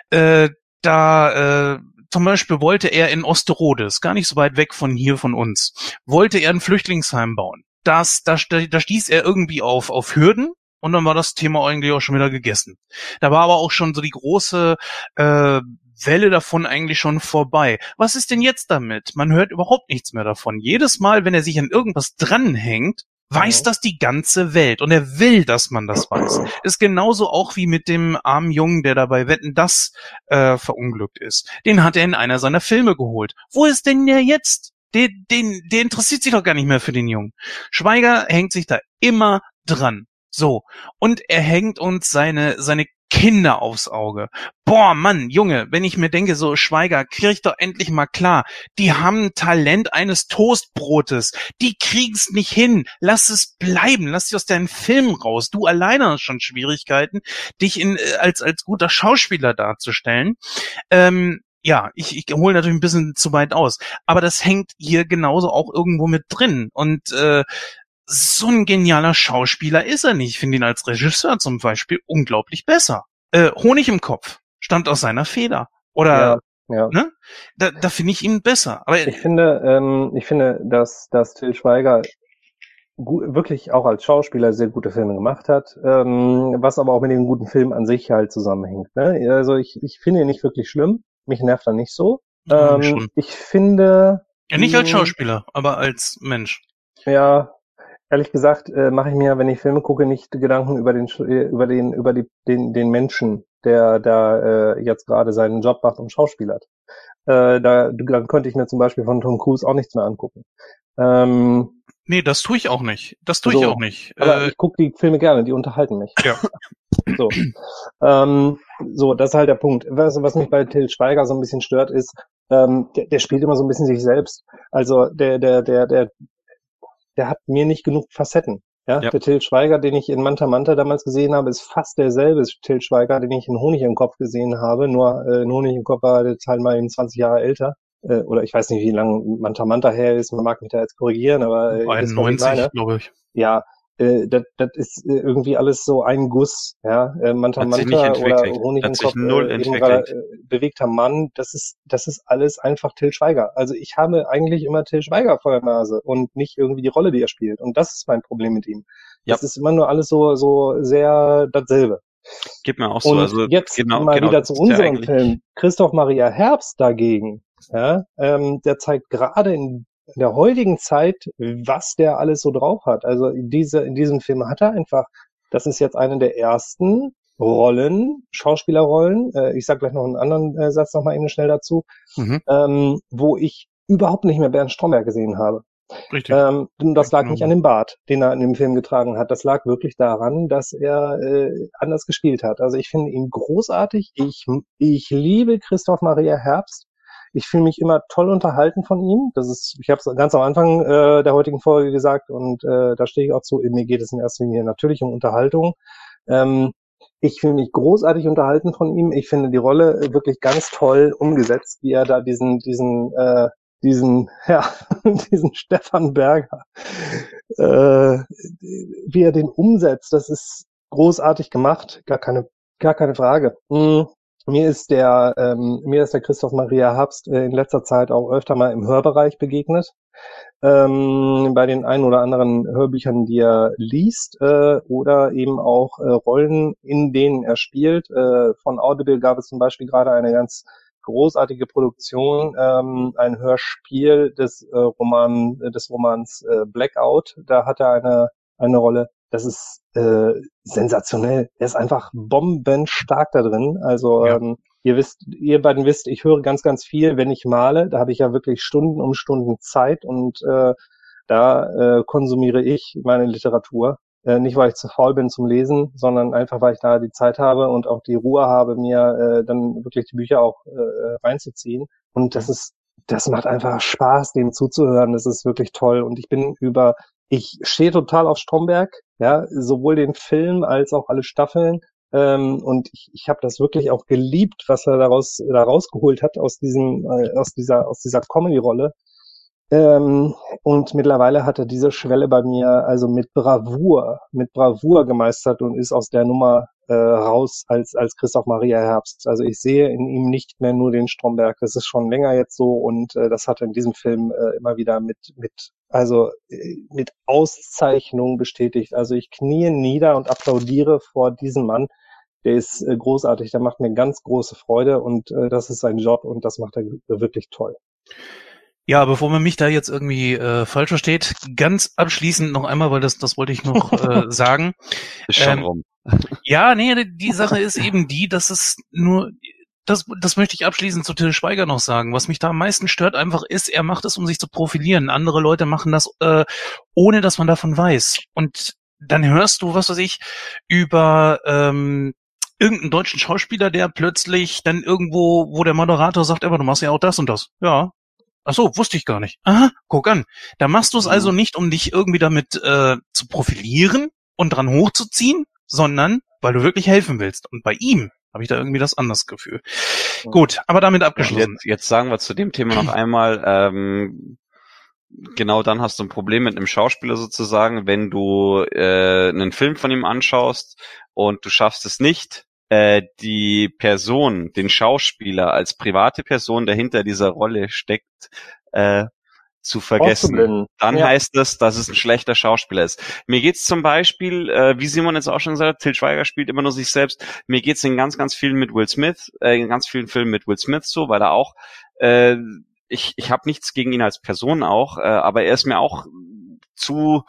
äh, da äh, zum Beispiel wollte er in Osterode, ist gar nicht so weit weg von hier von uns, wollte er ein Flüchtlingsheim bauen. Das, da, da stieß er irgendwie auf, auf Hürden, und dann war das Thema eigentlich auch schon wieder gegessen. Da war aber auch schon so die große äh, Welle davon eigentlich schon vorbei. Was ist denn jetzt damit? Man hört überhaupt nichts mehr davon. Jedes Mal, wenn er sich an irgendwas dranhängt, weiß das die ganze Welt und er will, dass man das weiß. Ist genauso auch wie mit dem armen Jungen, der dabei Wetten das äh, verunglückt ist. Den hat er in einer seiner Filme geholt. Wo ist denn der jetzt? Der, den, der interessiert sich doch gar nicht mehr für den Jungen. Schweiger hängt sich da immer dran. So. Und er hängt uns seine, seine Kinder aufs Auge. Boah, Mann, Junge, wenn ich mir denke, so Schweiger, krieg doch endlich mal klar. Die haben Talent eines Toastbrotes. Die kriegen's nicht hin. Lass es bleiben. Lass dich aus deinen Filmen raus. Du alleine hast schon Schwierigkeiten, dich in, äh, als, als guter Schauspieler darzustellen. Ähm, ja, ich, ich hole natürlich ein bisschen zu weit aus, aber das hängt hier genauso auch irgendwo mit drin. Und äh, so ein genialer Schauspieler ist er nicht. Ich finde ihn als Regisseur zum Beispiel unglaublich besser. Äh, Honig im Kopf stammt aus seiner Feder. Oder ja, ja. Ne? Da, da finde ich ihn besser. Aber ich finde, ähm, ich finde, dass, dass Till Schweiger gut, wirklich auch als Schauspieler sehr gute Filme gemacht hat, ähm, was aber auch mit dem guten Film an sich halt zusammenhängt. Ne? Also ich, ich finde ihn nicht wirklich schlimm. Mich nervt er nicht so. Ähm, ich finde. Ja, nicht als Schauspieler, aber als Mensch. Ja, ehrlich gesagt äh, mache ich mir, wenn ich Filme gucke, nicht Gedanken über den äh, über den über die, den den Menschen, der da äh, jetzt gerade seinen Job macht und schauspielert. Äh, da dann könnte ich mir zum Beispiel von Tom Cruise auch nichts mehr angucken. Ähm, nee, das tue ich auch nicht. Das tue so, ich auch nicht. Aber äh, ich gucke die Filme gerne, die unterhalten mich. Ja. So. ähm, so, das ist halt der Punkt. Was, was mich bei Till Schweiger so ein bisschen stört, ist, ähm, der, der spielt immer so ein bisschen sich selbst. Also der, der, der, der der hat mir nicht genug Facetten. Ja, ja. der Till Schweiger, den ich in Manta Manta damals gesehen habe, ist fast derselbe Till Schweiger, den ich in Honig im Kopf gesehen habe. Nur äh, in Honig im Kopf war der Teil mal eben 20 Jahre älter. Äh, oder ich weiß nicht, wie lange Manta Manta her ist. Man mag mich da jetzt korrigieren, aber äh, 91, glaube ich. Ja, äh, das, das ist äh, irgendwie alles so ein Guss, ja, äh, Manta Manta oder Honig im Kopf, null äh, äh, bewegter Mann, das ist, das ist alles einfach Till Schweiger. Also ich habe eigentlich immer Till Schweiger vor der Nase und nicht irgendwie die Rolle, die er spielt. Und das ist mein Problem mit ihm. Ja. Das ist immer nur alles so, so sehr dasselbe. Gibt mir auch so. Und also jetzt genau, mal genau, wieder zu unserem ja Film. Christoph Maria Herbst dagegen, ja, ähm, der zeigt gerade in in der heutigen Zeit, was der alles so drauf hat. Also in, diese, in diesem Film hat er einfach, das ist jetzt eine der ersten Rollen, Schauspielerrollen, äh, ich sage gleich noch einen anderen äh, Satz nochmal eben schnell dazu, Mhm. ähm, wo ich überhaupt nicht mehr Bernd Stromberg gesehen habe. Richtig. Ähm, das lag Genau. nicht an dem Bart, den er in dem Film getragen hat. Das lag wirklich daran, dass er äh, anders gespielt hat. Also ich finde ihn großartig. Ich, ich liebe Christoph Maria Herbst. Ich fühle mich immer toll unterhalten von ihm. Das ist, ich habe es ganz am Anfang äh, der heutigen Folge gesagt und äh, da stehe ich auch zu. Mir geht es in erster Linie natürlich um Unterhaltung. Ähm, ich fühle mich großartig unterhalten von ihm. Ich finde die Rolle äh, wirklich ganz toll umgesetzt, wie er da diesen, diesen, äh, diesen, ja, diesen Stefan Berger, äh, wie er den umsetzt. Das ist großartig gemacht, gar keine, gar keine Frage. Mm, Mir ist der, ähm, mir ist der Christoph Maria Herbst äh, in letzter Zeit auch öfter mal im Hörbereich begegnet ähm, bei den ein oder anderen Hörbüchern, die er liest, äh, oder eben auch äh, Rollen, in denen er spielt. Äh, von Audible gab es zum Beispiel gerade eine ganz großartige Produktion, ähm, ein Hörspiel des äh, Roman, des Romans äh, Blackout. Da hat er eine eine Rolle. Das ist äh, sensationell. Er ist einfach bombenstark da drin. Also Ja. ähm, ihr wisst, ihr beiden wisst, ich höre ganz, ganz viel, wenn ich male. Da habe ich ja wirklich Stunden um Stunden Zeit und äh, da äh, konsumiere ich meine Literatur. Äh, nicht, weil ich zu faul bin zum Lesen, sondern einfach, weil ich da die Zeit habe und auch die Ruhe habe, mir äh, dann wirklich die Bücher auch äh, reinzuziehen. Und das ist, das macht einfach Spaß, dem zuzuhören. Das ist wirklich toll. Und ich bin über, ich stehe total auf Stromberg, ja, sowohl den Film als auch alle Staffeln. Ähm, und ich, ich habe das wirklich auch geliebt, was er daraus da rausgeholt hat aus diesem äh, aus dieser aus dieser Comedy-Rolle. Ähm, und mittlerweile hat er diese Schwelle bei mir also mit Bravour, mit Bravour gemeistert und ist aus der Nummer äh, raus als als Christoph Maria Herbst. Also ich sehe in ihm nicht mehr nur den Stromberg. Das ist schon länger jetzt so und äh, das hat er in diesem Film äh, immer wieder mit mit also äh, mit Auszeichnung bestätigt. Also ich knie nieder und applaudiere vor diesem Mann. Der ist äh, großartig, der macht mir ganz große Freude und äh, das ist sein Job und das macht er wirklich toll. Ja, bevor man mich da jetzt irgendwie äh, falsch versteht, ganz abschließend noch einmal, weil das, das wollte ich noch äh, sagen. Ist schon Ähm, rum. Ja, nee, die Sache ist eben die, dass es nur, das, das möchte ich abschließend zu Till Schweiger noch sagen. Was mich da am meisten stört einfach ist, er macht es, um sich zu profilieren. Andere Leute machen das, äh, ohne dass man davon weiß. Und dann hörst du, was weiß ich, über ähm, irgendeinen deutschen Schauspieler, der plötzlich dann irgendwo, wo der Moderator sagt, aber du machst ja auch das und das. Ja. Ach so, wusste ich gar nicht. Aha, guck an. Da machst du es also nicht, um dich irgendwie damit äh, zu profilieren und dran hochzuziehen, sondern weil du wirklich helfen willst. Und bei ihm habe ich da irgendwie das anders Gefühl. Gut, aber damit abgeschlossen. Jetzt, jetzt sagen wir zu dem Thema noch einmal, ähm, genau dann hast du ein Problem mit einem Schauspieler sozusagen, wenn du äh, einen Film von ihm anschaust und du schaffst es nicht, äh, die Person, den Schauspieler als private Person, der hinter dieser Rolle steckt, äh, zu vergessen. Dann Ja. heißt das, dass es ein schlechter Schauspieler ist. Mir geht's zum Beispiel, äh, wie Simon jetzt auch schon gesagt hat, Till Schweiger spielt immer nur sich selbst. Mir geht's in ganz, ganz vielen mit Will Smith, äh, in ganz vielen Filmen mit Will Smith so, weil er auch, äh, ich, ich habe nichts gegen ihn als Person auch, äh, aber er ist mir auch zu,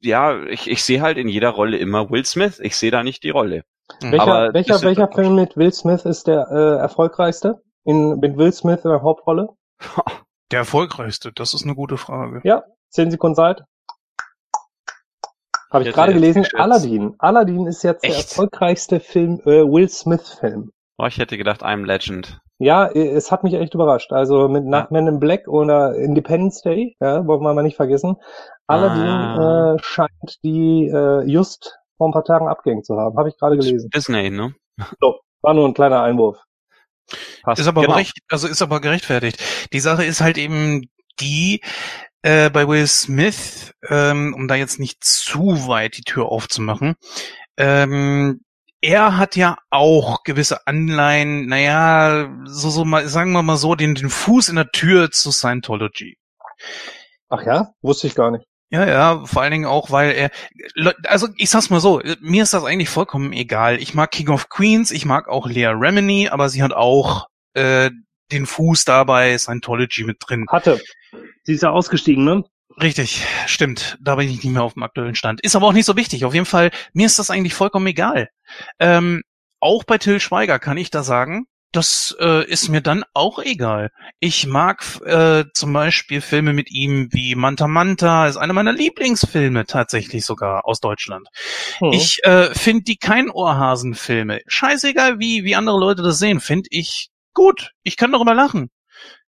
ja, ich, ich sehe halt in jeder Rolle immer Will Smith. Ich sehe da nicht die Rolle. Welcher, Aber welcher, welcher Film mit Will Smith ist der äh, erfolgreichste? In, mit Will Smith in der Hauptrolle? Der erfolgreichste, das ist eine gute Frage. Ja, zehn Sekunden Zeit. Habe ich gerade gelesen, geschätzt. Aladdin. Aladdin ist jetzt der Echt? erfolgreichste Film, äh, Will Smith-Film. Oh, ich hätte gedacht, I'm Legend. Ja, äh, es hat mich echt überrascht. Also mit nach Men in Black oder Independence Day, ja, wollen wir mal nicht vergessen. Aladdin Ah. äh, scheint die äh, just vor ein paar Tagen abgehängt zu haben. Habe ich gerade gelesen. Disney, ne? War nur ein kleiner Einwurf. Passt. Ist aber genau. recht, also ist aber gerechtfertigt. Die Sache ist halt eben die, äh, bei Will Smith, ähm, um da jetzt nicht zu weit die Tür aufzumachen, ähm, er hat ja auch gewisse Anleihen, naja, so, so mal, sagen wir mal so, den, den Fuß in der Tür zu Scientology. Ach ja? Wusste ich gar nicht. Ja, ja, vor allen Dingen auch, weil er, also ich sag's mal so, mir ist das eigentlich vollkommen egal. Ich mag King of Queens, ich mag auch Lea Remini, aber sie hat auch äh, den Fuß da bei Scientology mit drin. Hatte. Sie ist ja ausgestiegen, ne? Richtig, stimmt. Da bin ich nicht mehr auf dem aktuellen Stand. Ist aber auch nicht so wichtig. Auf jeden Fall, mir ist das eigentlich vollkommen egal. Ähm, auch bei Till Schweiger kann ich da sagen, das äh, ist mir dann auch egal. Ich mag äh, zum Beispiel Filme mit ihm wie Manta Manta, ist einer meiner Lieblingsfilme tatsächlich sogar aus Deutschland. Hm. Ich äh, finde die kein Ohrhasenfilme. Scheißegal, wie, wie andere Leute das sehen, finde ich gut. Ich kann darüber lachen.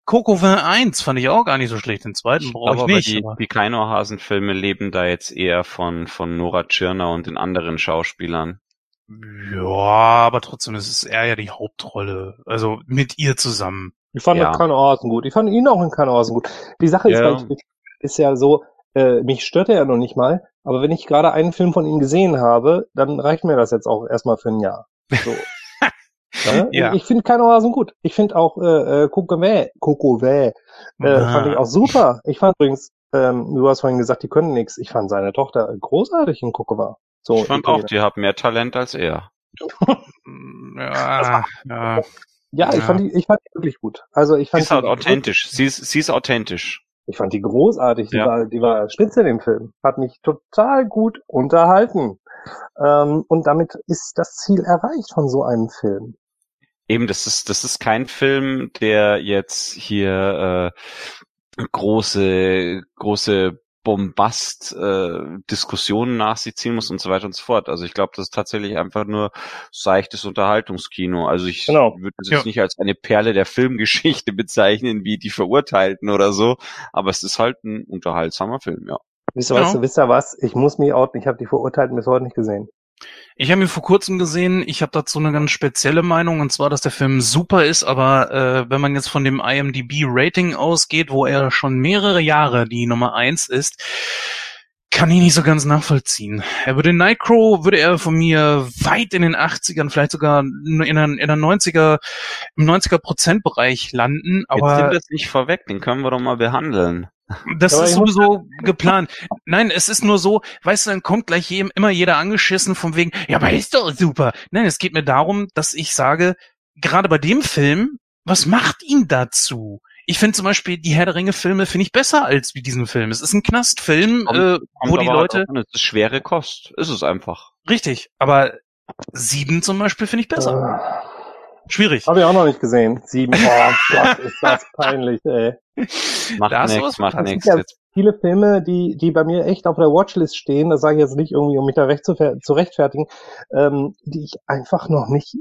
Coco Vin 1 fand ich auch gar nicht so schlecht. Den zweiten brauche ich aber nicht. die, aber- die Kleinohrhasen-Filme leben da jetzt eher von, von Nora Tschirner und den anderen Schauspielern. Ja, aber trotzdem ist es er ja die Hauptrolle. Also mit ihr zusammen. Ich fand Ja. Keine Ohrhasen gut. Ich fand ihn auch in Keine Ohrhasen gut. Die Sache ist, Ja. weil ich, ist ja so, äh, mich stört er ja noch nicht mal, aber wenn ich gerade einen Film von ihm gesehen habe, dann reicht mir das jetzt auch erstmal für ein Jahr. So. ja? Ja. Ich finde Keine Ohrhasen gut. Ich finde auch äh, äh, Coco Vä, Coco Vä, äh, Ah. fand ich auch super. Ich fand übrigens, ähm, du hast vorhin gesagt, die können nix. Ich fand seine Tochter großartig in Coco Vä. So, Ich fand auch, die hat mehr Talent als er. Ja, ja. Ja, ich fand die, ich fand die wirklich gut. Also ich Sie fand ist halt die- authentisch. Sie ist, sie ist authentisch. Ich fand die großartig. Die Ja. war, die war spitze in dem Film. Hat mich total gut unterhalten. Ähm, und damit ist das Ziel erreicht von so einem Film. Eben, das ist, das ist kein Film, der jetzt hier äh, große, große Bombast äh, Diskussionen nach sich ziehen muss und so weiter und so fort. Also ich glaube, das ist tatsächlich einfach nur seichtes Unterhaltungskino. Also ich Genau. würde es jetzt Ja. nicht als eine Perle der Filmgeschichte bezeichnen, wie die Verurteilten oder so, aber es ist halt ein unterhaltsamer Film, ja. Wisst ihr, Genau. was, wisst ihr was? Ich muss mich outen. Ich habe die Verurteilten bis heute nicht gesehen. Ich habe ihn vor kurzem gesehen. Ich habe dazu eine ganz spezielle Meinung und zwar, dass der Film super ist, aber äh, wenn man jetzt von dem IMDb-Rating ausgeht, wo er schon mehrere Jahre die Nummer eins ist, kann ich nicht so ganz nachvollziehen. Er würde Nightcrow, würde er von mir weit in den 80ern, vielleicht sogar in der, in der 90er, im 90er Prozentbereich landen, Jetzt aber sind das nicht vorweg, den können wir doch mal behandeln. Das ist sowieso geplant. Nein, es ist nur so, weißt du, dann kommt gleich jedem, immer jeder angeschissen vom wegen, ja, aber ist doch super. Nein, es geht mir darum, dass ich sage, gerade bei dem Film, was macht ihn dazu? Ich finde zum Beispiel die Herr der Ringe Filme finde ich besser als wie diesen Film. Es ist ein Knastfilm, Kommt- äh, wo die halt Leute, an, Es ist schwere Kost. Ist es einfach. richtig, aber sieben zum Beispiel finde ich besser. Schwierig. habe ich auch noch nicht gesehen. Sieben. Oh Gott, ist das peinlich, ey. Macht Da hast du nichts, was macht nichts. Ja. Jetzt Viele Filme, die, die bei mir echt auf der Watchlist stehen, das sage ich jetzt nicht irgendwie, um mich da recht zu, ver- zu rechtfertigen, ähm, die ich einfach noch nicht,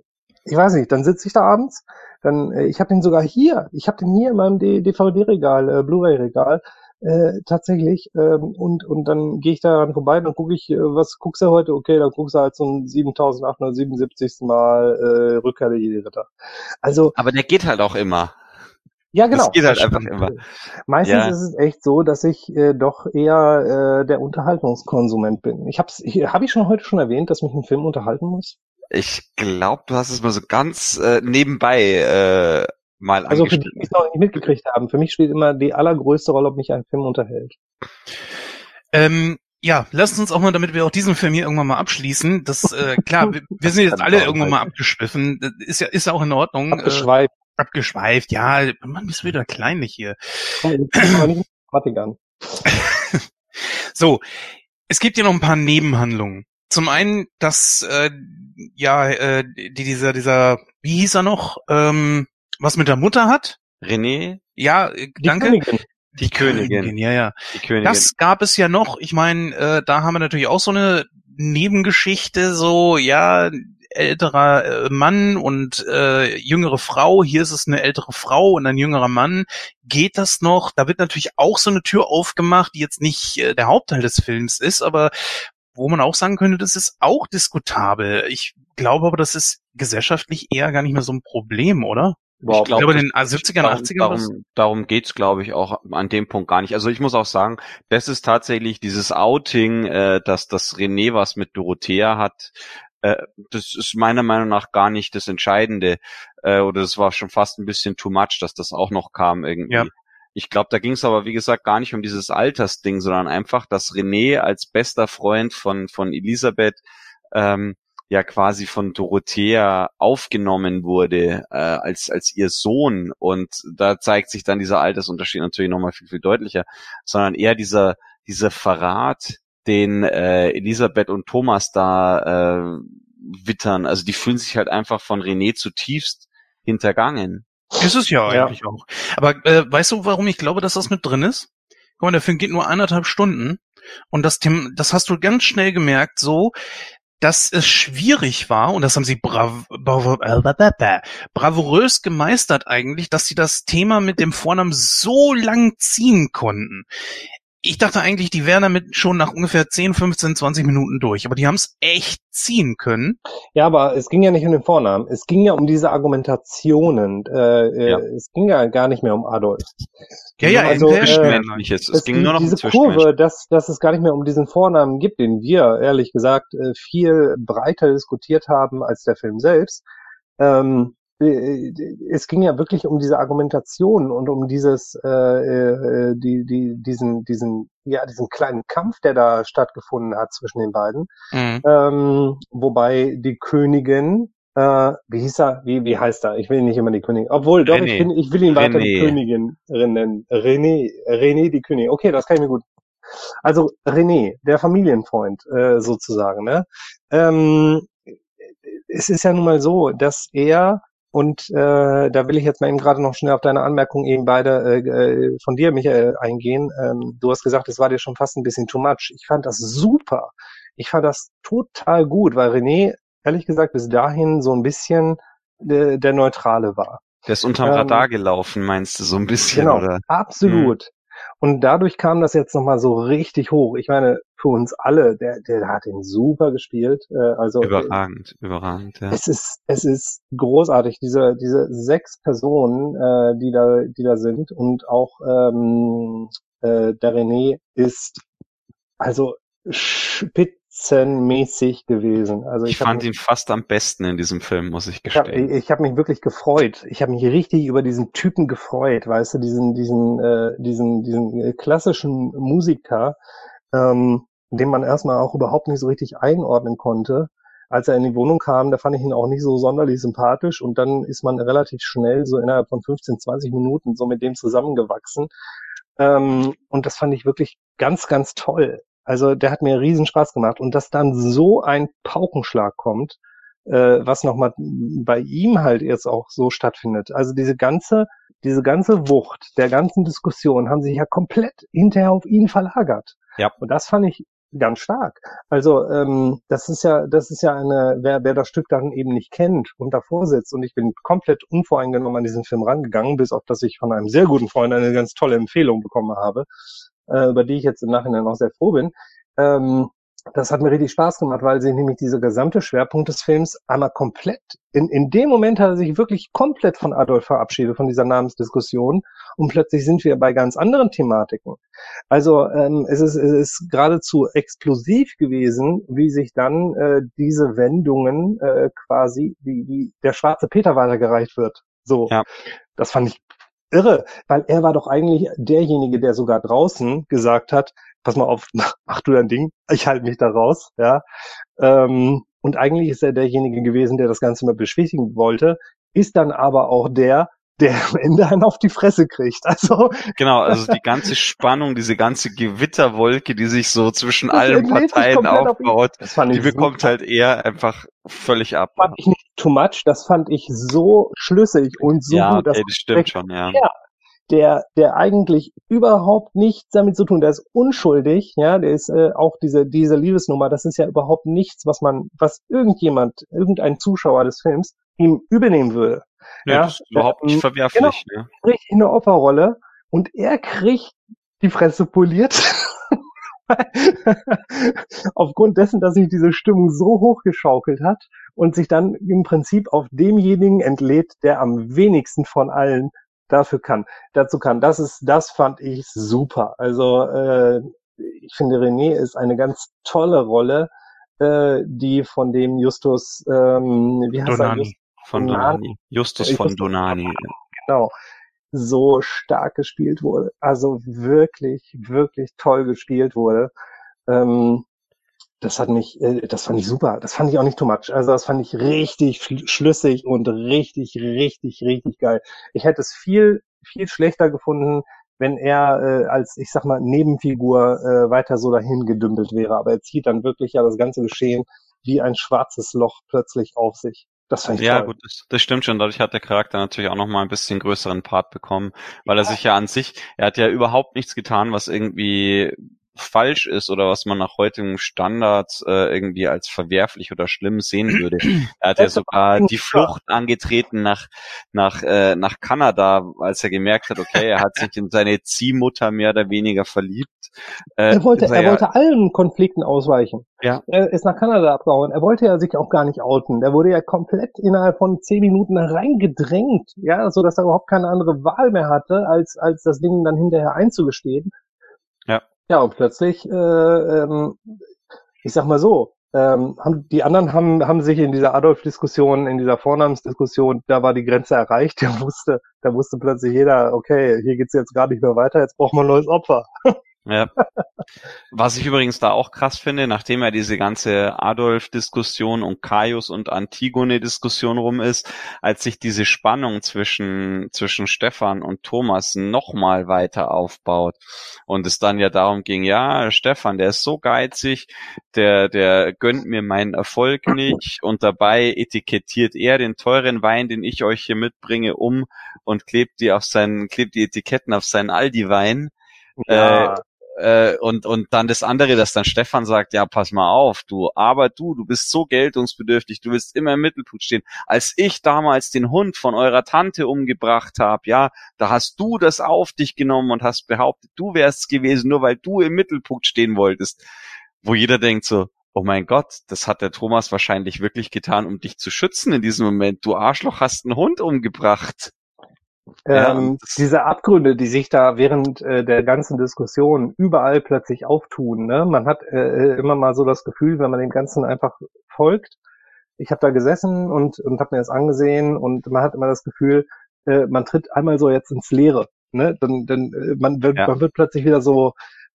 ich weiß nicht, dann sitze ich da abends, dann, äh, ich habe den sogar hier, ich habe den hier in meinem DVD-Regal, äh, Blu-ray-Regal, äh, tatsächlich, ähm, und, und dann gehe ich daran vorbei, dann gucke ich, äh, was guckst du heute? Okay, dann guckst du halt so ein 7877. Mal äh, Rückkehr der Jedi-Ritter. Also, Aber der geht halt auch immer. ja, genau. Das geht halt Das einfach immer. Meistens Ja. ist es echt so, dass ich äh, doch eher äh, der Unterhaltungskonsument bin. Ich hab's, ich, habe ich schon heute schon erwähnt, dass mich ein Film unterhalten muss? Ich glaube, du hast es mal so ganz äh, nebenbei äh, mal Also für die, die es noch nicht mitgekriegt haben, für mich spielt immer die allergrößte Rolle, ob mich ein Film unterhält. Ähm, ja, lasst uns auch mal, damit wir auch diesen Film hier irgendwann mal abschließen. Das, äh, klar, wir, wir sind jetzt alle irgendwann mal abgeschwiffen. Das ist ja, ist ja auch in Ordnung. Äh, Abgeschweift. abgeschweift, ja. Mann, bist du wieder kleinlich hier. Komm, nicht an. So, es gibt ja noch ein paar Nebenhandlungen. Zum einen, dass äh, ja äh, die, dieser dieser wie hieß er noch, ähm, was mit der Mutter hat. René, Ja, äh, Die danke. Königin. die Königin. Ja, ja. die Königin. Das gab es ja noch. Ich meine, äh, da haben wir natürlich auch so eine Nebengeschichte, so ja älterer äh, Mann und äh, jüngere Frau. Hier ist es eine ältere Frau und ein jüngerer Mann. Geht das noch? Da wird natürlich auch so eine Tür aufgemacht, die jetzt nicht äh, der Hauptteil des Films ist, aber wo man auch sagen könnte, das ist auch diskutabel. Ich glaube aber, das ist gesellschaftlich eher gar nicht mehr so ein Problem, oder? Überhaupt Ich glaube, in den 70ern, darum, 80ern was? darum, darum geht's, glaube ich, auch an dem Punkt gar nicht. Also ich muss auch sagen, das ist tatsächlich dieses Outing, äh, dass das René was mit Dorothea hat. Äh, das ist meiner Meinung nach gar nicht das Entscheidende. Äh, oder das war schon fast ein bisschen too much, dass das auch noch kam irgendwie. Ja. Ich glaube, da ging es aber, wie gesagt, gar nicht um dieses Altersding, sondern einfach, dass René als bester Freund von, von Elisabeth ähm, ja quasi von Dorothea aufgenommen wurde äh, als als ihr Sohn und da zeigt sich dann dieser Altersunterschied natürlich nochmal viel viel deutlicher, sondern eher dieser dieser Verrat, den äh, Elisabeth und Thomas da äh, wittern. Also die fühlen sich halt einfach von René zutiefst hintergangen. Ist es ja eigentlich ja. auch. Aber äh, weißt du, warum ich glaube, dass das mit drin ist? Guck mal, der Film geht nur anderthalb Stunden und das, Thema, das hast du ganz schnell gemerkt, so, dass es schwierig war, und das haben sie brav, brav, bravourös gemeistert eigentlich, dass sie das Thema mit dem Vornamen so lang ziehen konnten ich dachte eigentlich, die wären damit schon nach ungefähr 10, 15, 20 Minuten durch, aber die haben es echt ziehen können. Ja, aber es ging ja nicht um den Vornamen, es ging ja um diese Argumentationen. Äh, äh, ja. Es ging ja gar nicht mehr um Adolf. Ja, ja, also, äh, es, es ging nur noch diese um Kurve, dass, dass es gar nicht mehr um diesen Vornamen gibt, den wir ehrlich gesagt äh, viel breiter diskutiert haben als der Film selbst. Ähm, äh, es ging ja wirklich um diese Argumentation und um dieses, äh, äh, die, die, diesen, diesen, ja, diesen kleinen Kampf, der da stattgefunden hat zwischen den beiden. Mhm. Ähm, wobei die Königin, äh, wie hieß er, wie, wie heißt er? Ich will nicht immer die Königin. Obwohl, doch, ich, bin, ich will ihn weiter René. die Königin nennen. René, René die Königin. Okay, das kann ich mir gut. Also René, der Familienfreund, äh, sozusagen, ne? Ähm, es ist ja nun mal so, dass er und äh, da will ich jetzt mal eben gerade noch schnell auf deine Anmerkung eben beide äh, äh, von dir, Michael, eingehen. Ähm, du hast gesagt, es war dir schon fast ein bisschen too much. Ich fand das super. Ich fand das total gut, weil René, ehrlich gesagt, bis dahin so ein bisschen äh, der Neutrale war. Der ist unterm ähm, Radar gelaufen, meinst du, so ein bisschen, genau, oder? Absolut. Hm. Und dadurch kam das jetzt nochmal so richtig hoch. Ich meine, für uns alle, der, der hat ihn super gespielt. Äh, also überragend, überragend. Ja. Es ist, es ist großartig. Diese, diese sechs Personen, äh, die da, die da sind und auch ähm, äh, der René ist also spitz spitzenmäßig gewesen. Also ich, ich fand ihn fast am besten in diesem Film, muss ich gestehen. Ich habe ich hab mich wirklich gefreut. Ich habe mich richtig über diesen Typen gefreut, weißt du, diesen diesen äh, diesen diesen klassischen Musiker, ähm, den man erstmal auch überhaupt nicht so richtig einordnen konnte. Als er in die Wohnung kam, da fand ich ihn auch nicht so sonderlich sympathisch und dann ist man relativ schnell so innerhalb von 15, 20 Minuten so mit dem zusammengewachsen. Ähm, und das fand ich wirklich ganz, ganz toll. Also der hat mir riesen Spaß gemacht. Und dass dann so ein Paukenschlag kommt, äh, was nochmal bei ihm halt jetzt auch so stattfindet. Also diese ganze, diese ganze Wucht der ganzen Diskussion haben sich ja komplett hinterher auf ihn verlagert. Ja. Und das fand ich ganz stark. Also ähm, das ist ja, das ist ja eine, wer, wer das Stück dann eben nicht kennt und davor sitzt und ich bin komplett unvoreingenommen an diesen Film rangegangen, bis auf dass ich von einem sehr guten Freund eine ganz tolle Empfehlung bekommen habe äh, über die ich jetzt im Nachhinein auch sehr froh bin. Ähm, das hat mir richtig Spaß gemacht, weil sich nämlich dieser gesamte Schwerpunkt des Films einmal komplett, in, in dem Moment hat er sich wirklich komplett von Adolf verabschiedet, von dieser Namensdiskussion und plötzlich sind wir bei ganz anderen Thematiken. Also ähm, es, ist, es ist geradezu explosiv gewesen, wie sich dann äh, diese Wendungen äh, quasi, wie, wie der schwarze Peter weitergereicht wird. So, ja. das fand ich irre, weil er war doch eigentlich derjenige, der sogar draußen gesagt hat, pass mal auf, mach du dein Ding, ich halte mich da raus, ja. Ähm, und eigentlich ist er derjenige gewesen, der das Ganze mal beschwichtigen wollte, ist dann aber auch der, der am Ende einen auf die Fresse kriegt. Also genau, also die ganze Spannung, diese ganze Gewitterwolke, die sich so zwischen allen Parteien aufbaut, auf die bekommt halt eher einfach völlig ab. Fand ich nicht too much, das fand ich so schlüssig und so ja, gut. Ja, das stimmt schon, ja. ja. Der, der eigentlich überhaupt nichts damit zu tun, der ist unschuldig, ja, der ist äh, auch diese, diese Liebesnummer, das ist ja überhaupt nichts, was man, was irgendjemand, irgendein Zuschauer des Films ihm übernehmen würde. Ja, ja, das ist überhaupt nicht ähm, verwerflich. Genau, ne? Richtig eine Opferrolle und er kriegt die Fresse poliert. Aufgrund dessen, dass sich diese Stimmung so hochgeschaukelt hat und sich dann im Prinzip auf demjenigen entlädt, der am wenigsten von allen dafür kann, dazu kann. Das ist, das fand ich super. Also äh, ich finde René ist eine ganz tolle Rolle, äh, die von dem Justus, ähm, wie heißt Donani. er? Just, von Donani. Justus von Donani. Genau. So stark gespielt wurde. Also wirklich, wirklich toll gespielt wurde. Ähm, das hat mich, äh, das fand ich super. Das fand ich auch nicht too much. Also das fand ich richtig schlüssig und richtig, richtig, richtig geil. Ich hätte es viel, viel schlechter gefunden, wenn er äh, als, ich sag mal, Nebenfigur äh, weiter so dahin gedümpelt wäre. Aber er zieht dann wirklich ja das ganze Geschehen wie ein schwarzes Loch plötzlich auf sich. Das ich ja, toll. gut, das, das stimmt schon. Dadurch hat der Charakter natürlich auch nochmal ein bisschen größeren Part bekommen, weil er sich ja an sich, er hat ja überhaupt nichts getan, was irgendwie falsch ist oder was man nach heutigem Standard äh, irgendwie als verwerflich oder schlimm sehen würde. Er hat ja sogar die Flucht angetreten nach nach äh, nach Kanada, als er gemerkt hat, okay, er hat sich in seine Ziehmutter mehr oder weniger verliebt. Äh, er wollte, er, er wollte allen Konflikten ausweichen. Ja. Er ist nach Kanada abgehauen. Er wollte ja sich auch gar nicht outen. Der wurde ja komplett innerhalb von zehn Minuten reingedrängt, ja, so dass er überhaupt keine andere Wahl mehr hatte, als als das Ding dann hinterher einzugestehen. Ja. Ja, und plötzlich, äh, ähm, ich sag mal so, ähm, haben, die anderen haben, haben sich in dieser Adolf-Diskussion, in dieser Vornamensdiskussion, da war die Grenze erreicht. Da wusste, da wusste plötzlich jeder, okay, hier geht's jetzt gerade nicht mehr weiter, jetzt braucht man ein neues Opfer. Ja. Was ich übrigens da auch krass finde, nachdem ja diese ganze Adolf-Diskussion und Caius und Antigone-Diskussion rum ist, als sich diese Spannung zwischen, zwischen Stefan und Thomas nochmal weiter aufbaut und es dann ja darum ging, ja, Stefan, der ist so geizig, der, der gönnt mir meinen Erfolg nicht und dabei etikettiert er den teuren Wein, den ich euch hier mitbringe, um und klebt die auf seinen, klebt die Etiketten auf seinen Aldi-Wein. Ja. Äh, äh, und, und dann das andere, dass dann Stefan sagt, ja, pass mal auf, du, aber du, du bist so geltungsbedürftig, du willst immer im Mittelpunkt stehen. Als ich damals den Hund von eurer Tante umgebracht habe, ja, da hast du das auf dich genommen und hast behauptet, du wärst gewesen, nur weil du im Mittelpunkt stehen wolltest. Wo jeder denkt so, oh mein Gott, das hat der Thomas wahrscheinlich wirklich getan, um dich zu schützen in diesem Moment. Du Arschloch hast einen Hund umgebracht. Ähm, diese Abgründe, die sich da während äh, der ganzen Diskussion überall plötzlich auftun. Ne? Man hat äh, immer mal so das Gefühl, wenn man dem Ganzen einfach folgt. Ich habe da gesessen und, und habe mir das angesehen und man hat immer das Gefühl, äh, man tritt einmal so jetzt ins Leere. Ne? Dann, dann äh, man, wird, ja. man wird plötzlich wieder so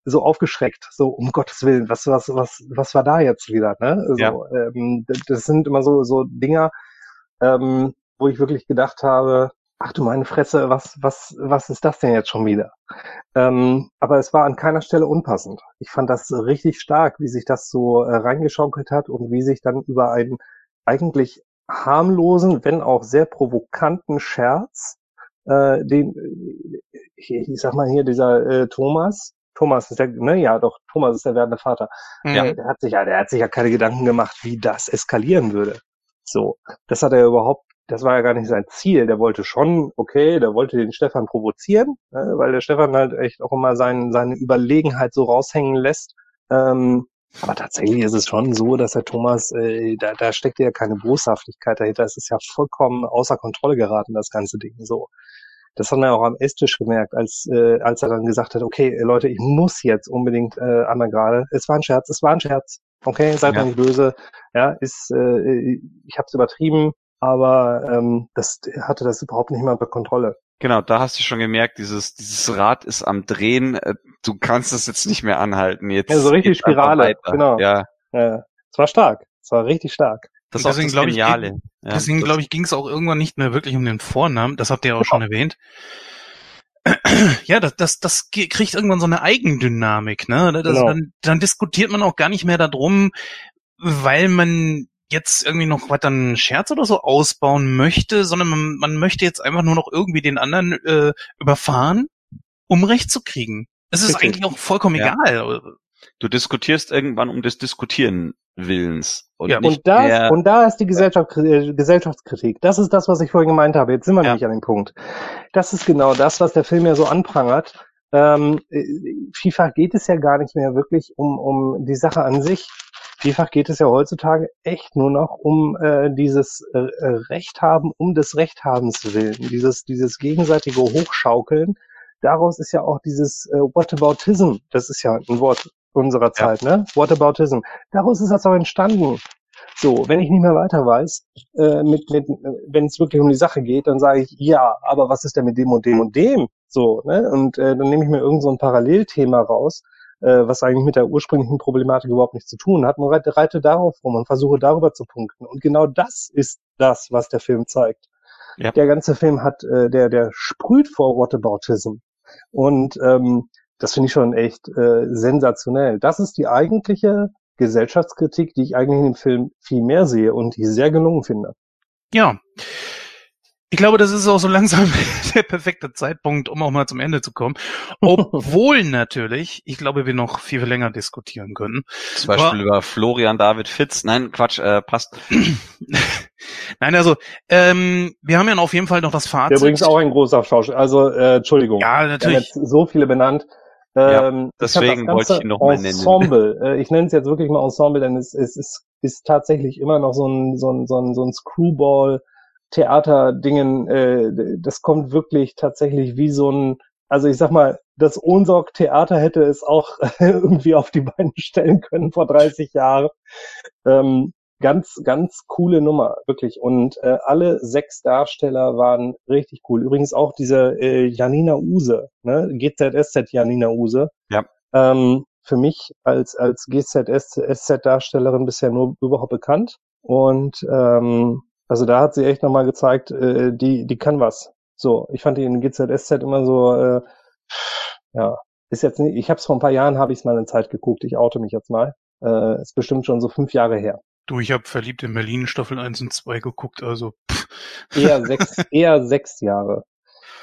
so aufgeschreckt, so um Gottes Willen, was was was was war da jetzt wieder? Ne? So, ja. ähm, das sind immer so so Dinger, ähm, wo ich wirklich gedacht habe, ach du meine Fresse, was, was, was ist das denn jetzt schon wieder? Ähm, aber es war an keiner Stelle unpassend. Ich fand das richtig stark, wie sich das so äh, reingeschaukelt hat und wie sich dann über einen eigentlich harmlosen, wenn auch sehr provokanten Scherz, äh, den, ich, ich sag mal hier, dieser äh, Thomas, Thomas ist der, ne, ja doch, Thomas ist der werdende Vater. Ja. Der, der hat sich ja, der hat sich ja keine Gedanken gemacht, wie das eskalieren würde. So, das hat er überhaupt das war ja gar nicht sein Ziel. Der wollte schon, okay, der wollte den Stefan provozieren, ne, weil der Stefan halt echt auch immer sein, seine Überlegenheit so raushängen lässt. Ähm, aber tatsächlich ist es schon so, dass der Thomas, äh, da, da steckt ja keine Boshaftigkeit dahinter. Es ist ja vollkommen außer Kontrolle geraten, das ganze Ding. So. Das hat er auch am Esstisch gemerkt, als, äh, als er dann gesagt hat, okay, Leute, ich muss jetzt unbedingt äh, einmal gerade. Es war ein Scherz, es war ein Scherz. Okay, seid ja. nicht böse. Ja, ist, äh, ich habe es übertrieben aber ähm, das hatte das überhaupt nicht mehr unter Kontrolle. Genau, da hast du schon gemerkt, dieses, dieses Rad ist am Drehen, äh, du kannst es jetzt nicht mehr anhalten. Jetzt ja, so richtig Spirale, genau. Ja. ja. Es war stark, es war richtig stark. Das ist deswegen, glaube ich, ja, deswegen glaube ich, ging es auch irgendwann nicht mehr wirklich um den Vornamen. Das habt ihr ja auch schon erwähnt. Ja, das, das, das kriegt irgendwann so eine Eigendynamik, ne? Das, genau. dann, dann diskutiert man auch gar nicht mehr darum, weil man jetzt irgendwie noch weiter einen Scherz oder so ausbauen möchte, sondern man, man möchte jetzt einfach nur noch irgendwie den anderen äh, überfahren, um Recht zu kriegen. Es ist Richtig. eigentlich auch vollkommen ja. egal. Du diskutierst irgendwann um des Diskutieren Willens. Und, ja. und, da, und da ist die Gesellschaft, äh, Gesellschaftskritik. Das ist das, was ich vorhin gemeint habe. Jetzt sind wir ja. nämlich an dem Punkt. Das ist genau das, was der Film ja so anprangert. Ähm, äh, vielfach geht es ja gar nicht mehr wirklich um, um die Sache an sich, Vielfach geht es ja heutzutage echt nur noch um äh, dieses äh, äh, Recht haben, um des Rechthabens willen, dieses, dieses gegenseitige Hochschaukeln. Daraus ist ja auch dieses äh, Whataboutism, das ist ja ein Wort unserer Zeit, ja. ne? Whataboutism. Daraus ist das auch entstanden. So, wenn ich nicht mehr weiter weiß, äh, mit, mit, wenn es wirklich um die Sache geht, dann sage ich, ja, aber was ist denn mit dem und dem und dem? So, ne? Und äh, dann nehme ich mir irgend so ein Parallelthema raus äh, was eigentlich mit der ursprünglichen Problematik überhaupt nichts zu tun hat. Man reite, reite darauf rum und versuche darüber zu punkten. Und genau das ist das, was der Film zeigt. Ja. Der ganze Film hat, äh, der, der sprüht vor Whataboutism. Und ähm, das finde ich schon echt äh, sensationell. Das ist die eigentliche Gesellschaftskritik, die ich eigentlich in dem Film viel mehr sehe und die ich sehr gelungen finde. Ja. Ich glaube, das ist auch so langsam der perfekte Zeitpunkt, um auch mal zum Ende zu kommen. Obwohl natürlich, ich glaube, wir noch viel, viel länger diskutieren können. Zum Beispiel Aber, über Florian David Fitz. Nein, Quatsch, äh, passt. Nein, also ähm, wir haben ja auf jeden Fall noch das Fazit. Der übrigens auch ein großer Schauspieler. Also äh, Entschuldigung. Ja, natürlich. so viele benannt. Ja, ähm, deswegen wollte ich ihn noch mal nennen. Ensemble, äh, ich nenne es jetzt wirklich mal Ensemble, denn es, es, es ist tatsächlich immer noch so ein, so ein, so ein, so ein Screwball Theaterdingen, äh, das kommt wirklich tatsächlich wie so ein, also ich sag mal, das Ohnsorg Theater hätte es auch irgendwie auf die Beine stellen können vor 30 Jahren. Ähm, ganz, ganz coole Nummer, wirklich. Und äh, alle sechs Darsteller waren richtig cool. Übrigens auch diese äh, Janina Use, ne? GZSZ Janina Use. Ja. Ähm, für mich als, als GZSZ-Darstellerin bisher nur überhaupt bekannt. Und ähm, also da hat sie echt nochmal gezeigt, äh, die, die kann was. So, ich fand die in GZSZ immer so, äh, ja, ist jetzt nicht, ich habe es vor ein paar Jahren, habe ich es mal in Zeit geguckt, ich oute mich jetzt mal. Äh, ist bestimmt schon so fünf Jahre her. Du, ich habe verliebt in Berlin Staffel 1 und 2 geguckt, also. Pff. Eher sechs, eher sechs Jahre.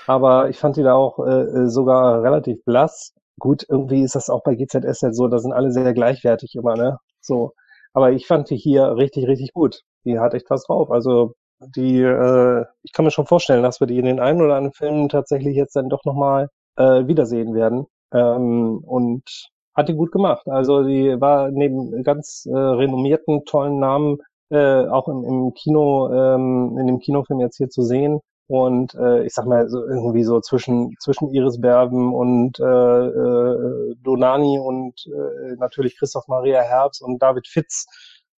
Aber ich fand die da auch äh, äh sogar relativ blass. Gut, irgendwie ist das auch bei GZS halt so, da sind alle sehr gleichwertig immer, ne? So. Aber ich fand die hier richtig, richtig gut. Die hat echt was drauf. Also die, äh, ich kann mir schon vorstellen, dass wir die in den einen oder anderen Filmen tatsächlich jetzt dann doch nochmal äh, wiedersehen werden. Ähm, und hat die gut gemacht. Also die war neben ganz äh, renommierten, tollen Namen äh, auch im, im Kino, ähm, in dem Kinofilm jetzt hier zu sehen. Und äh, ich sag mal, so irgendwie so zwischen zwischen Iris Berben und äh, äh, Donani und äh, natürlich Christoph Maria Herbst und David Fitz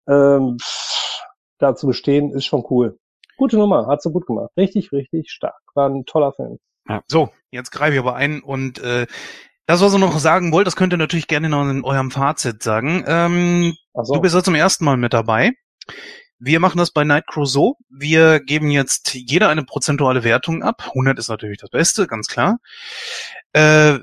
ähm, da zu bestehen, ist schon cool. Gute Nummer, hat sie gut gemacht. Richtig, richtig stark. War ein toller Film. Ja. So, jetzt greife ich aber ein und äh, das, was ihr noch sagen wollt, das könnt ihr natürlich gerne noch in eurem Fazit sagen. Ähm, so. Du bist ja zum ersten Mal mit dabei. Wir machen das bei Nightcrow so. Wir geben jetzt jeder eine prozentuale Wertung ab. 100 ist natürlich das Beste, ganz klar. Äh,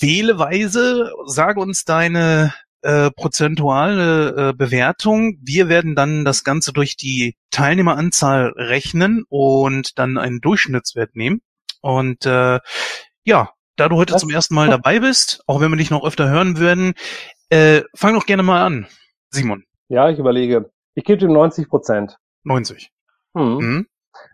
wähleweise, sage uns deine äh, prozentuale äh, Bewertung. Wir werden dann das Ganze durch die Teilnehmeranzahl rechnen und dann einen Durchschnittswert nehmen. Und äh, ja, da du heute Was? zum ersten Mal dabei bist, auch wenn wir dich noch öfter hören würden, äh, fang doch gerne mal an, Simon. Ja, ich überlege. Ich gebe ihm 90 Prozent. 90. Hm. Mhm.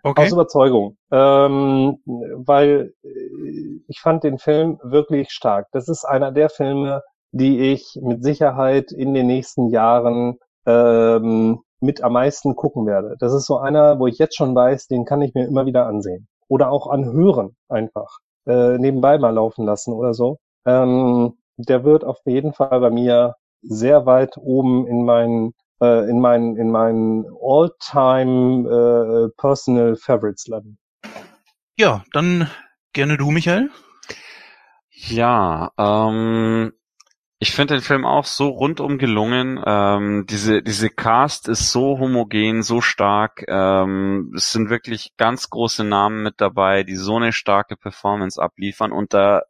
Okay. Aus Überzeugung. Ähm, weil äh, ich fand den Film wirklich stark. Das ist einer der Filme, die ich mit Sicherheit in den nächsten Jahren ähm, mit am meisten gucken werde. Das ist so einer, wo ich jetzt schon weiß, den kann ich mir immer wieder ansehen. Oder auch anhören einfach. Äh, nebenbei mal laufen lassen oder so. Ähm, der wird auf jeden Fall bei mir sehr weit oben in meinen äh, in meinen in meinen All-Time äh, Personal Favorites landen. Ja, dann gerne du, Michael. Ja, ähm, ich finde den Film auch so rundum gelungen. Ähm, diese, diese Cast ist so homogen, so stark. Ähm, es sind wirklich ganz große Namen mit dabei, die so eine starke Performance abliefern und da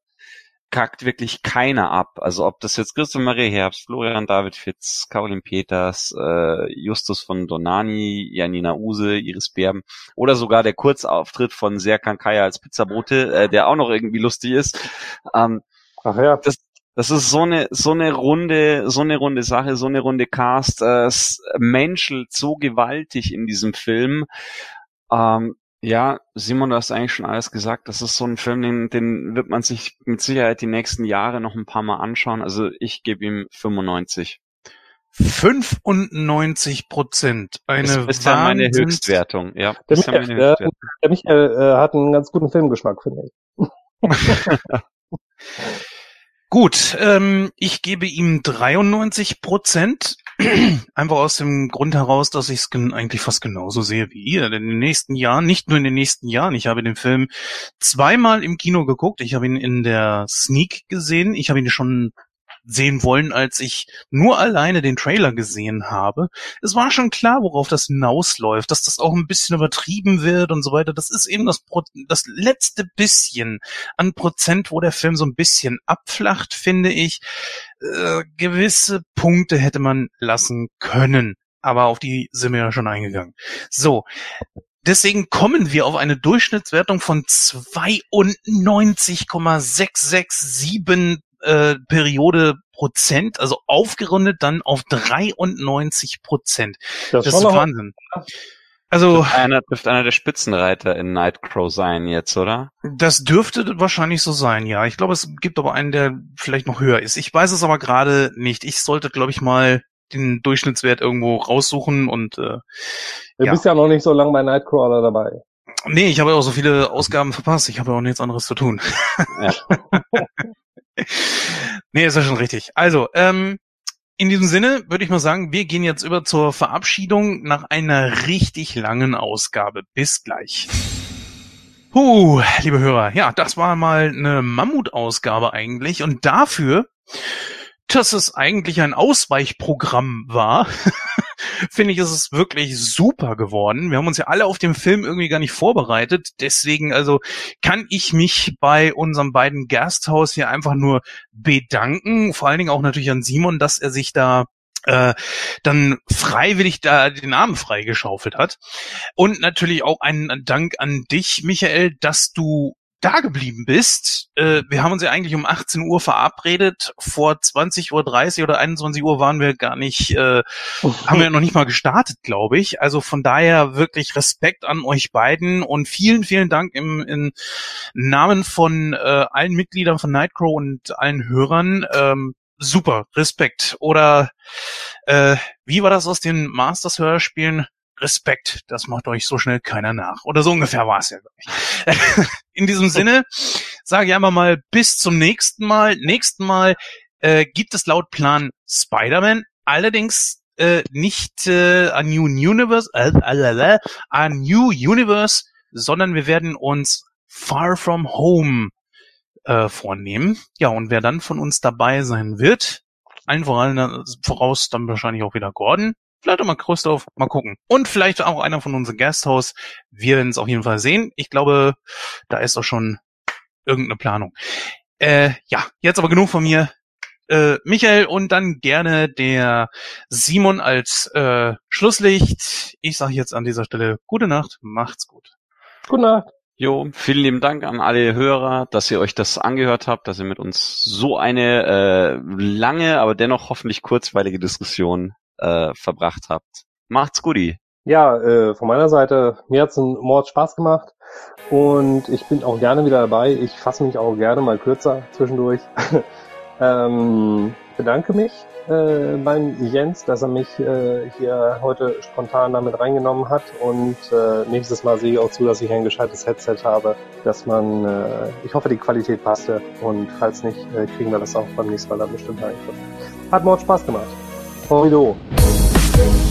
kackt wirklich keiner ab. Also ob das jetzt Christoph Maria Herbst, Florian David Fitz, Caroline Peters, äh, Justus von Donani, Janina Use, Iris Berben oder sogar der Kurzauftritt von Serkan Kaya als Pizzabote, äh, der auch noch irgendwie lustig ist. Ähm, Ach ja. Das, das ist so eine so eine runde so eine runde Sache, so eine runde Cast. Äh, es menschelt so gewaltig in diesem Film. Ähm, ja, Simon, du hast eigentlich schon alles gesagt. Das ist so ein Film, den, den wird man sich mit Sicherheit die nächsten Jahre noch ein paar Mal anschauen. Also ich gebe ihm 95. 95 Prozent. Eine das ist ja meine Höchstwertung. Ja, der Michael, meine Höchstwertung. Der, der Michael äh, hat einen ganz guten Filmgeschmack, finde ich. Gut, ähm, ich gebe ihm 93 Prozent. Einfach aus dem Grund heraus, dass ich es eigentlich fast genauso sehe wie ihr. Denn in den nächsten Jahren, nicht nur in den nächsten Jahren, ich habe den Film zweimal im Kino geguckt. Ich habe ihn in der Sneak gesehen. Ich habe ihn schon sehen wollen, als ich nur alleine den Trailer gesehen habe. Es war schon klar, worauf das hinausläuft, dass das auch ein bisschen übertrieben wird und so weiter. Das ist eben das, Pro das letzte bisschen an Prozent, wo der Film so ein bisschen abflacht, finde ich. Äh, gewisse Punkte hätte man lassen können. Aber auf die sind wir ja schon eingegangen. So, Deswegen kommen wir auf eine Durchschnittswertung von 92,667 äh, Periode Prozent, also aufgerundet dann auf 93 Prozent. Das, das ist Wahnsinn. Also einer dürfte einer der Spitzenreiter in Nightcrow sein jetzt, oder? Das dürfte wahrscheinlich so sein, ja. Ich glaube, es gibt aber einen, der vielleicht noch höher ist. Ich weiß es aber gerade nicht. Ich sollte, glaube ich, mal den Durchschnittswert irgendwo raussuchen und äh, Du ja. bist ja noch nicht so lange bei Nightcrawler dabei. Nee, ich habe ja auch so viele Ausgaben verpasst. Ich habe ja auch nichts anderes zu tun. Ja. nee, ist ja schon richtig. Also, ähm, in diesem Sinne würde ich mal sagen, wir gehen jetzt über zur Verabschiedung nach einer richtig langen Ausgabe. Bis gleich. Puh, liebe Hörer, ja, das war mal eine Mammutausgabe eigentlich und dafür, dass es eigentlich ein Ausweichprogramm war, finde ich, ist es wirklich super geworden. Wir haben uns ja alle auf den Film irgendwie gar nicht vorbereitet. Deswegen, also kann ich mich bei unserem beiden Gasthaus hier einfach nur bedanken. Vor allen Dingen auch natürlich an Simon, dass er sich da äh, dann freiwillig da den Namen freigeschaufelt hat. Und natürlich auch einen Dank an dich, Michael, dass du da geblieben bist. Äh, wir haben uns ja eigentlich um 18 Uhr verabredet. Vor 20.30 Uhr oder 21 Uhr waren wir gar nicht, äh, haben wir noch nicht mal gestartet, glaube ich. Also von daher wirklich Respekt an euch beiden und vielen, vielen Dank im, im Namen von äh, allen Mitgliedern von Nightcrow und allen Hörern. Ähm, super, Respekt. Oder äh, wie war das aus den Masters-Hörspielen? Respekt, das macht euch so schnell keiner nach. Oder so ungefähr war es ja. In diesem Sinne sage ich einfach mal bis zum nächsten Mal. Nächsten Mal äh, gibt es laut Plan Spider-Man, allerdings äh, nicht äh, a New Universe, äh, äh, äh, a New Universe, sondern wir werden uns Far From Home äh, vornehmen. Ja, und wer dann von uns dabei sein wird, allen voran, voraus dann wahrscheinlich auch wieder Gordon. Vielleicht auch mal Christoph, mal gucken. Und vielleicht auch einer von unseren Gasthaus. Wir werden es auf jeden Fall sehen. Ich glaube, da ist auch schon irgendeine Planung. Äh, ja, jetzt aber genug von mir. Äh, Michael und dann gerne der Simon als äh, Schlusslicht. Ich sage jetzt an dieser Stelle gute Nacht, macht's gut. Gute Nacht. Jo, vielen lieben Dank an alle Hörer, dass ihr euch das angehört habt, dass ihr mit uns so eine äh, lange, aber dennoch hoffentlich kurzweilige Diskussion äh, verbracht habt. Macht's gut. Ja, äh, von meiner Seite, mir hat's einen Mord Spaß gemacht und ich bin auch gerne wieder dabei. Ich fasse mich auch gerne mal kürzer zwischendurch. ähm, bedanke mich äh, beim Jens, dass er mich äh, hier heute spontan damit reingenommen hat und äh, nächstes Mal sehe ich auch zu, dass ich ein gescheites Headset habe, dass man, äh, ich hoffe, die Qualität passte und falls nicht, äh, kriegen wir das auch beim nächsten Mal dann bestimmt einfach. Hat Mord Spaß gemacht. Không.